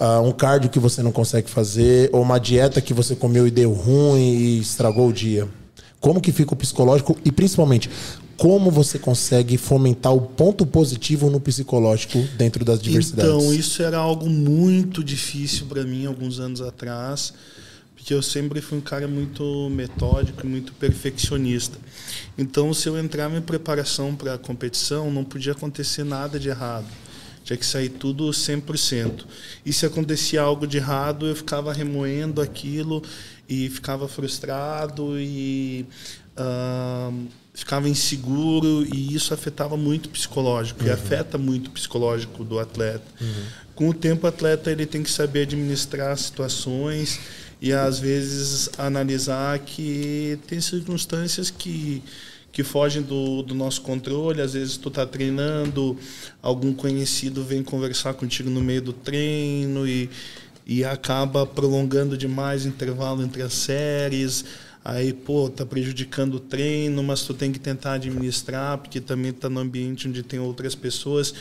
ah, um cardio que você não consegue fazer, ou uma dieta que você comeu e deu ruim e estragou o dia. Como que fica o psicológico e principalmente como você consegue fomentar o ponto positivo no psicológico dentro das diversidades? Então, isso era algo muito difícil para mim alguns anos atrás, porque eu sempre fui um cara muito metódico muito perfeccionista. Então, se eu entrava em preparação para a competição, não podia acontecer nada de errado. Tinha que sair tudo 100%. E se acontecia algo de errado, eu ficava remoendo aquilo e ficava frustrado e ah, ficava inseguro e isso afetava muito o psicológico e afeta muito o psicológico do atleta. Com o tempo, o atleta ele tem que saber administrar situações e às vezes analisar que tem circunstâncias que que fogem do, do nosso controle. Às vezes tu tá treinando, algum conhecido vem conversar contigo no meio do treino e, e acaba prolongando demais o intervalo entre as séries. Aí, pô, tá prejudicando o treino, mas tu tem que tentar administrar, porque também tá no ambiente onde tem outras pessoas.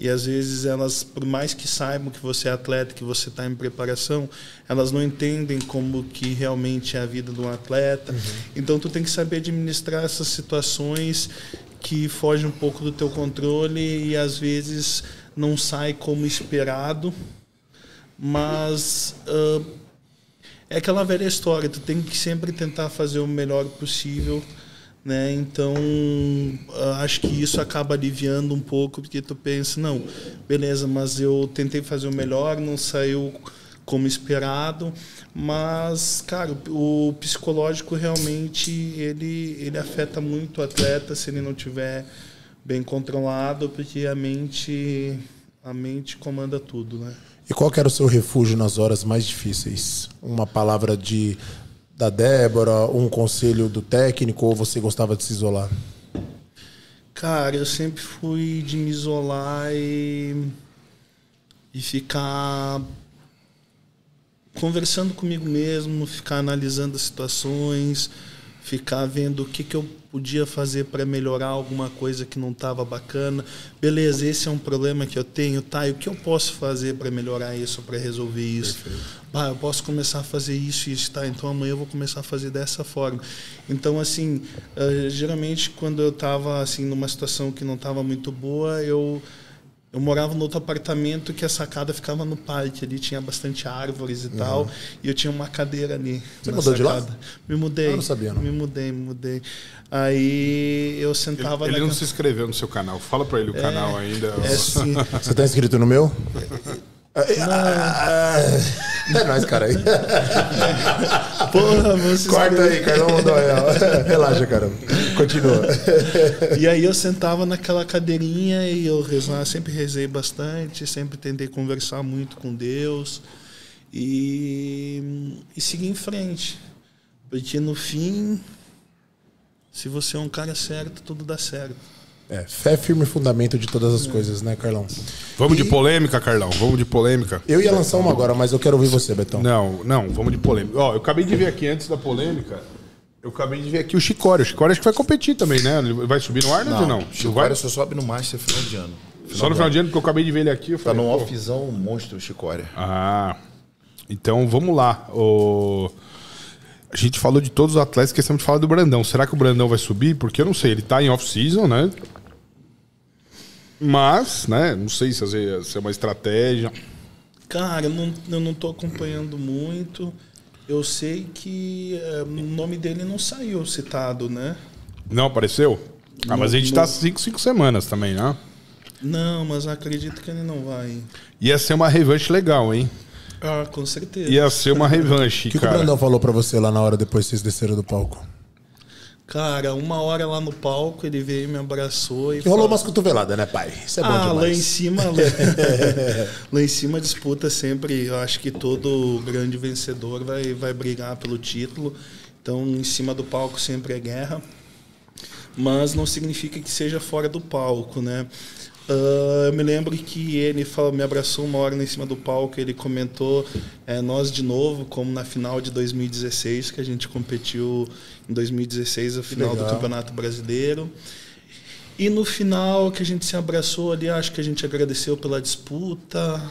E às vezes elas, por mais que saibam que você é atleta, que você está em preparação, elas não entendem como que realmente é a vida de um atleta. Então tu tem que saber administrar essas situações que fogem um pouco do teu controle e às vezes não sai como esperado, mas ah, é aquela velha história, tu tem que sempre tentar fazer o melhor possível, né? Então, ah, acho que isso acaba aliviando um pouco, porque tu pensa, não, beleza, mas eu tentei fazer o melhor, não saiu como esperado, mas, cara, o psicológico realmente, ele, ele afeta muito o atleta se ele não tiver bem controlado, porque a mente, a mente comanda tudo, né? E qual era o seu refúgio nas horas mais difíceis? Uma palavra de da Débora, um conselho do técnico, ou você gostava de se isolar? Cara, eu sempre fui de me isolar e, e ficar conversando comigo mesmo, ficar analisando as situações, ficar vendo o que, que eu podia fazer para melhorar alguma coisa que não estava bacana. Beleza, esse é um problema que eu tenho, tá? E o que eu posso fazer para melhorar isso, para resolver isso? Ah, eu posso começar a fazer isso e isso, tá? Então amanhã eu vou começar a fazer dessa forma. Então, assim, eh, geralmente quando eu estava assim, numa situação que não estava muito boa, eu eu morava no outro apartamento que a sacada ficava no parque, ali tinha bastante árvores e tal, e eu tinha uma cadeira ali. Você na mudou de lá? sacada. Me mudei. Ah, não sabia, não. Me mudei, me mudei. Aí eu Ele, sentava ele naquela- não se inscreveu no seu canal. Fala pra ele o canal ainda. É sim. Você tá inscrito no meu? É nóis, cara. Porra, você Corta aí, Carlão mandou. Relaxa, cara. Continua. E aí eu sentava naquela cadeirinha e eu rezava, sempre rezei bastante, sempre tentei conversar muito com Deus e, e seguir em frente. Porque no fim, se você é um cara certo, tudo dá certo. É, fé é firme fundamento de todas as coisas, né, Carlão? Vamos de polêmica, Carlão. Vamos de polêmica. Eu ia lançar uma agora, mas eu quero ouvir você, Betão. Não, não, vamos de polêmica. Ó, eu acabei de ver aqui antes da polêmica. Eu acabei de ver aqui o Chicória. O Chicória acho que vai competir também, né? Ele vai subir no ar, né, ou não? Chicória vai? só sobe no Master final de ano. Só no final de ano, porque eu acabei de ver ele aqui. Eu Tá falei, num pô. offzão monstro, Chicória. Ah, então vamos lá. O... A gente falou de todos os atletas, esquecemos de falar do Brandão. Será que o Brandão vai subir? Porque eu não sei, ele tá em off-season, né? Mas, né, não sei se é, é uma estratégia. Cara, eu não, eu não tô acompanhando muito. Eu sei que eh, o nome dele não saiu citado, né? Não apareceu? Ah, mas a gente No- tá no- cinco, cinco semanas também, né? Não, mas acredito que ele não vai. Ia ser uma revanche legal, hein? Ah, com certeza. Ia ser uma revanche, O que, que o cara. Brandão falou pra você lá na hora depois que vocês desceram do palco? Cara, uma hora lá no palco, ele veio e me abraçou e Que rolou falou- umas cotoveladas, né, pai? Isso é bom ah, lá em demais. cima, lá, lá em cima a disputa sempre, eu acho que todo grande vencedor vai, vai brigar pelo título. Então, em cima do palco sempre é guerra. Mas não significa que seja fora do palco, né? Ah, eu me lembro que ele falou, me abraçou uma hora lá em cima do palco, ele comentou é, nós de novo, como na final de 2016, que a gente competiu em 2016, a final do. Campeonato Brasileiro. E no final que a gente se abraçou ali, acho que a gente agradeceu pela disputa.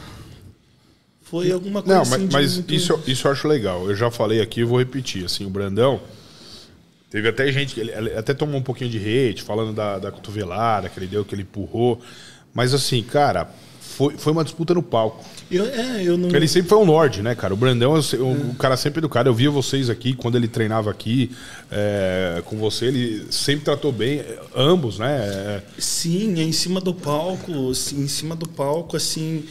Foi alguma coisa Não, assim mas, mas muito- isso, isso eu acho legal. Eu já falei aqui e vou repetir. Assim, o Brandão. Teve até gente que ele, até tomou um pouquinho de hate, falando da, da cotovelada que ele deu, que ele empurrou. Mas assim, cara, foi, foi uma disputa no palco. Eu, é, eu não. Ele sempre foi um lorde, né, cara? O Brandão é um, um cara sempre educado. Eu via vocês aqui, quando ele treinava aqui é, com você, ele sempre tratou bem, é, ambos, né? É, Sim, é em cima do palco, em cima do palco, assim,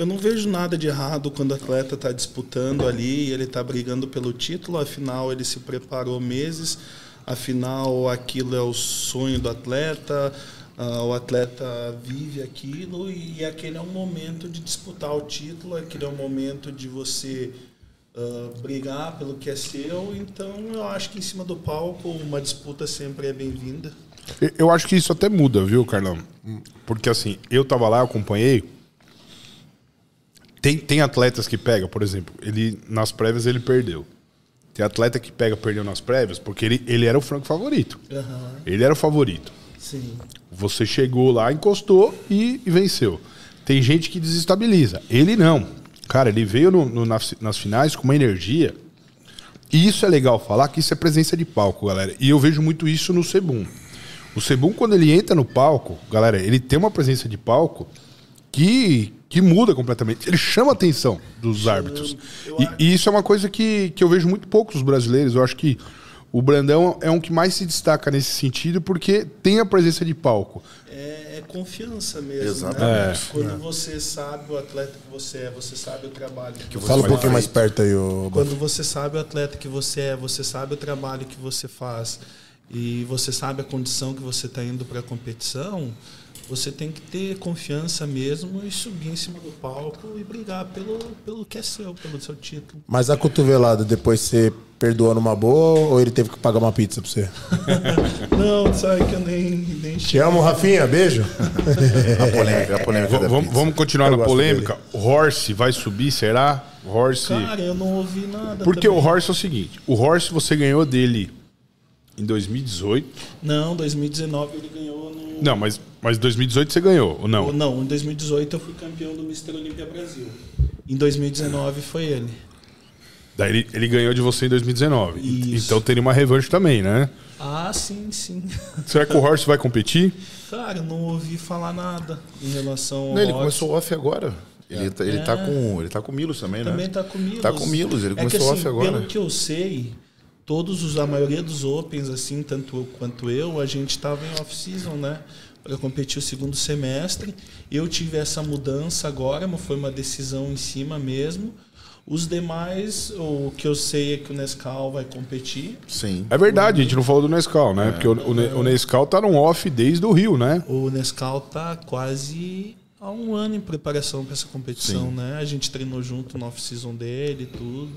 eu não vejo nada de errado quando o atleta está disputando ali, e ele está brigando pelo título, afinal ele se preparou meses, afinal aquilo é o sonho do atleta, ah, o atleta vive aquilo e aquele é um momento de disputar o título, aquele é um momento de você ah, brigar pelo que é seu, então eu acho que em cima do palco uma disputa sempre é bem-vinda. Eu- acho que isso até muda, viu, Carlão? Porque assim, eu tava lá, acompanhei. Tem, tem atletas que pega, por exemplo, ele nas prévias ele perdeu. Tem atleta que pega, perdeu nas prévias, porque ele, ele era o franco favorito. Aham, Ele era o favorito. sim. Você chegou lá, encostou e, e venceu. Tem gente que desestabiliza. Ele não. Cara, ele veio no- no- nas, nas finais com uma energia. E isso é legal falar, que isso é presença de palco, galera. E eu vejo muito isso no Sebum. O Sebum, quando ele entra no palco, galera, ele tem uma presença de palco que, que muda completamente. Ele chama a atenção dos árbitros. E, e isso é uma coisa que, que eu vejo muito pouco dos brasileiros. Eu acho que o Brandão é um que mais se destaca nesse sentido porque tem a presença de palco. É, é confiança mesmo. Exatamente. Né? Quando você sabe o atleta que você é, você sabe o trabalho que você Fala um pouquinho mais perto aí, ô. Quando você sabe o atleta que você é, você sabe o trabalho que você faz e você sabe a condição que você está indo para a competição, você tem que ter confiança mesmo e subir em cima do palco e brigar pelo, pelo que é seu, pelo seu título. Mas a cotovelada, depois você perdoou numa boa ou ele teve que pagar uma pizza pra você? Não, sabe que eu nem, nem Te amo, Rafinha. Beijo. A polêmica, a polêmica V- vamos, vamos continuar Eu na polêmica. Horse vai subir, será? Horse. Cara, eu não ouvi nada. Porque também. o Horse é o seguinte: o Horse você ganhou dele em 2018. Não, 2019 ele ganhou no. Não, mas, mas 2018 você ganhou, ou não? Não, em 2018 eu fui campeão do Mr. Olímpia Brasil. Em 2019 foi ele. Daí ele, ele ganhou de você em 2019. Isso. Então teria uma revanche também, né? Ah, sim, sim. Será que o Horse vai competir? Cara, eu não ouvi falar nada em relação ao Não, ele começou off agora. Ele, tá, ele, tá com, ele tá com o Milos também, né? Também tá com o Milos. Tá com o Milos, ele É começou que, assim, off agora. Pelo que eu sei, todos os, a maioria dos Opens, assim, tanto eu quanto eu, a gente estava em off-season, né? Para competir o segundo semestre. Eu tive essa mudança agora, mas foi uma decisão em cima mesmo. Os demais, o que eu sei é que o Nescau vai competir. Sim. É verdade, a gente não falou do Nescau, né? Porque o, o, o Nescau tá num off desde o Rio, né? O Nescau tá quase há um ano em preparação para essa competição, Sim. né? A gente treinou junto no off-season dele e tudo.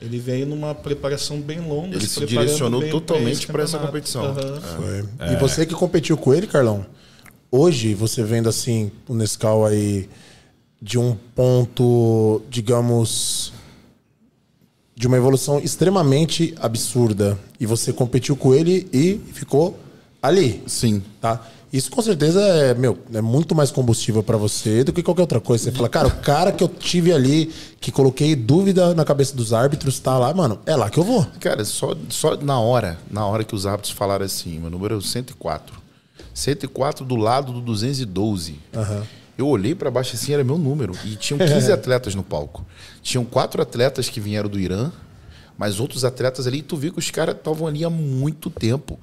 Ele veio numa preparação bem longa. Ele se preparando direcionou totalmente pra essa competição. Aham. Foi. E você que competiu com ele, Carlão, hoje você vendo assim o Nescau aí de um ponto, digamos, de uma evolução extremamente absurda e você competiu com ele e ficou ali, Sim. tá? Isso com certeza é, meu, é muito mais combustível pra você do que qualquer outra coisa. Você fala, cara, o cara que eu tive ali, que coloquei dúvida na cabeça dos árbitros, tá lá, mano, é lá que eu vou. Cara, só, só na hora, na hora que os árbitros falaram assim, meu número é 104. 104 do lado do 212. Eu olhei pra baixo assim, era meu número. E tinham 15 atletas no palco. Tinham quatro atletas que vieram do Irã Mas outros atletas ali, tu vê que os caras estavam ali há muito tempo.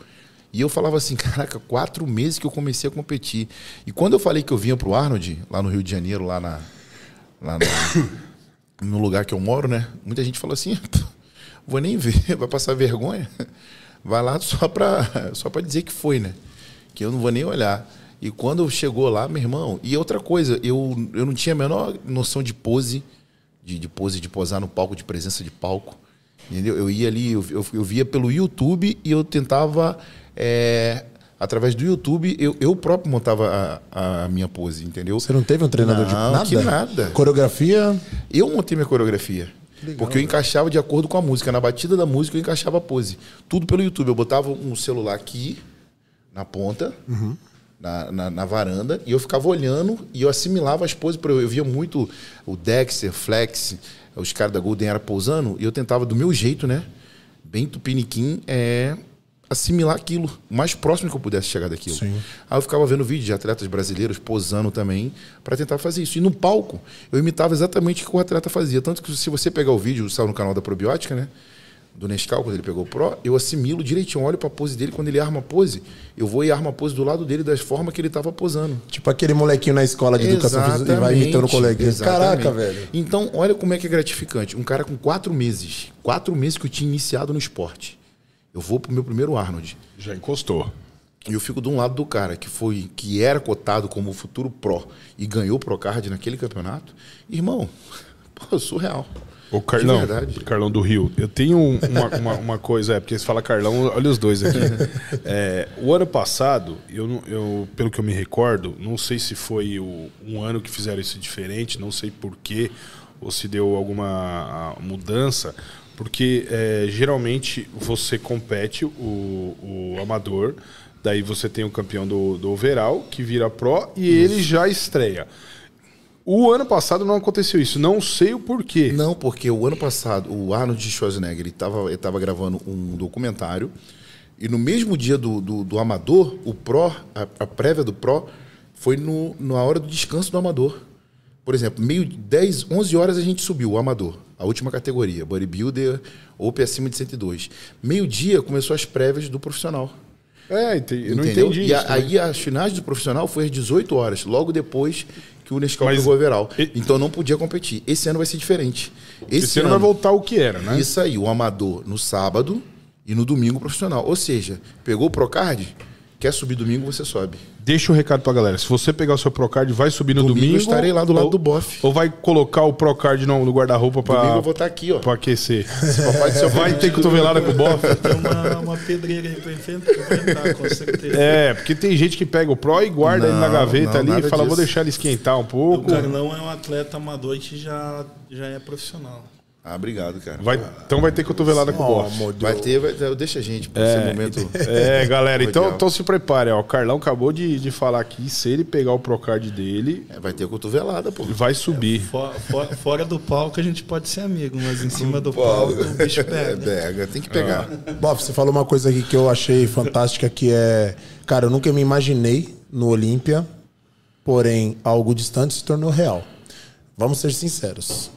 E eu falava assim, caraca, quatro meses que eu comecei a competir. E quando eu falei que eu vinha pro Arnold, lá no Rio de Janeiro, lá, na, lá no, no lugar que eu moro, né? Muita gente falou assim, vou nem ver, vai passar vergonha. Vai lá só pra, só pra dizer que foi, né? Que eu não vou nem olhar. E quando chegou lá, meu irmão. E outra coisa, eu, eu não tinha a menor noção de pose, de, de pose, de posar no palco, de presença de palco. Entendeu? Eu ia ali, eu, eu, eu via pelo YouTube e eu tentava. É, através do YouTube, eu, eu próprio montava a, a minha pose, entendeu? Você não teve um treinador de Não, nada? que nada. Coreografia? Eu montei minha coreografia. porque eu encaixava de acordo com a música. Na batida da música, eu encaixava a pose. Tudo pelo YouTube. Eu botava um celular aqui, na ponta, na, na, na varanda, e eu ficava olhando e eu assimilava as poses. Eu, eu via muito o Dexter, Flex, os caras da Golden era pousando, e eu tentava, do meu jeito, né? Bem tupiniquim, é, assimilar aquilo, o mais próximo que eu pudesse chegar daquilo. Sim. Aí eu ficava vendo vídeos de atletas brasileiros posando também para tentar fazer isso. E no palco, eu imitava exatamente o que o atleta fazia. Tanto que se você pegar o vídeo, saiu no canal da Probiótica, né? Do Nescau, quando ele pegou o Pro, eu assimilo direitinho, olho pra pose dele, quando ele arma a pose, eu vou e armo a pose do lado dele das formas que ele tava posando. Tipo aquele molequinho na escola de educação física e vai imitando o coleguinha. exatamente. Caraca, velho. Então, olha como é que é gratificante. Um cara com quatro meses, quatro meses que eu tinha iniciado no esporte. Eu vou pro meu primeiro Arnold. Já encostou. E eu fico de um lado do cara que foi que era cotado como futuro pro e ganhou o Procard naquele campeonato. Irmão, pô, surreal. Ô, Carlão. Carlão do Rio, eu tenho um- uma, uma, uma coisa, é, porque você fala Carlão, olha os dois aqui. É, o ano passado, eu, eu, pelo que eu me recordo, não sei se foi o- um ano que fizeram isso diferente, não sei porquê, ou se deu alguma mudança, porque é, geralmente você compete o, o amador, daí você tem o campeão do, do overall, que vira pro, e ele já estreia. O ano passado não aconteceu isso, não sei o porquê. Não, porque o ano passado, o Arnold Schwarzenegger, ele estava ele tava gravando um documentário e no mesmo dia do, do, do Amador, o Pro, a, a prévia do Pro, foi no, na hora do descanso do Amador. Por exemplo, meio 10, 11 horas a gente subiu o Amador, a última categoria, Bodybuilder, Open acima de 102. Meio-dia começou as prévias do profissional. É, eu não Entendeu? entendi e isso. a- aí as finais do profissional foi às 18 horas, logo depois que o Nescau Mas- pegou o overall. e- Então não podia competir. Esse ano vai ser diferente. Esse, Esse ano vai voltar o que era, né? Isso aí, o amador no sábado e no domingo o profissional. Ou seja, pegou o Procard, quer subir domingo, você sobe. Deixa o recado pra galera. Se você pegar o seu Procard, vai subir no Domingo domingo. eu estarei lá do lado ou- do bofe. Ou vai colocar o Procard no, no guarda-roupa pra, Domingo eu vou estar aqui, ó. pra aquecer. Papai do céu Vai ter cotovelada com o bofe? Tem uma, uma pedreira aí pra enfrentar, com certeza. É, porque tem gente que pega o Pro e guarda ele na Não, gaveta não, ali e fala, vou disso. deixar ele esquentar um O pouco. Carlão é um atleta amador que já, já é profissional. Ah, obrigado, cara. Vai, então vai ter cotovelada com o de Vai ter, vai ter. Deixa a gente, por esse momento. É, galera, então, então se prepare. Ó, o Carlão acabou de, de falar aqui, se ele pegar o Procard dele, É, vai ter cotovelada, pô. vai subir. Fora, fora, fora do palco a gente pode ser amigo, mas em cima do palco o bicho É, pega. pega, tem que pegar. Bof, você falou uma coisa aqui que eu achei fantástica, que é... Cara, eu nunca me imaginei no Olímpia, porém, algo distante se tornou real. Vamos ser sinceros.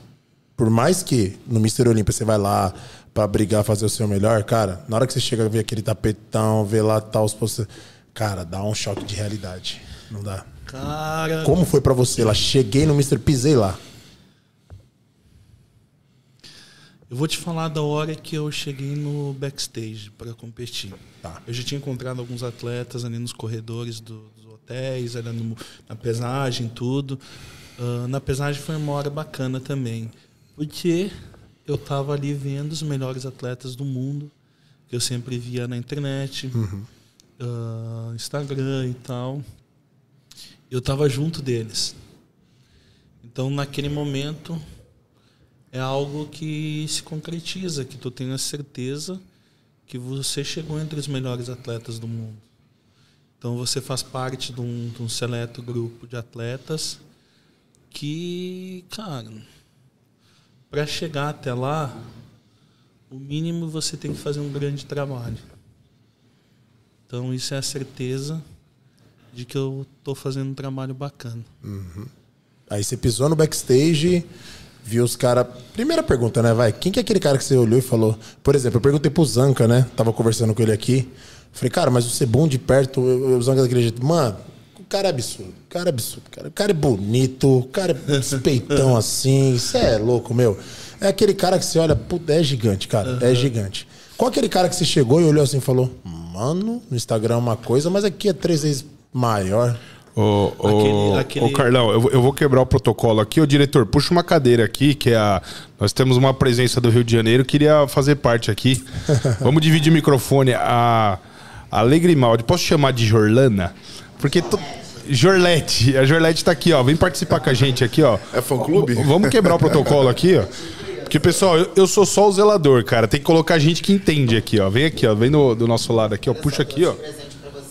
Por mais que no Mister Olímpia você vai lá pra brigar, fazer o seu melhor, cara, na hora que você chega a ver aquele tapetão, ver lá tal, os postos... Cara, dá um choque de realidade. Não dá. Cara, Como foi pra você lá? Cheguei no Mister, pisei lá. eu vou te falar da hora que eu cheguei no backstage para competir. Tá. Eu já tinha encontrado alguns atletas ali nos corredores do- dos hotéis, ali no- na pesagem, tudo. Ah, na pesagem foi uma hora bacana também, porque eu tava ali vendo os melhores atletas do mundo, que eu sempre via na internet, ah, Instagram e tal. Eu tava junto deles. Então, naquele momento, é algo que se concretiza, que tu tem a certeza que você chegou entre os melhores atletas do mundo. Então você faz parte de um, de um seleto grupo de atletas que, cara, para chegar até lá, o mínimo você tem que fazer um grande trabalho. Então isso é a certeza de que eu estou fazendo um trabalho bacana. Aí você pisou no backstage, vi os caras. Primeira pergunta, né, vai? Quem que é aquele cara que você olhou e falou? Por exemplo, eu perguntei pro Zanca, né? Tava conversando com ele aqui. Falei, cara, mas você bom de perto, o Zanca daquele jeito. Mano, o cara é absurdo. O cara é absurdo. Cara. O cara é bonito, o cara é despeitão assim. Você é louco, meu. É aquele cara que você olha, puta, é gigante, cara. É gigante. Qual aquele cara que você chegou e olhou assim e falou, mano, no Instagram é uma coisa, mas aqui é três vezes maior. Ô, ô, Aquele- aquele- ô, Carlão, eu, vou- eu vou quebrar o protocolo aqui. Ô, diretor, puxa uma cadeira aqui, que é a. Nós temos uma presença do Rio de Janeiro, queria fazer parte aqui. Vamos dividir o microfone. A, a Alegrimaldi, posso chamar de Jorlana? Porque. to- Jorlete, a Jorlete tá aqui, ó. Vem participar com a gente aqui, ó. É fã-clube? V- Vamos quebrar o protocolo aqui, ó. Porque, pessoal, eu, eu sou só o zelador, cara. Tem que colocar gente que entende aqui, ó. Vem aqui, ó. Vem do, do nosso lado aqui, ó. Puxa aqui, ó.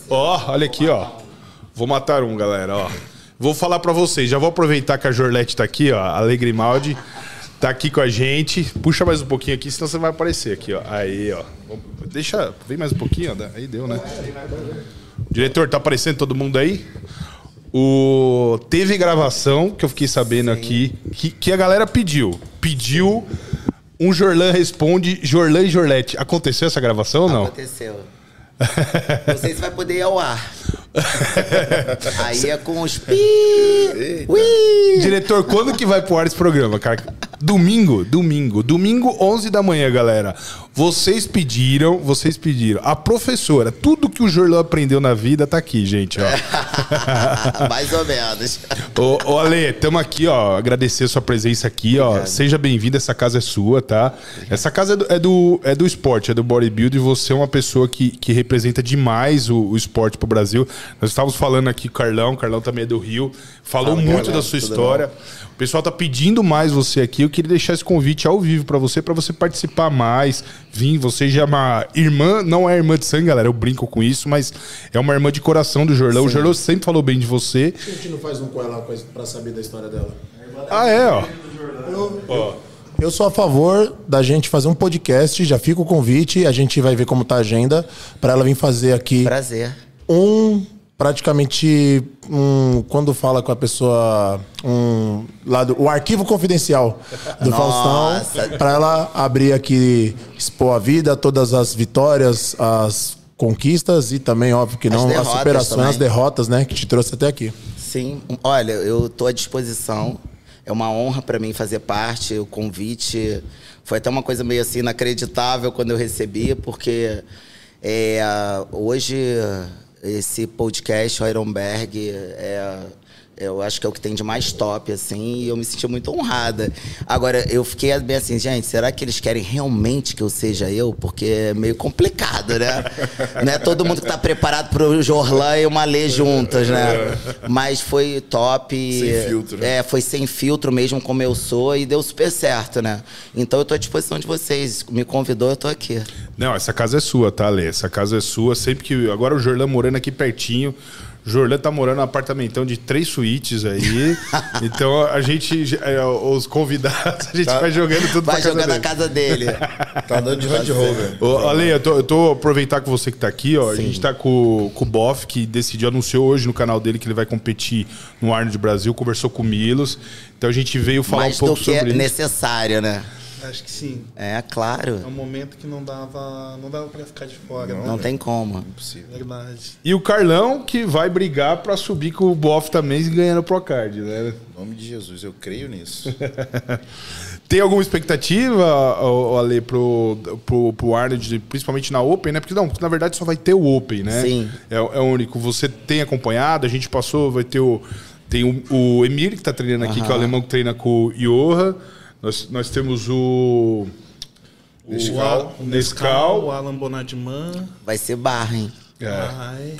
Ó, olha aqui, ó. Vou matar um, galera, ó. Vou falar pra vocês, já vou aproveitar que a Jorlete tá aqui, ó. A Alegrimaldi tá aqui com a gente. Puxa mais um pouquinho aqui, senão você vai aparecer aqui, ó. Aí, ó. Deixa. Vem mais um pouquinho, ó. Aí deu, né? Diretor, tá aparecendo todo mundo aí? O... Teve gravação que eu fiquei sabendo aqui que, que a galera pediu. Pediu um Jorlan responde Jorlan e Jorlete. Aconteceu essa gravação ou não? Aconteceu. Não sei se vai poder ir ao ar. Aí é com os pi. Diretor, quando que vai pro ar esse programa, cara? Domingo, domingo, domingo 11 da manhã, galera. Vocês pediram, vocês pediram. A professora, tudo que o Jorlan aprendeu na vida tá aqui, gente, ó. Mais ou menos. Ô, ô Ale, estamos aqui, ó. Agradecer a sua presença aqui, ó. Seja bem-vindo, essa casa é sua, tá? Essa casa é do, é do, é do esporte, é do bodybuilding. Você é uma pessoa que, que representa demais o, o esporte pro Brasil. Nós estávamos falando aqui com o Carlão, o Carlão também é do Rio. Falou Fala, muito Carlão, da sua história. O pessoal tá pedindo mais você aqui. Eu queria deixar esse convite ao vivo pra você, pra você participar mais, vir. Você já é uma irmã, não é irmã de sangue, galera. Eu brinco com isso, mas é uma irmã de coração do Jorlão. O Jorlão sempre falou bem de você. A gente não faz um com ela pra saber da história dela. Ah, é, ó. Eu sou a favor da gente fazer um podcast, já fica o convite, a gente vai ver como tá a agenda, pra ela vir fazer aqui Prazer. um praticamente um quando fala com a pessoa um lado o arquivo confidencial do Nossa. Faustão para ela abrir aqui expor a vida todas as vitórias as conquistas e também óbvio que não as, derrotas superações também. as derrotas né que te trouxe até aqui Sim. Olha, eu tô à disposição. É uma honra para mim fazer parte. O convite foi até uma coisa meio assim inacreditável quando eu recebi, porque é, hoje esse podcast, o Ironberg, é, eu acho que é o que tem de mais top, assim, e eu me senti muito honrada. Agora, eu fiquei bem assim, gente, será que eles querem realmente que eu seja eu? Porque é meio complicado, né? Não é todo mundo que tá preparado pro Jorlan e uma Lê juntas, né? Mas foi top. Sem filtro, né? É, foi sem filtro mesmo, como eu sou, e deu super certo, né? Então eu tô à disposição de vocês. Me convidou, eu tô aqui. Não, essa casa é sua, tá, Lê? Essa casa é sua. Sempre que. Agora o Jorlan morando aqui pertinho. Jorlan tá morando num apartamentão de três suítes aí. então a gente. é, os convidados, a gente vai jogando tudo Vai pra casa na dele. casa dele. Tá andando de Land Rover. Ô, Ale, eu tô, eu tô aproveitar com você que tá aqui, ó. A gente tá com, com o Boff, que decidiu, anunciou hoje no canal dele que ele vai competir no Arnold Brasil, conversou com o Milos. Então a gente veio falar Mais um pouco do que é sobre isso. necessário, né? Acho que sim. É, claro. É um momento que não dava, não dava para ficar de fora. Não tem como. Verdade. E o Carlão, que vai brigar pra subir com o Boff também e ganhar no Procard, né? Em nome de Jesus, eu creio nisso. Tem alguma expectativa, Ale, pro, pro, pro Arnold, principalmente na Open, né? Porque não, na verdade só vai ter o Open, né? Sim. É, é o único. Você tem acompanhado, a gente passou, vai ter o. Tem o, o Emir, que tá treinando aqui, que é o alemão que treina com o Johan. Nós, nós temos o. O, Nescau. o Nescau. o Alan Bonadman. Vai ser barra, hein? É. Ai.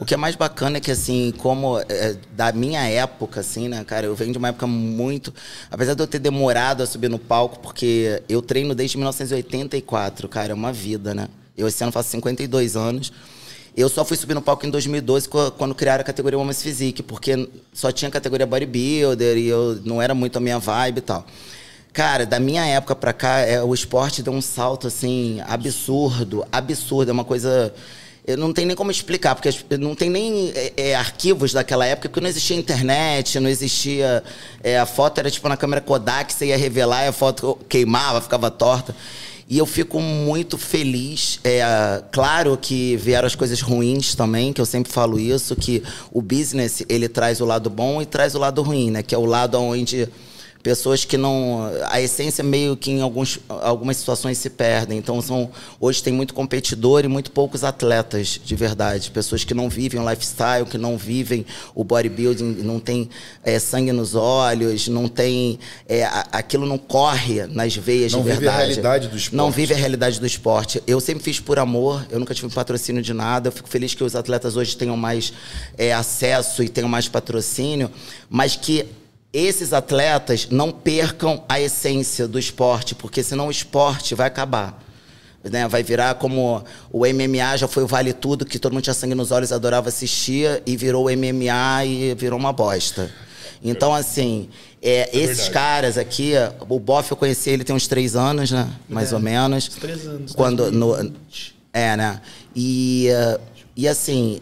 O que é mais bacana é que, assim, como é, da minha época, assim, né, cara, eu venho de uma época muito. Apesar de eu ter demorado a subir no palco, porque eu treino desde 1984, cara, é uma vida, né? Eu esse ano faço 52 anos. Eu só fui subir no palco em 2012 co- quando criaram a categoria Women's Physique, porque só tinha categoria bodybuilder e eu não era muito a minha vibe e tal. Cara, da minha época pra cá, é, o esporte deu um salto, assim, absurdo, absurdo. É uma coisa... Eu não tem nem como explicar, porque não tem nem é, é, arquivos daquela época, porque não existia internet, não existia. é, a foto era tipo na câmera Kodak, você ia revelar e a foto queimava, ficava torta. E eu fico muito feliz. É, claro que vieram as coisas ruins também, que eu sempre falo isso, que o business ele traz o lado bom e traz o lado ruim, né? Que é o lado onde pessoas que não a essência meio que em alguns, algumas situações se perdem. Então são hoje tem muito competidor e muito poucos atletas de verdade. Pessoas que não vivem o lifestyle que não vivem o bodybuilding não tem é, sangue nos olhos não tem é, aquilo não corre nas veias Não de vive a verdade. realidade do esporte. não vive a realidade do esporte. Eu sempre fiz por amor eu nunca tive patrocínio de nada. Eu fico feliz que os atletas hoje tenham mais é, acesso e tenham mais patrocínio mas que esses atletas não percam a essência do esporte, porque senão o esporte vai acabar. Né? Vai virar como o MMA já foi o Vale Tudo, que todo mundo tinha sangue nos olhos, adorava assistir, e virou o MMA e virou uma bosta. Então, assim, é, esses caras aqui, o Boff eu conheci ele tem uns três anos, né? Mais ou menos. três anos, Quando, no, 2020. é, né? E, eh, e assim,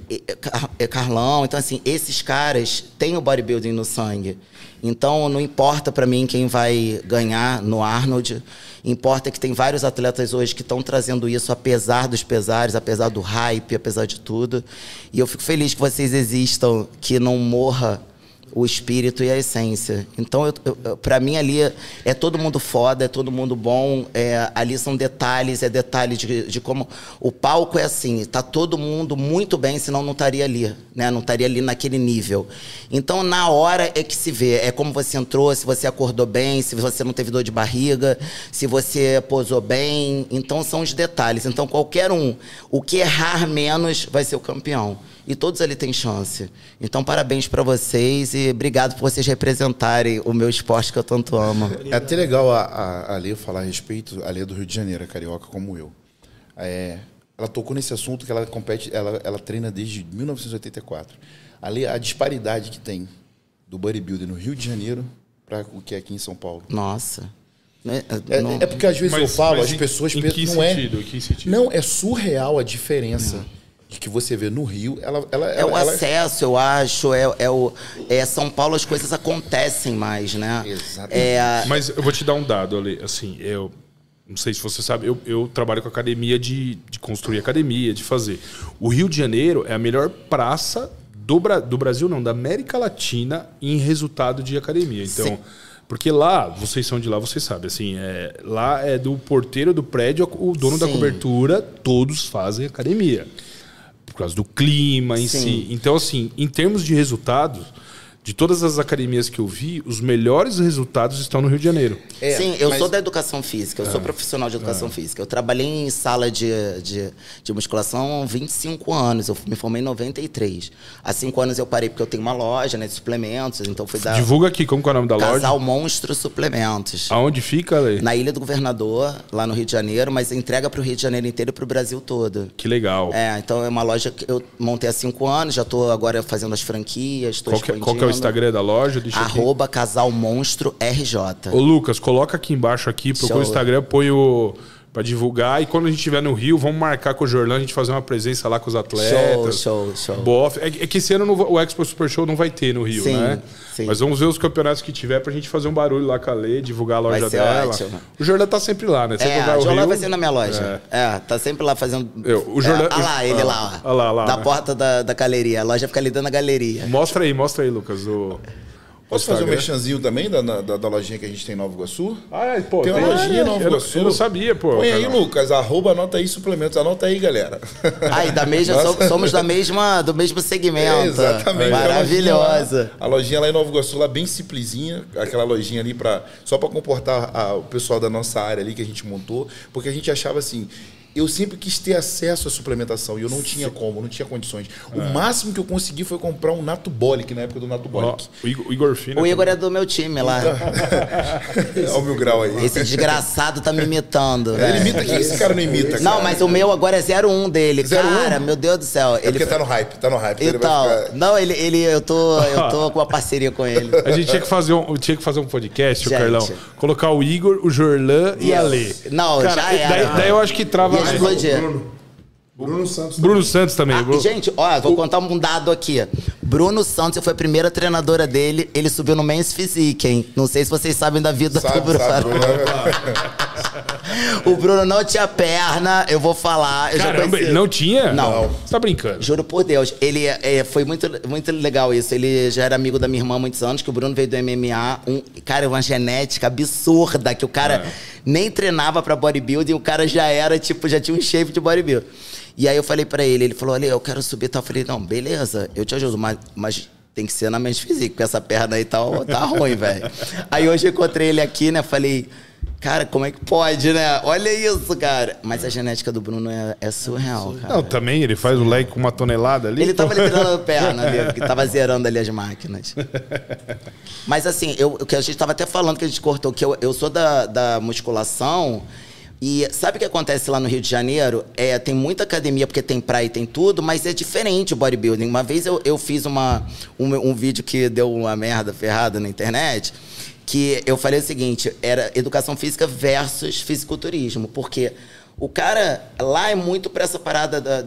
é Carlão, então assim, esses caras têm o bodybuilding no sangue. Então não importa pra mim quem vai ganhar no Arnold, importa que tem vários atletas hoje que estão trazendo isso apesar dos pesares, apesar do hype, apesar de tudo. E eu fico feliz que vocês existam, que não morra o espírito e a essência. Então, pra mim ali é, é todo mundo foda, é todo mundo bom, é, ali são detalhes, é detalhe de, de como o palco é assim, tá todo mundo muito bem, senão não estaria ali, né? Não estaria ali naquele nível. Então, na hora é que se vê, é como você entrou, se você acordou bem, se você não teve dor de barriga, se você posou bem. Então, são os detalhes. Então, qualquer um, o que errar menos vai ser o campeão. E todos ali têm chance. Então, parabéns pra vocês e obrigado por vocês representarem o meu esporte que eu tanto amo. É até legal a, a, a Lê falar a respeito, a Lê é do Rio de Janeiro, a carioca como eu. É, ela tocou nesse assunto que ela compete, ela, ela treina desde 1984. A Lê, a disparidade que tem do bodybuilder no Rio de Janeiro para o que é aqui em São Paulo. Nossa. Né? É, Não- é porque às vezes Mas- eu falo, as pessoas em pensam que não sentido? é. Em que sentido? Não, é surreal a diferença de que você vê no Rio. Ela, ela, É o ela, ela- acesso, eu acho. É, é o, é São Paulo as coisas acontecem mais, né? Exatamente. É, Mas eu vou te dar um dado, Ale. Assim, eu não sei se você sabe, eu, eu trabalho com academia de, de construir academia, de fazer. O Rio de Janeiro é a melhor praça do, Bra- do Brasil, não, da América Latina em resultado de academia. Então. Sim. Porque lá, vocês são de lá, vocês sabem, assim, é, lá é do porteiro do prédio, o dono da Sim. cobertura, todos fazem academia. Por causa do clima em Sim. si. Então, assim, em termos de resultados, de todas as academias que eu vi, os melhores resultados estão no Rio de Janeiro. É, Sim, eu mas- sou da educação física, eu sou profissional de educação física. Eu trabalhei em sala de, de, de musculação há 25 anos, eu me formei em 93. Há 5 anos eu parei porque eu tenho uma loja né, de suplementos, então fui dar Divulga aqui, como que é o nome da Casal loja? Monstro Suplementos. Aonde fica, Ale? Na Ilha do Governador, lá no Rio de Janeiro, mas entrega para o Rio de Janeiro inteiro e para o Brasil todo. Que legal. É, então é uma loja que eu montei há cinco anos, já estou agora fazendo as franquias, estou que, qual que é o Instagram da loja? Deixa aqui. Arroba Casal Monstro RJ. Ô, Lucas, coloca aqui embaixo aqui, procura o Show. Instagram, põe o. Pra divulgar. E quando a gente estiver no Rio, vamos marcar com o Jorlan, a gente fazer uma presença lá com os atletas. Show, show, show. Bof. É, é que esse ano não o Expo Super Show não vai ter no Rio, Sim, né? sim. Mas vamos ver os campeonatos que tiver pra gente fazer um barulho lá com a Lê, divulgar a loja dela. ótimo. O Jordan tá sempre lá, né? Sempre É, vai o Jorlan Rio. vai ser na minha loja. É, tá sempre lá fazendo. Eu- o Jorlan- É, olha lá, ele Ah, lá, ó. olha lá, lá, Na né? porta da, da galeria. A loja fica ali dentro da galeria. Mostra aí, mostra aí, Lucas. O... Posso fazer um Instagram. merchanzinho também da, da, da lojinha que a gente tem em Nova Iguaçu? Ah, é, pô, Tem uma lojinha em Nova eu, Iguaçu. eu não sabia, pô. Põe aí. Lucas. Arroba, anota aí suplementos. Anota aí, galera. Aí, da mesma, somos da mesma, do mesmo segmento. É, exatamente. Maravilhosa. A lojinha, lá, a lojinha lá em Nova Iguaçu, lá bem simplesinha. Aquela lojinha ali pra, só para comportar a- o pessoal da nossa área ali que a gente montou. Porque a gente achava assim... Eu sempre quis ter acesso à suplementação e eu não tinha como, não tinha condições. O máximo que eu consegui foi comprar um Natubolic, na época do Ó, Natubolic. o Igor, o Igor Fina. O Igor é do meu time lá. Olha o meu grau aí. Esse desgraçado tá me imitando. Ele né? imita quem esse cara não imita, cara? Não, mas o meu agora é 01 dele. 01? Cara, meu Deus do céu. É porque tá no hype, tá no hype. ele Então, vai ficar... não, ele, ele, eu tô, eu tô com uma parceria com ele. A gente tinha que fazer um, tinha que fazer um podcast, o Gente. Carlão. Colocar o Igor, o Jorlan e a Lê. Não, já era. Daí, daí eu acho que trava Ia explodir. Bruno, Bruno Santos. Bruno Santos também. Ah, Bru- gente, ó, vou contar um dado aqui. Bruno Santos, eu fui a primeira treinadora dele. Ele subiu no Men's Physique, hein? Não sei se vocês sabem da vida do Sabe, Bruno. sabe, Bruno? O Bruno não tinha perna, eu vou falar. Eu Caramba, ele não tinha? Não. Você tá brincando. Juro por Deus, ele é, foi muito, muito legal isso. Ele já era amigo da minha irmã há muitos anos, que o Bruno veio do MMA. Um, cara, uma genética absurda, que o cara nem treinava pra bodybuilding, o cara já era, tipo, já tinha um shape de bodybuilding. E aí eu falei pra ele, ele falou, olha, eu quero subir e tal. Eu falei, não, beleza, eu te ajudo, mas, mas tem que ser na mente física, porque essa perna aí tá, tá ruim, velho. Aí hoje eu encontrei ele aqui, né, falei... Cara, como é que pode, né? Olha isso, cara. Mas a genética do Bruno é, é surreal, cara. Não, também ele faz o leg com uma tonelada ali. Ele tava ali treinando a perna ali, porque tava zerando ali as máquinas. Mas assim, eu, o que a gente tava até falando que a gente cortou, que eu, eu sou da, da musculação. E sabe o que acontece lá no Rio de Janeiro? É, tem muita academia, porque tem praia e tem tudo, mas é diferente o bodybuilding. Uma vez eu, eu fiz uma, um, um vídeo que deu uma merda ferrada na internet, que eu falei o seguinte, era educação física versus fisiculturismo, porque o cara lá é muito pra essa parada da,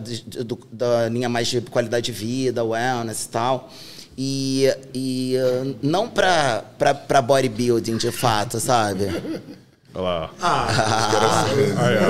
da linha mais de qualidade de vida, wellness e tal. E, e uh, não pra, pra bodybuilding, de fato, sabe? Olha lá. Aí, ó.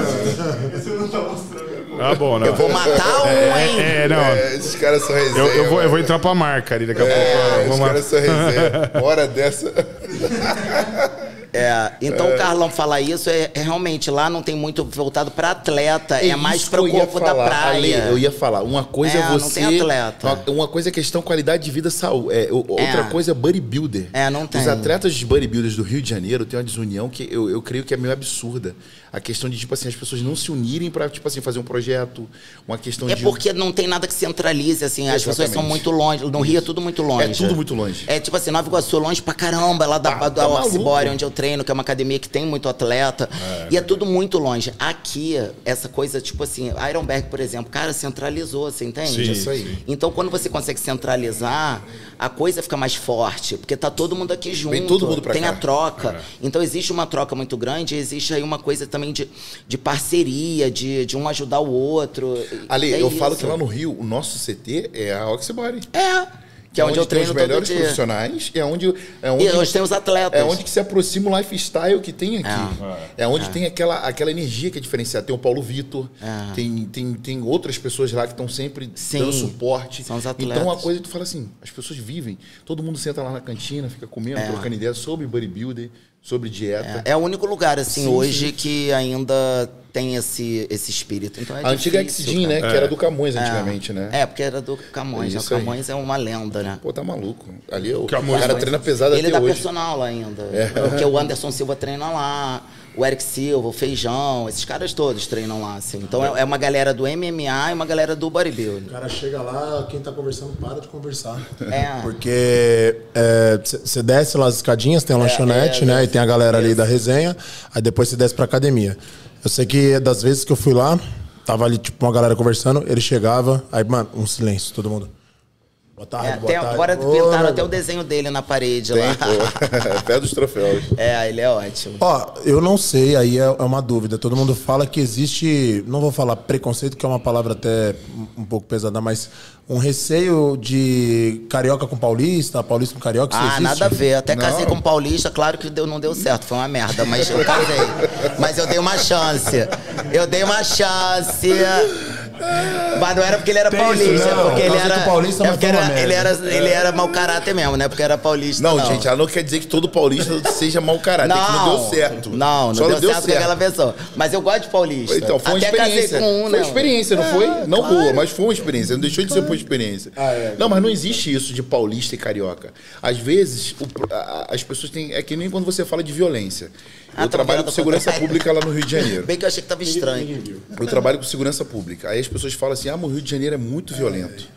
Ah, bom, não. Eu vou matar um, hein? É, não. É, esses caras são resenha. Eu, eu vou, eu vou entrar pra marca ali daqui a pouco. É, Vamos os lá. caras são resenha. Hora dessa. É, então o Carlão falar isso é, é realmente lá não tem muito voltado pra atleta, é, mais isso para o corpo da praia. Ale, eu ia falar, uma coisa É, é, não você. tem atleta. Uma, coisa é questão qualidade de vida saúde. É, Outra coisa é bodybuilder. É, não tem. Os atletas de bodybuilders do Rio de Janeiro têm uma desunião que eu, eu creio que é meio absurda. A questão de, tipo assim, as pessoas não se unirem pra, tipo assim, fazer um projeto, uma questão É de. porque não tem nada que centralize, assim, as pessoas são Exatamente. muito longe. No Rio é tudo muito longe. É tudo muito longe. É tipo assim, Nova Iguaçu, longe pra caramba, lá da, Tá- da tá onde eu treino, que é uma academia que tem muito atleta. E é tudo muito longe. Aqui, essa coisa, tipo assim, Ironberg, por exemplo, cara, centralizou, você entende? Sim, Isso aí. Então, quando você consegue centralizar, a coisa fica mais forte, porque tá todo mundo aqui junto. todo mundo pra Tem cá. a troca. Então, existe uma troca muito grande, existe aí uma coisa também de, de parceria, de, de um ajudar o outro. Ali, É eu falo isso. que lá no Rio, o nosso CT é a Oxybody. É. Que é onde, eu tem treino os melhores todo dia. profissionais, é onde, é onde E tem os atletas. É onde que se aproxima o lifestyle que tem aqui. É, onde tem aquela, aquela energia que é diferenciada. Tem o Paulo Vitor, É. tem, tem, tem outras pessoas lá que estão sempre Sim, dando suporte. são os atletas. Então, uma coisa que tu fala assim, as pessoas vivem, todo mundo senta lá na cantina, fica comendo, trocando ideia sobre bodybuilder, sobre dieta. É, é o único lugar, assim, Sim, hoje sim. que ainda tem esse, esse espírito. Então é a antiga Exidin, né? cara. Que era do Camões antigamente, né? É, porque era do Camões. né? O Isso aí. Camões é uma lenda, né? Pô, tá maluco. Ali o Camões- cara treina pesado Ele até dá hoje. personal lá ainda. É. Porque o Anderson Silva treina lá, o Eric Silva, o Feijão, esses caras todos treinam lá, assim. Então é, é uma galera do MMA e uma galera do bodybuilding. O cara chega lá, quem tá conversando para de conversar. É. Porque você desce lá as escadinhas, tem a lanchonete, é, né? é. E tem a galera ali da resenha. Aí depois você desce pra academia. Eu sei que das vezes que eu fui lá, tava ali, tipo, uma galera conversando, ele chegava, aí, mano, um silêncio, todo mundo. Boa tarde, É, boa tem- tarde. agora pintaram até o desenho dele na parede Tem, lá. Pé dos troféus. É, ele é ótimo. Ó, eu não sei, aí é, é uma dúvida. Todo mundo fala que existe, não vou falar preconceito, que é uma palavra até um- pouco pesada, mas um receio de carioca com paulista, paulista com carioca, isso Ah, existe? nada a ver. Até casei Não. com um paulista, claro que deu, não deu certo, foi uma merda, mas eu casei. Mas eu dei uma chance. Eu dei uma chance. Mas não era porque ele era Tem isso, paulista, é não. porque ele era. com paulista, é mas porque foi uma era, ele, era, ele era mau caráter mesmo, não é porque era paulista. Não, Não, gente, ela não quer dizer que todo paulista seja mau caráter, que não deu certo. Não, não Só deu, certo, com aquela pessoa. Mas eu gosto de paulista. Então, foi uma Até casei experiência. com um, foi né? uma experiência, não foi? Não claro. boa, mas foi uma experiência. Não deixou de ser uma experiência. Ah, é. Não, mas não existe isso de paulista e carioca. Às vezes, o- a- as pessoas têm. É que nem quando você fala de violência. Ah, Eu tá trabalho vendo? com segurança pública lá no Rio de Janeiro. Bem que eu achei que tava estranho. Eu trabalho com segurança pública. Aí as pessoas falam assim: ah, mas o Rio de Janeiro é muito violento.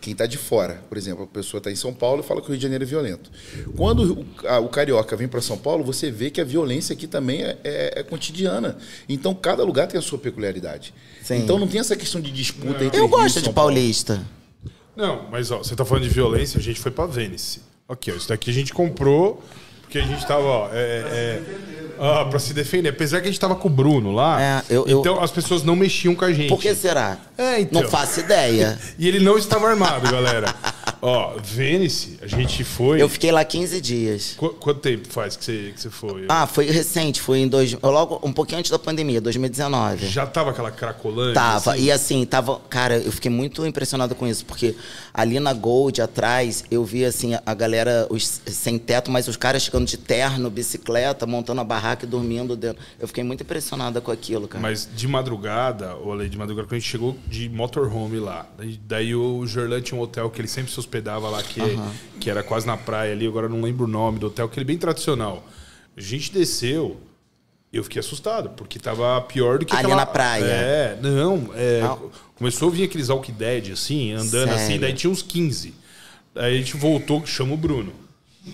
Quem está de fora, por exemplo, a pessoa está em São Paulo e fala que o Rio de Janeiro é violento. Quando o, a- o carioca vem para São Paulo, você vê que a violência aqui também é, é- é cotidiana. Então, cada lugar tem a sua peculiaridade. Sim. Então, não tem essa questão de disputa entre Eu Rio e gosto São de Paulo. paulista. Não, mas ó, você tá falando de violência, a gente foi pra Vênice. Aqui, ó, isso daqui a gente comprou Porque a gente tava, ó, é, é, ah, pra se defender. Apesar que a gente tava com o Bruno lá, É, eu- eu- então as pessoas não mexiam com a gente. Por que será? É, então. Não faço ideia. E ele não estava armado, galera. Ó, Vênice, a gente foi. Eu fiquei lá 15 dias. Qu- quanto tempo faz que você, que você foi? Ah, foi recente, foi em dois, logo um pouquinho antes da pandemia, 2019. Já tava aquela cracolândia? Tava, assim? e assim, tava. Cara, eu fiquei muito impressionado com isso, porque ali na Gold, atrás, eu vi assim, a galera, os sem teto, mas os caras chegando de terno, bicicleta, montando a barraca e dormindo dentro. Eu fiquei muito impressionada com aquilo, cara. Mas de madrugada, ou ali de madrugada, quando a gente chegou de motorhome lá, daí, o Jorlan tinha um hotel que ele sempre se hospedava lá, que, que era quase na praia ali, agora não lembro o nome do hotel, que ele é bem tradicional. A gente desceu, eu fiquei assustado, porque tava pior do que Ali aquela... na praia? É, não, é, Não. começou a vir aqueles Walking Dead, assim, andando assim, Sério? daí tinha uns 15. Daí a gente voltou, chama o Bruno.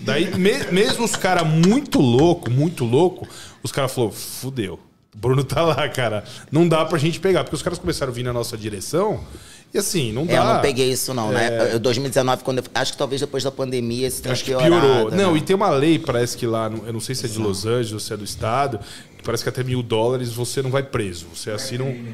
Daí, me- mesmo os caras muito louco, muito louco, os caras falaram, fudeu. O Bruno tá lá, cara. Não dá pra gente pegar, porque os caras começaram a vir na nossa direção e assim, não dá. É, eu não peguei isso, não, né? Eu, 2019, quando eu- acho que talvez depois da pandemia esse Acho que piorado, piorou. né? Não, e tem uma lei, parece que lá, eu não sei se é de Los Angeles ou se é do estado, que parece que até mil dólares você não vai preso. Você assina um.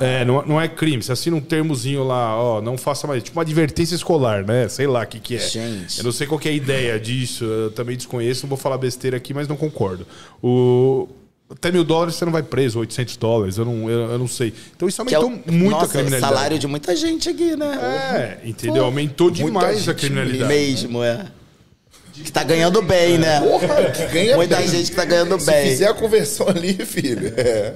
É, não, não é crime. Você assina um termozinho lá, ó, não faça mais. Tipo uma advertência escolar, né? Sei lá o que, que é. Gente. Eu não sei qual que é a ideia disso, eu também desconheço, não vou falar besteira aqui, mas não concordo. O. Até mil dólares você não vai preso, 800 dólares, eu não, eu, eu não sei. Então isso Que é aumentou o, muito a nossa, criminalidade. salário de muita gente aqui, né? É, entendeu? Aumentou demais a gente criminalidade. Mesmo, é. Que tá ganhando bem, né? Porra, que ganha Muita bem. gente que tá ganhando Se bem. fizer a conversão ali, filho. É.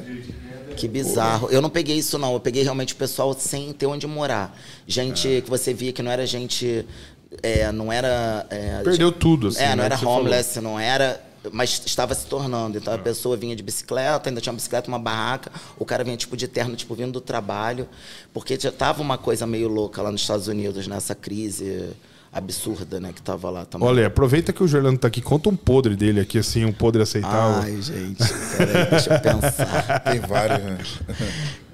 Que bizarro. Eu não peguei isso, não. Eu peguei realmente o pessoal sem ter onde morar. Gente que você via que não era gente. é, não era. é, Perdeu tudo, assim, É, né, não era que você homeless, não era. Mas estava se tornando. Então a pessoa vinha de bicicleta, ainda tinha uma bicicleta, uma barraca. O cara vinha tipo de terno, tipo vindo do trabalho. Porque já tava uma coisa meio louca lá nos Estados Unidos, nessa crise absurda, né, que tava lá também. Olha, aproveita que o Jorlando tá aqui, conta um podre dele aqui, assim, um podre aceitável. Ai, gente, peraí, deixa eu pensar. Tem vários, né?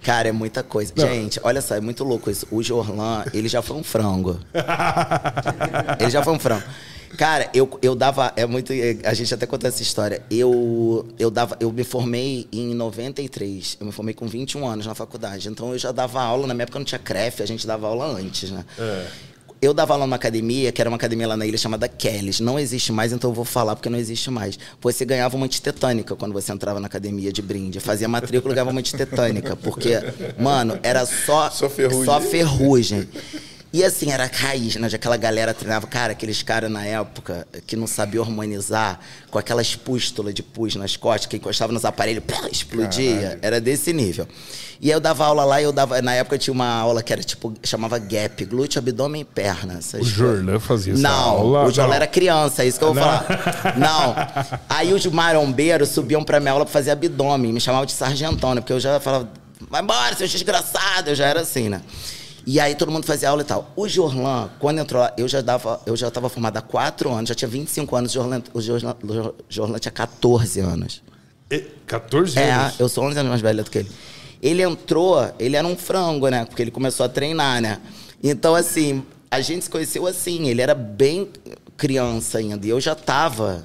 Cara, é muita coisa. Gente, olha só, é muito louco isso. O Jorlan, ele já foi um frango. ele já foi um frango. Cara, eu, eu dava. É muito. A gente até conta essa história. Eu, eu, dava, eu me formei em 93. Eu me formei com 21 anos na faculdade. Então eu já dava aula. Na minha época não tinha CREF, a gente dava aula antes, né? Eu dava aula numa academia, que era uma academia lá na ilha chamada Kellys. Não existe mais, então eu vou falar porque não existe mais. Você ganhava uma antitetânica quando você entrava na academia de brinde. Fazia matrícula e ganhava uma antitetânica. Porque, mano, era só, Só ferrugem. Só ferrugem. E assim, era raiz, né? De aquela galera treinava. Cara, aqueles caras na época que não sabiam harmonizar, com aquelas pústulas de pus nas costas, que encostava nos aparelhos, pá, explodia. Era desse nível. E eu dava aula lá e eu dava. Na época tinha uma aula que era tipo, chamava GAP, glúteo, abdômen e perna. O Jorlan fazia essa não, aula. o Jorlan Não. era criança, é isso que eu vou falar. Não. Aí os marombeiros subiam pra minha aula pra fazer abdômen, me chamavam de sargentão, né? Porque eu já falava, vai embora, seu desgraçado, eu já era assim, né? E aí todo mundo fazia aula e tal. O Jorlan, quando entrou lá, eu já dava, eu já estava formado há quatro anos, já tinha 25 anos, o Jorlan, o Jorlan, o Jorlan tinha 14 anos. E- 14 É, anos. eu sou 11 anos mais velho do que ele. Ele entrou, ele era um frango, né? Porque ele começou a treinar, né? Então, assim, a gente se conheceu assim. Ele era bem criança ainda. E eu já tava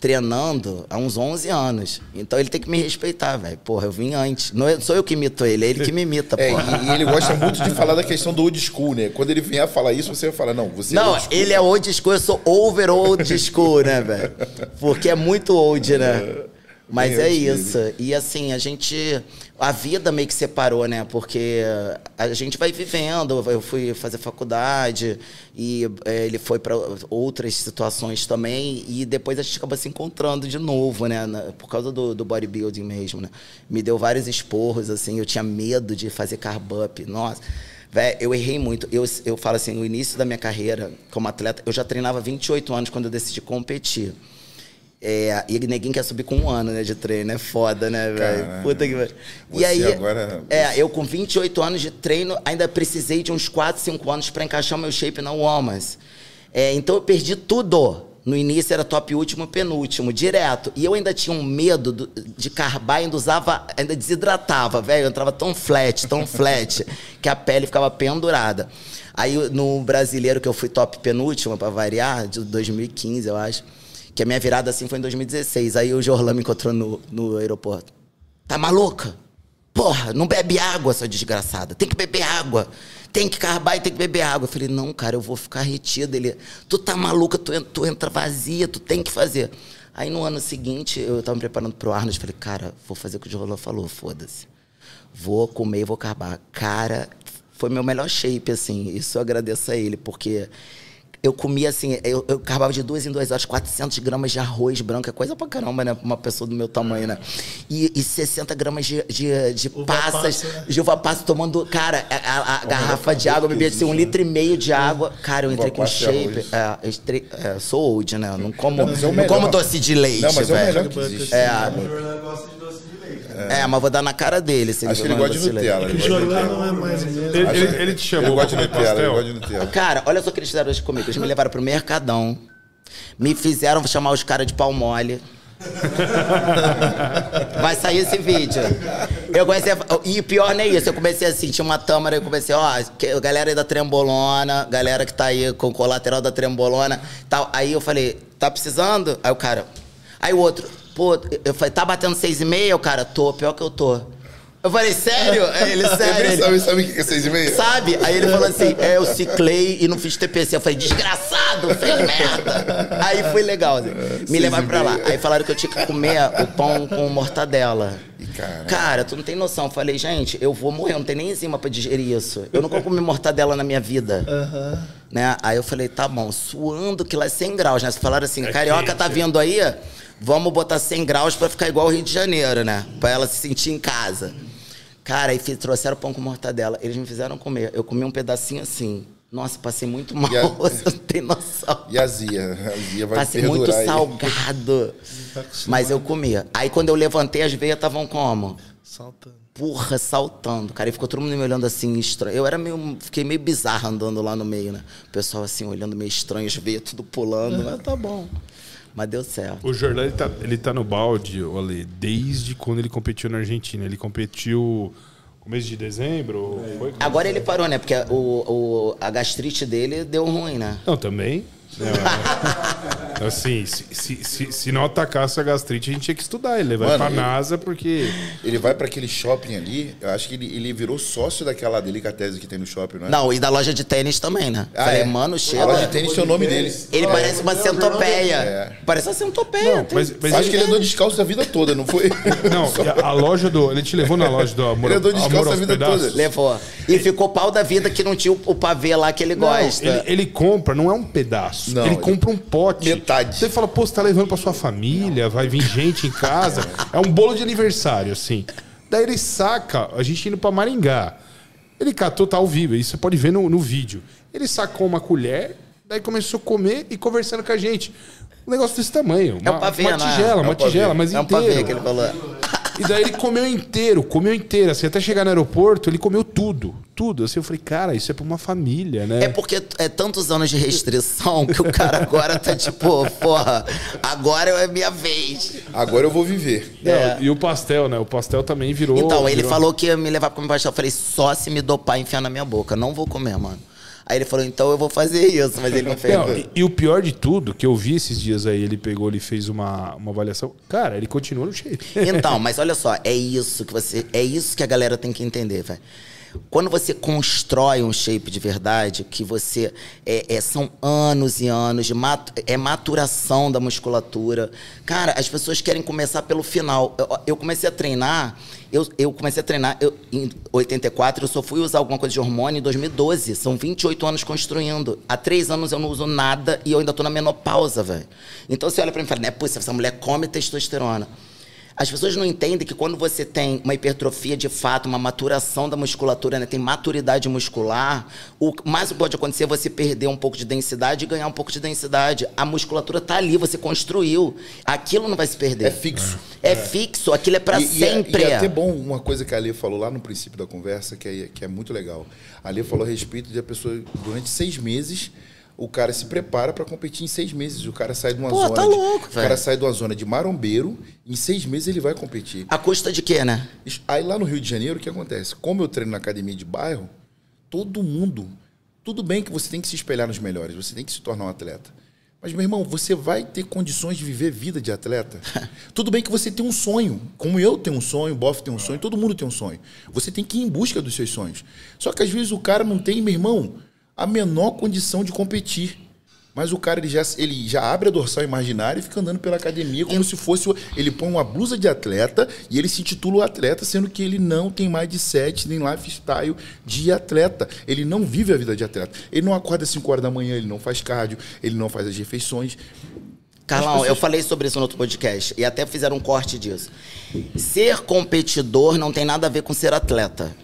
treinando há uns 11 anos. Então ele tem que me respeitar, velho. Porra, eu vim antes. Não é- sou eu que imito ele, é ele que me imita, É, porra. e, e ele gosta muito de falar da questão do old school, né? Quando ele vier falar isso, você vai falar, não, você é Não, school. ele é old school, eu sou over old school, né, velho? Porque é muito old, né? Mas é isso. E assim, a gente. A vida meio que separou, né? Porque a gente vai vivendo. Eu fui fazer faculdade e eh, ele foi para outras situações também. E depois a gente acaba se encontrando de novo, né? Na- por causa do, do bodybuilding mesmo, né? Me deu vários esporros, assim. Eu tinha medo de fazer carb up. Nossa. Véi, eu errei muito. Eu, eu falo assim, no início da minha carreira como atleta, eu já treinava 28 anos quando eu decidi competir. É, e ninguém quer subir com um ano né, de treino, é foda, né, velho? Puta que pariu. E aí, agora- é, eu com 28 anos de treino, ainda precisei de uns 4, 5 anos para encaixar o meu shape na Womas. É, então eu perdi tudo. No início era top último, penúltimo, direto. E eu ainda tinha um medo do- de carbar, ainda usava, ainda desidratava, velho. Eu entrava tão flat, tão flat, que a pele ficava pendurada. Aí no brasileiro, que eu fui top penúltimo, para variar, de 2015, eu acho. Que a minha virada assim foi em 2016. Aí o Jorlan me encontrou no, no aeroporto. Tá maluca? Porra, não bebe água, sua desgraçada. Tem que beber água. Tem que carbar e tem que beber água. Eu falei, não, cara, eu vou ficar retido. Ele, tu tá maluca, tu, tu entra vazia, tu tem que fazer. Aí no ano seguinte, eu tava me preparando pro Arnold. Falei, cara, vou fazer o que o Jorlan falou, foda-se. Vou comer e vou carbar. Cara, foi meu melhor shape, assim. Isso eu agradeço a ele, porque eu comia assim, eu, eu carbava de duas em duas horas, 400 gramas de arroz branco, é coisa pra caramba, né? Pra uma pessoa do meu tamanho, né? E, e 60 gramas de, de, de Uva passas, passa, né? de uva passa, tomando, cara, a, a- a garrafa de água, eu bebia assim, um litro e meio de água. Cara, eu entrei Uva com e shape. É, eu entrei- é, sou old, né? Não como, mas é não como doce de leite, Não, mas é o velho. melhor que existe. É, O Jordan é, mas vou dar na cara dele. Se Acho que ele gosta de. Nutella. O ele gosta de Jorlan Nutella. não é mais. Ele, ele- ele te chamou Ele gosta de Nutella, ele pastel? gosta de Nutella. Cara, olha só o que eles fizeram hoje comigo. Eles me levaram pro Mercadão. Me fizeram chamar os caras de pau mole. Vai sair esse vídeo. Eu comecei a, E pior nem isso. Eu comecei a sentir uma tâmara. Eu comecei, ó, que- galera aí da trembolona, galera que tá aí com o colateral da trembolona. Tal. Aí eu falei, tá precisando? Aí o cara. Aí o outro, pô, eu falei, tá batendo seis e meia? O cara, tô, pior que eu tô. Eu falei, sério? Aí ele, sério. Ele sabe, sabe o que é seis e meia? Sabe? Aí ele falou assim: é, eu ciclei e não fiz TPC. Eu falei, desgraçado, fez merda. Aí foi legal. assim. Me levaram e pra lá. Aí falaram que eu tinha que comer o pão com mortadela. Cara. Cara, tu não tem noção. Eu falei, gente, eu vou morrer, eu não tem nem enzima pra digerir isso. Eu nunca comi mortadela na minha vida. Né? Aí eu falei, tá bom, suando que lá é 100 graus, né? Falaram assim, carioca tá vindo aí, vamos botar 100 graus pra ficar igual o Rio de Janeiro, né? Pra ela se sentir em casa. Cara, aí fi- trouxeram pão com mortadela. Eles me fizeram comer. Eu comi um pedacinho assim. Nossa, passei muito mal. A- Você não tem noção. E a Zia? A Zia vai Passei muito aí. salgado. Mas eu comia. Aí quando eu levantei, as veias estavam como? Saltando. Porra, saltando. Cara, e ficou todo mundo me olhando assim, estranho. Eu era meio. Fiquei meio bizarro andando lá no meio, né? O pessoal assim, olhando meio estranho, as veias tudo pulando. Mas tá bom. Mas deu certo. O Jordan, ele tá, ele tá no balde, olha, desde quando ele competiu na Argentina. Ele competiu começo de dezembro? Foi? Agora ele parou, né? Porque o, o- a gastrite dele deu ruim, né? Não, também. É, assim, se, se, se, se não atacasse a gastrite, a gente tinha que estudar. Ele levar Mano, pra ele- NASA, porque. Ele vai pra aquele shopping ali, eu acho que ele, ele virou sócio daquela delicatese que tem no shopping, não é? Não, e da loja de tênis também, né? Ah, Falei, é? mano, A chega. loja de tênis tem o nome dele. Ele parece uma centopeia. É. Parece uma centopeia. Não, mas, mas Acho que ele andou descalço a vida toda, não foi? Não, a, a loja do. Ele te levou na loja do Amor, Ele andou descalço Amor a vida Pedaços? toda. Levou. E ficou pau da vida que não tinha o, o pavê lá que ele Não, gosta. ele, ele compra, não é um pedaço. Não, ele compra um pote. Metade. Você fala, pô, você tá levando pra sua família, vai vir gente em casa. É um bolo de aniversário, assim. Daí ele saca, a gente indo pra Maringá. Ele catou, tá ao vivo, isso você pode ver no, no vídeo. Ele sacou uma colher, daí começou a comer e conversando com a gente. Um negócio desse tamanho. É Uma, um pavê, uma é? tigela, É um uma pavê. tigela, mas é um inteiro. pavê que ele falou. E daí ele comeu inteiro, comeu inteiro. Assim, até chegar no aeroporto, ele comeu tudo. Tudo. Assim, eu falei, cara, isso é pra uma família, né? É porque é tantos anos de restrição que o cara agora tá tipo, porra, agora é minha vez. Agora eu vou viver. Não, É. E o pastel, né? O pastel também virou. Então, ele virou- falou que ia me levar pra comer pastel. Eu falei, só se me dopar e enfiar na minha boca. Não vou comer, mano. Aí ele falou, então eu vou fazer isso, mas ele não fez. Não, e, e o pior de tudo, que eu vi esses dias aí, ele pegou, ele fez uma, uma avaliação. Cara, ele continua no shape. Então, mas olha só, é isso que você. É isso que a galera tem que entender, velho. Quando você constrói um shape de verdade, que você. É, é- são anos e anos de matu, é maturação da musculatura. Cara, as pessoas querem começar pelo final. Eu, eu comecei a treinar. Eu, eu comecei a treinar eu, em 84, eu só fui usar alguma coisa de hormônio em 2012. São 28 anos construindo. Há três anos eu não uso nada e eu ainda tô na menopausa, velho. Então você olha pra mim e fala, né, pô, essa mulher come testosterona. As pessoas não entendem que quando você tem uma hipertrofia de fato, uma maturação da musculatura, né, tem maturidade muscular, o mais que pode acontecer é você perder um pouco de densidade e ganhar um pouco de densidade. A musculatura tá ali, você construiu. Aquilo não vai se perder. É fixo. É, fixo, aquilo é pra E- e é- sempre. E é até bom uma coisa que a Lê falou lá no princípio da conversa, que é, que é muito legal. A Lê falou a respeito de a pessoa, durante seis meses, o cara se prepara para competir em seis meses. O cara sai de uma Pô, zona. tá de- louco, o cara sai de uma zona de marombeiro, em seis meses ele vai competir. A custa de quê, né? Aí lá no Rio de Janeiro, o que acontece? Como eu treino na academia de bairro, todo mundo. Tudo bem que você tem que se espelhar nos melhores, você tem que se tornar um atleta. Mas, meu irmão, você vai ter condições de viver vida de atleta? Tudo bem que você tem um sonho, como eu tenho um sonho, o Boff tem um sonho, todo mundo tem um sonho. Você tem que ir em busca dos seus sonhos. Só que às vezes o cara não tem, meu irmão, a menor condição de competir. Mas o cara ele já, ele já abre a dorsal imaginária e fica andando pela academia como se fosse. Ele põe uma blusa de atleta e ele se intitula o atleta, sendo que ele não tem mais de sete nem lifestyle de atleta. Ele não vive a vida de atleta. Ele não acorda às 5 horas da manhã, ele não faz cardio, ele não faz as refeições. Carlão, eu falei sobre isso no outro podcast e até fizeram um corte disso. Ser competidor não tem nada a ver com ser atleta.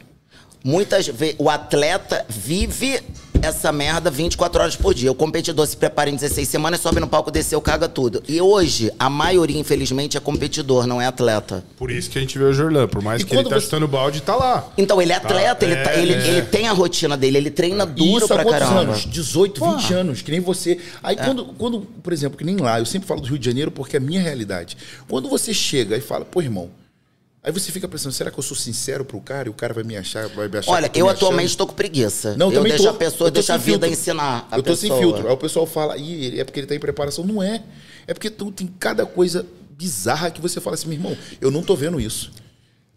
Muitas vezes o atleta vive essa merda 24 horas por dia. O competidor se prepara em 16 semanas, sobe no palco, desceu, caga tudo. E hoje, a maioria, infelizmente, é competidor, não é atleta. Por isso que a gente vê o Jorlan. Por mais E que ele tá você- chutando balde, tá lá. Então, ele é atleta, ele, tá- é, ele, é. ele tem a rotina dele, ele treina E duro isso pra caramba. anos? 18, 20 Porra. anos, que nem você. Aí quando, quando, por exemplo, que nem lá, eu sempre falo do Rio de Janeiro porque é a minha realidade. Quando você chega e fala, pô, irmão, aí você fica pensando, será que eu sou sincero pro cara e o cara vai me achar, vai me achar Olha, eu atualmente tô com preguiça. Não, eu também deixo tô. a pessoa, deixo a vida filtro. ensinar. A eu tô sem pessoa. filtro. Aí o pessoal fala, Ih, é porque ele tá em preparação. Não é. É porque tu, tem cada coisa bizarra que você fala assim, meu irmão, eu não tô vendo isso.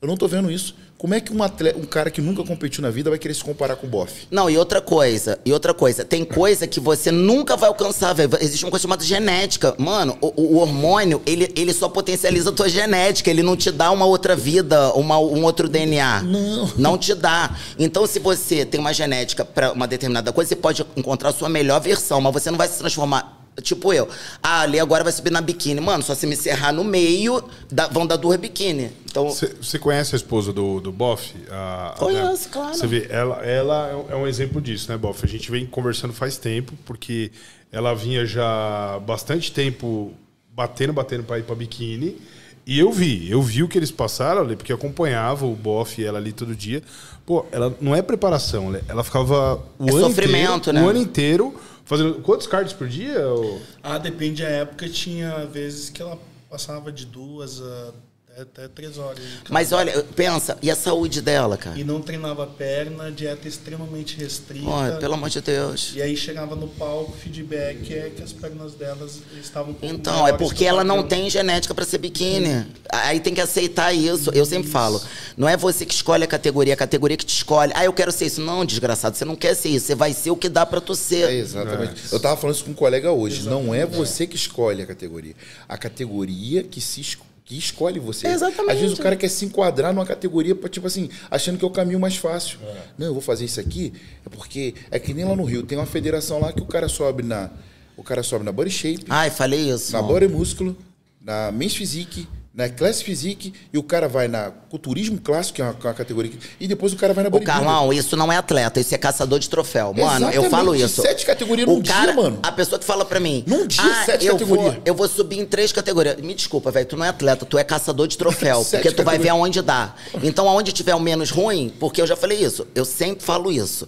Eu não tô vendo isso. Como é que um, atleta, um cara que nunca competiu na vida vai querer se comparar com o bofe? Não, e outra coisa, e outra coisa, tem coisa que você nunca vai alcançar, velho. Existe uma coisa chamada genética. Mano, o, o hormônio, ele, ele só potencializa a tua genética, ele não te dá uma outra vida, uma, um outro DNA. Não. Não te dá. Então, se você tem uma genética pra uma determinada coisa, você pode encontrar a sua melhor versão, mas você não vai se transformar. Tipo eu. Ah, ali agora vai subir na biquíni. Mano, só se me encerrar no meio, dá- vão dar duas biquíni. Então, Você conhece a esposa do, do Boff? A- Conheço, claro. Você vê, ela, ela é um- é um exemplo disso, né, Boff? A gente vem conversando faz tempo, porque ela vinha já bastante tempo batendo, batendo pra ir pra biquíni. E eu vi, eu vi o que eles passaram ali, porque eu acompanhava o Boff e ela ali todo dia. Pô, ela não é preparação, ela- ela ficava o É ano sofrimento, inteiro, né? o ano inteiro fazendo quantos cards por dia? ô? Ah, depende da época. Tinha vezes que ela passava de duas a até, até três horas. cada. mas olha, pensa, e a saúde dela, cara? E não treinava a perna, dieta extremamente restrita. Olha, pelo amor de Deus. E aí chegava no palco, feedback é que as pernas delas estavam um pouco Então, é porque ela não tem genética pra ser biquíni. Aí tem que aceitar isso. Eu sempre falo, não é você que escolhe a categoria, é a categoria que te escolhe. Ah, eu quero ser isso. Não, desgraçado, você não quer ser isso. Você vai ser o que dá pra tu É, ser. exatamente. Eu tava falando isso com um colega hoje. Não é você que escolhe a categoria. A categoria que se es- que escolhe você. Exatamente. Às vezes o cara quer se enquadrar numa categoria, tipo assim, achando que é o caminho mais fácil. Não, eu vou fazer isso aqui, é porque é que nem lá no Rio, tem uma federação lá que o cara sobe na. O cara sobe na body shape, Ai, falei isso. na body músculo, na men's physique, na class physique, e o cara vai na culturismo clássico, que é uma, uma categoria. que- E depois o cara vai na Ô, bodybuilding. Carlão, isso não é atleta, isso é caçador de troféu. Mano, eu Exatamente, falo isso. sete categorias o num dia, cara, mano. A pessoa que fala pra mim. Num dia, ah, sete eu categorias. Vou, eu vou subir em três categorias. Me desculpa, velho, tu não é atleta, tu é caçador de troféu. Porque tu vai ver categorias. aonde dá. Então, aonde tiver o menos ruim, porque eu já falei isso, eu sempre falo isso.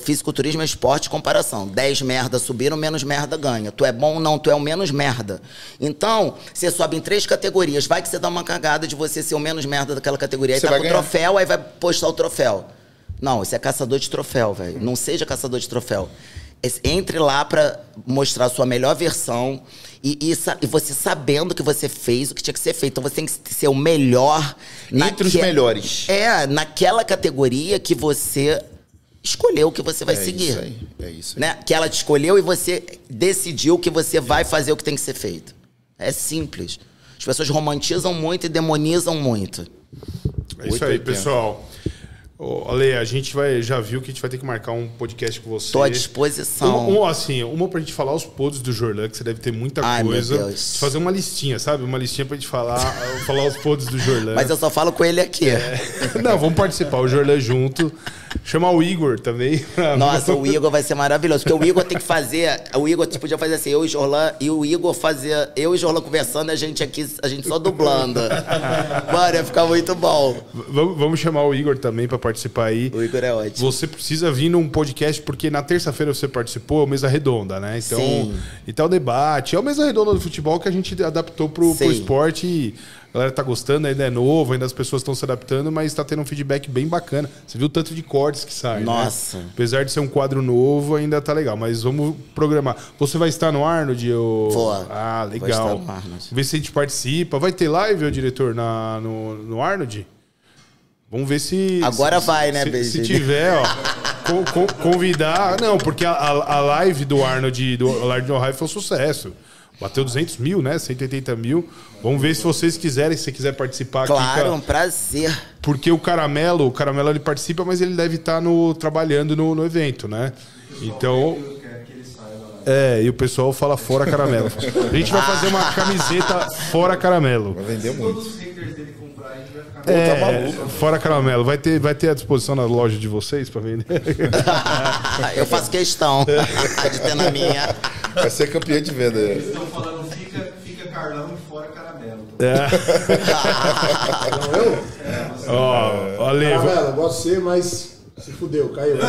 Fisiculturismo é esporte comparação. 10 merda subiram, menos merda ganha. Tu é bom ou não, tu é o menos merda. Então, você sobe em três categorias. Vai que você dá uma cagada de você ser o menos merda daquela categoria. Aí Você tá com o troféu, aí vai postar o troféu. Não, isso é caçador de troféu, velho. Não seja caçador de troféu. Entre lá pra mostrar a sua melhor versão e, e e você sabendo que você fez o que tinha que ser feito. Então você tem que ser o melhor. Entre os naque- melhores. É, naquela categoria que você escolheu que você vai é seguir. Isso aí, é isso aí. Né? Que ela te escolheu e você decidiu que você vai fazer o que tem que ser feito. É simples. As pessoas romantizam muito e demonizam muito. É isso aí, pessoal. Ô, Ale, a gente vai, já viu que a gente vai ter que marcar um podcast com você. Tô à disposição. Uma, uma, assim, uma pra gente falar os podres do Jorlan, que você deve ter muita Ai, meu coisa. Deus. Fazer uma listinha, sabe? Uma listinha pra gente falar, falar os podres do Jorlan. Mas eu só falo com ele aqui. Não, vamos participar, o Jorlan junto. Chamar o Igor também. Nossa, o Igor vai ser maravilhoso. Porque o Igor tem que fazer. O Igor tipo, podia fazer assim, eu e Jorlan, e o Igor fazer. Eu e Jorlan conversando, a gente aqui, a gente só dublando. Mano, ia ficar muito bom. Vamos, vamos chamar o Igor também pra participar aí. O Igor é ótimo. Você precisa vir num podcast, porque na terça-feira você participou, é mesa redonda, né? Então, Sim. então o debate. É o mesa redonda do futebol que a gente adaptou pro, pro Sim. esporte. E A galera tá gostando, ainda é novo, ainda as pessoas estão se adaptando, mas tá tendo um feedback bem bacana. Você viu o tanto de cortes que saem, Nossa. Né? Apesar de ser um quadro novo, ainda tá legal. Mas vamos programar. Você vai estar no Arnold? Ou... Vou. Ah, Vou legal. estar no Arnold. Se a gente participa. Vai ter live, ô diretor, na, no, no Arnold? Vamos ver se. Agora se- vai, né, se, se tiver, ó. con- con- convidar. Não, porque a, a, a live do Arnold do no High foi um sucesso. Bateu 200 mil, né? 180 mil. Vamos ver se vocês quiserem, se você quiser participar aqui. Claro, com a- um prazer. porque o Caramelo, o Caramelo ele participa, mas ele deve estar no, trabalhando no, no evento, né? Então. É, e o pessoal fala fora caramelo. A gente vai fazer uma camiseta fora caramelo. Vai vender muito. É, fora caramelo. Vai ter, vai ter à disposição na loja de vocês para vender? Eu faço questão de ter na minha. Vai ser campeão de venda. Estão falando fica, fica Carlão e fora caramelo. Ó, Ale, Caramelo, eu gosto de ser, mas se fudeu, caiu.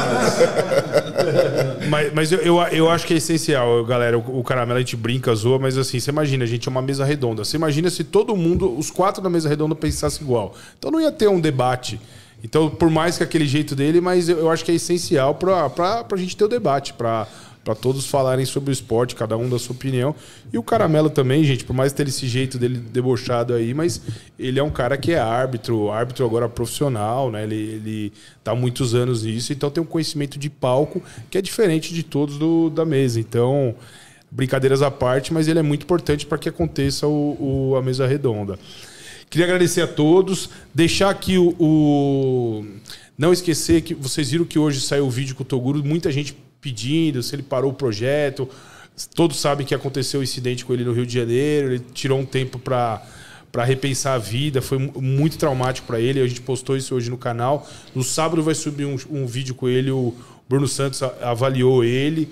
Mas, mas eu, eu, eu acho que é essencial, galera. O, o caramelo a gente brinca, zoa, mas assim, você imagina, a gente é uma mesa redonda. Você imagina se todo mundo, os quatro da mesa redonda, pensassem igual. Então não ia ter um debate. Então, por mais que aquele jeito dele, mas eu, eu acho que é essencial pra, pra gente ter o debate, pra, pra todos falarem sobre o esporte, cada um da sua opinião. E o Caramelo também, gente, por mais ter esse jeito dele debochado aí, mas ele é um cara que é árbitro, árbitro agora profissional, né? Ele, ele tá há muitos anos nisso, então tem um conhecimento de palco que é diferente de todos do, da mesa. Então, brincadeiras à parte, mas ele é muito importante para que aconteça o, o- a mesa redonda. Queria agradecer a todos, deixar aqui o, o- Não esquecer que vocês viram que hoje saiu o vídeo com o Toguro, muita gente pedindo se ele parou o projeto. Todos sabem que aconteceu o incidente com ele no Rio de Janeiro, ele tirou um tempo para para repensar a vida, foi mu- muito traumático para ele. A gente postou isso hoje no canal. No sábado vai subir um, um vídeo com ele, o Bruno Santos avaliou ele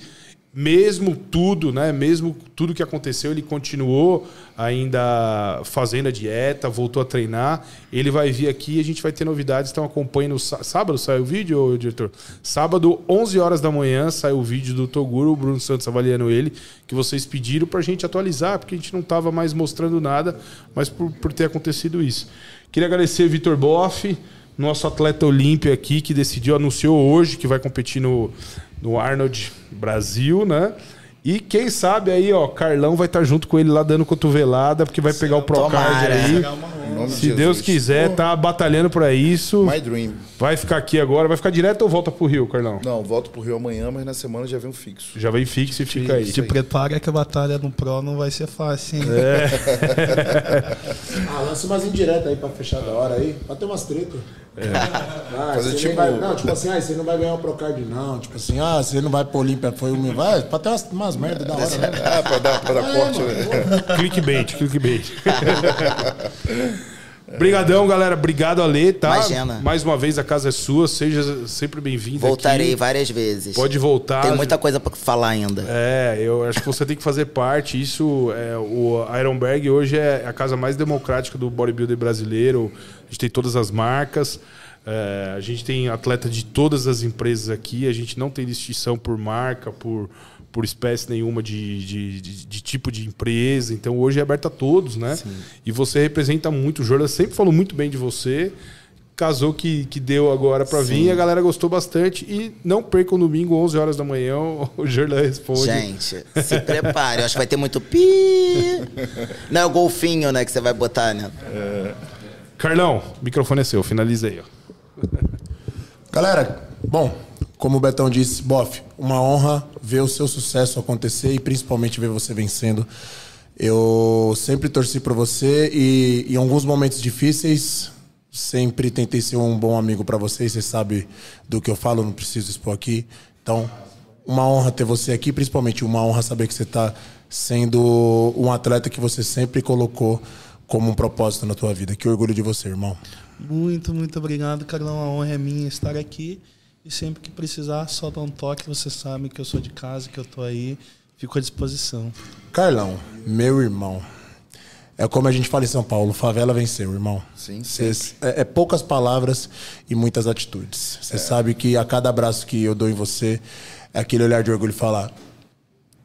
mesmo tudo, né? Mesmo tudo que aconteceu, ele continuou ainda fazendo a dieta, voltou a treinar. Ele vai vir aqui e a gente vai ter novidades. Então acompanhe no sá- sábado sai o vídeo, diretor. Sábado, 11 horas da manhã, sai o vídeo do Toguro, o Bruno Santos avaliando ele, que vocês pediram pra gente atualizar, porque a gente não tava mais mostrando nada, mas por, por ter acontecido isso. Queria agradecer Vitor Boff, nosso atleta olímpio aqui, que decidiu, anunciou hoje que vai competir no, no Arnold Brasil, né? E quem sabe aí, ó, Carlão vai estar junto com ele lá dando cotovelada, porque vai pegar o Procard aí. Nome de Se Jesus. Deus quiser, tá batalhando pra isso. My dream. Vai ficar aqui agora. Vai ficar direto ou volta pro Rio, Carlão? Não, volto pro Rio amanhã, mas na semana já vem um fixo. Já vem fixo e fica aí. Te prepara que a batalha no Pro não vai ser fácil, hein? Ah, lança umas indiretas aí pra fechar da hora aí. Pra ter umas tretas. Ah, Fazer tipo- vai- não, tipo assim, ah, você não vai ganhar o Procard, não. Tipo assim, ah, você não vai pro Olímpia, foi o meu. Vai, pra ter umas, umas merdas da hora, né? Ah, pra dar, pra dar corte, né? Clickbait, clickbait. Brigadão, galera. Obrigado, Ale, tá? Imagina. Mais uma vez, a casa é sua. Seja sempre bem-vindo Voltarei aqui. várias vezes. Pode voltar. Tem muita coisa pra falar ainda. É, eu acho que você tem que fazer parte. Isso, é, o Ironberg hoje é a casa mais democrática do bodybuilder brasileiro. A gente tem todas as marcas. é, a gente tem atleta de todas as empresas aqui. A gente não tem distinção por marca, por, por espécie nenhuma de, de, de- de tipo de empresa. Então hoje é aberto a todos, né? E você representa muito. O Jordan sempre falou muito bem de você. Casou que, que deu agora pra vir, a galera gostou bastante. E não percam domingo, 11 horas da manhã, o Jordan responde. Gente, se prepare. Eu acho que vai ter muito pi. Não é o golfinho, né, que você vai botar, né? Carlão, o microfone é seu, finaliza aí. Ó. Galera, bom, como o Betão disse, Boff, uma honra ver o seu sucesso acontecer e principalmente ver você vencendo. Eu sempre torci por você e em alguns momentos difíceis sempre tentei ser um bom amigo para você. Você sabe do que eu falo, não preciso expor aqui. Então, uma honra ter você aqui, principalmente uma honra saber que você está sendo um atleta que você sempre colocou como um propósito na tua vida. Que orgulho de você, irmão. Muito, muito obrigado, Carlão. A honra é minha estar aqui. E sempre que precisar, só dá um toque. Você sabe que eu sou de casa, que eu tô aí. Fico à disposição. Carlão, meu irmão. É como a gente fala em São Paulo, favela venceu, irmão. Sim, Cês- é, é poucas palavras e muitas atitudes. Você sabe que a cada abraço que eu dou em você, é aquele olhar de orgulho e falar: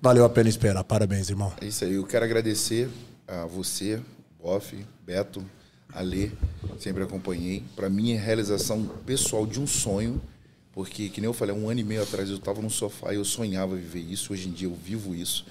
valeu a pena esperar. Parabéns, irmão. É isso aí. Eu quero agradecer a você, Boff, Beto, a ler, sempre acompanhei. Para mim é realização pessoal de um sonho, porque, que nem eu falei, um ano e meio atrás eu estava no sofá e eu sonhava viver isso, hoje em dia eu vivo isso.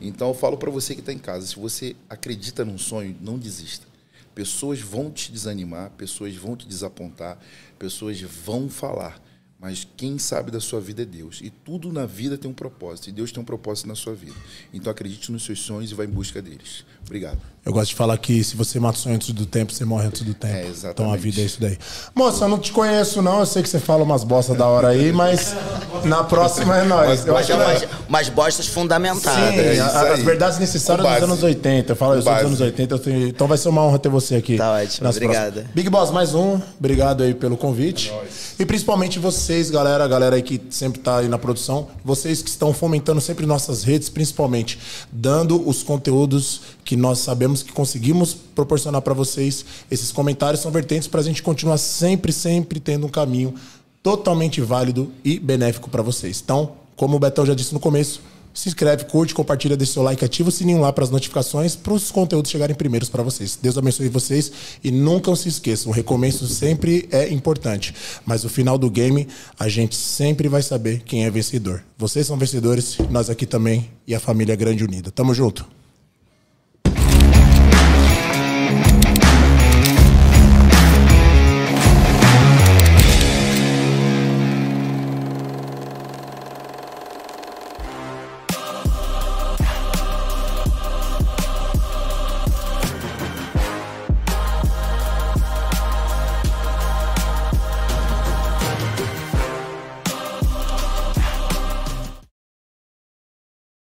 Então eu falo para você que está em casa, se você acredita num sonho, não desista. Pessoas vão te desanimar, pessoas vão te desapontar, pessoas vão falar. Mas quem sabe da sua vida é Deus. E tudo na vida tem um propósito. E Deus tem um propósito na sua vida. Então acredite nos seus sonhos e vá em busca deles. Obrigado. Eu gosto de falar que se você mata o sonho antes do tempo, você morre antes do tempo. É, exatamente. Então a vida é isso daí. Moça, eu não te conheço, não. Eu sei que você fala umas bostas da hora aí, mas na próxima é nós. Eu Mas acho é que- umas, bostas fundamentadas. Sim, É as verdades necessárias dos anos 80. Eu falo, eu sou dos anos 80, eu tenho- então vai ser uma honra ter você aqui. Tá ótimo, obrigada. próximas. Big Boss, mais um. Obrigado aí pelo convite. E principalmente vocês, galera, a galera aí que sempre tá aí na produção, vocês que estão fomentando sempre nossas redes, principalmente dando os conteúdos que nós sabemos que conseguimos proporcionar para vocês. Esses comentários são vertentes para a gente continuar sempre, sempre tendo um caminho totalmente válido e benéfico para vocês. Então, como o Betão já disse no começo, se inscreve, curte, compartilha, deixa seu like, ativa o sininho lá para as notificações, para os conteúdos chegarem primeiros para vocês. Deus abençoe vocês e nunca se esqueçam, o recomeço sempre é importante, mas o final do game a gente sempre vai saber quem é vencedor. Vocês são vencedores, nós aqui também e a família Grande Unida. Tamo junto.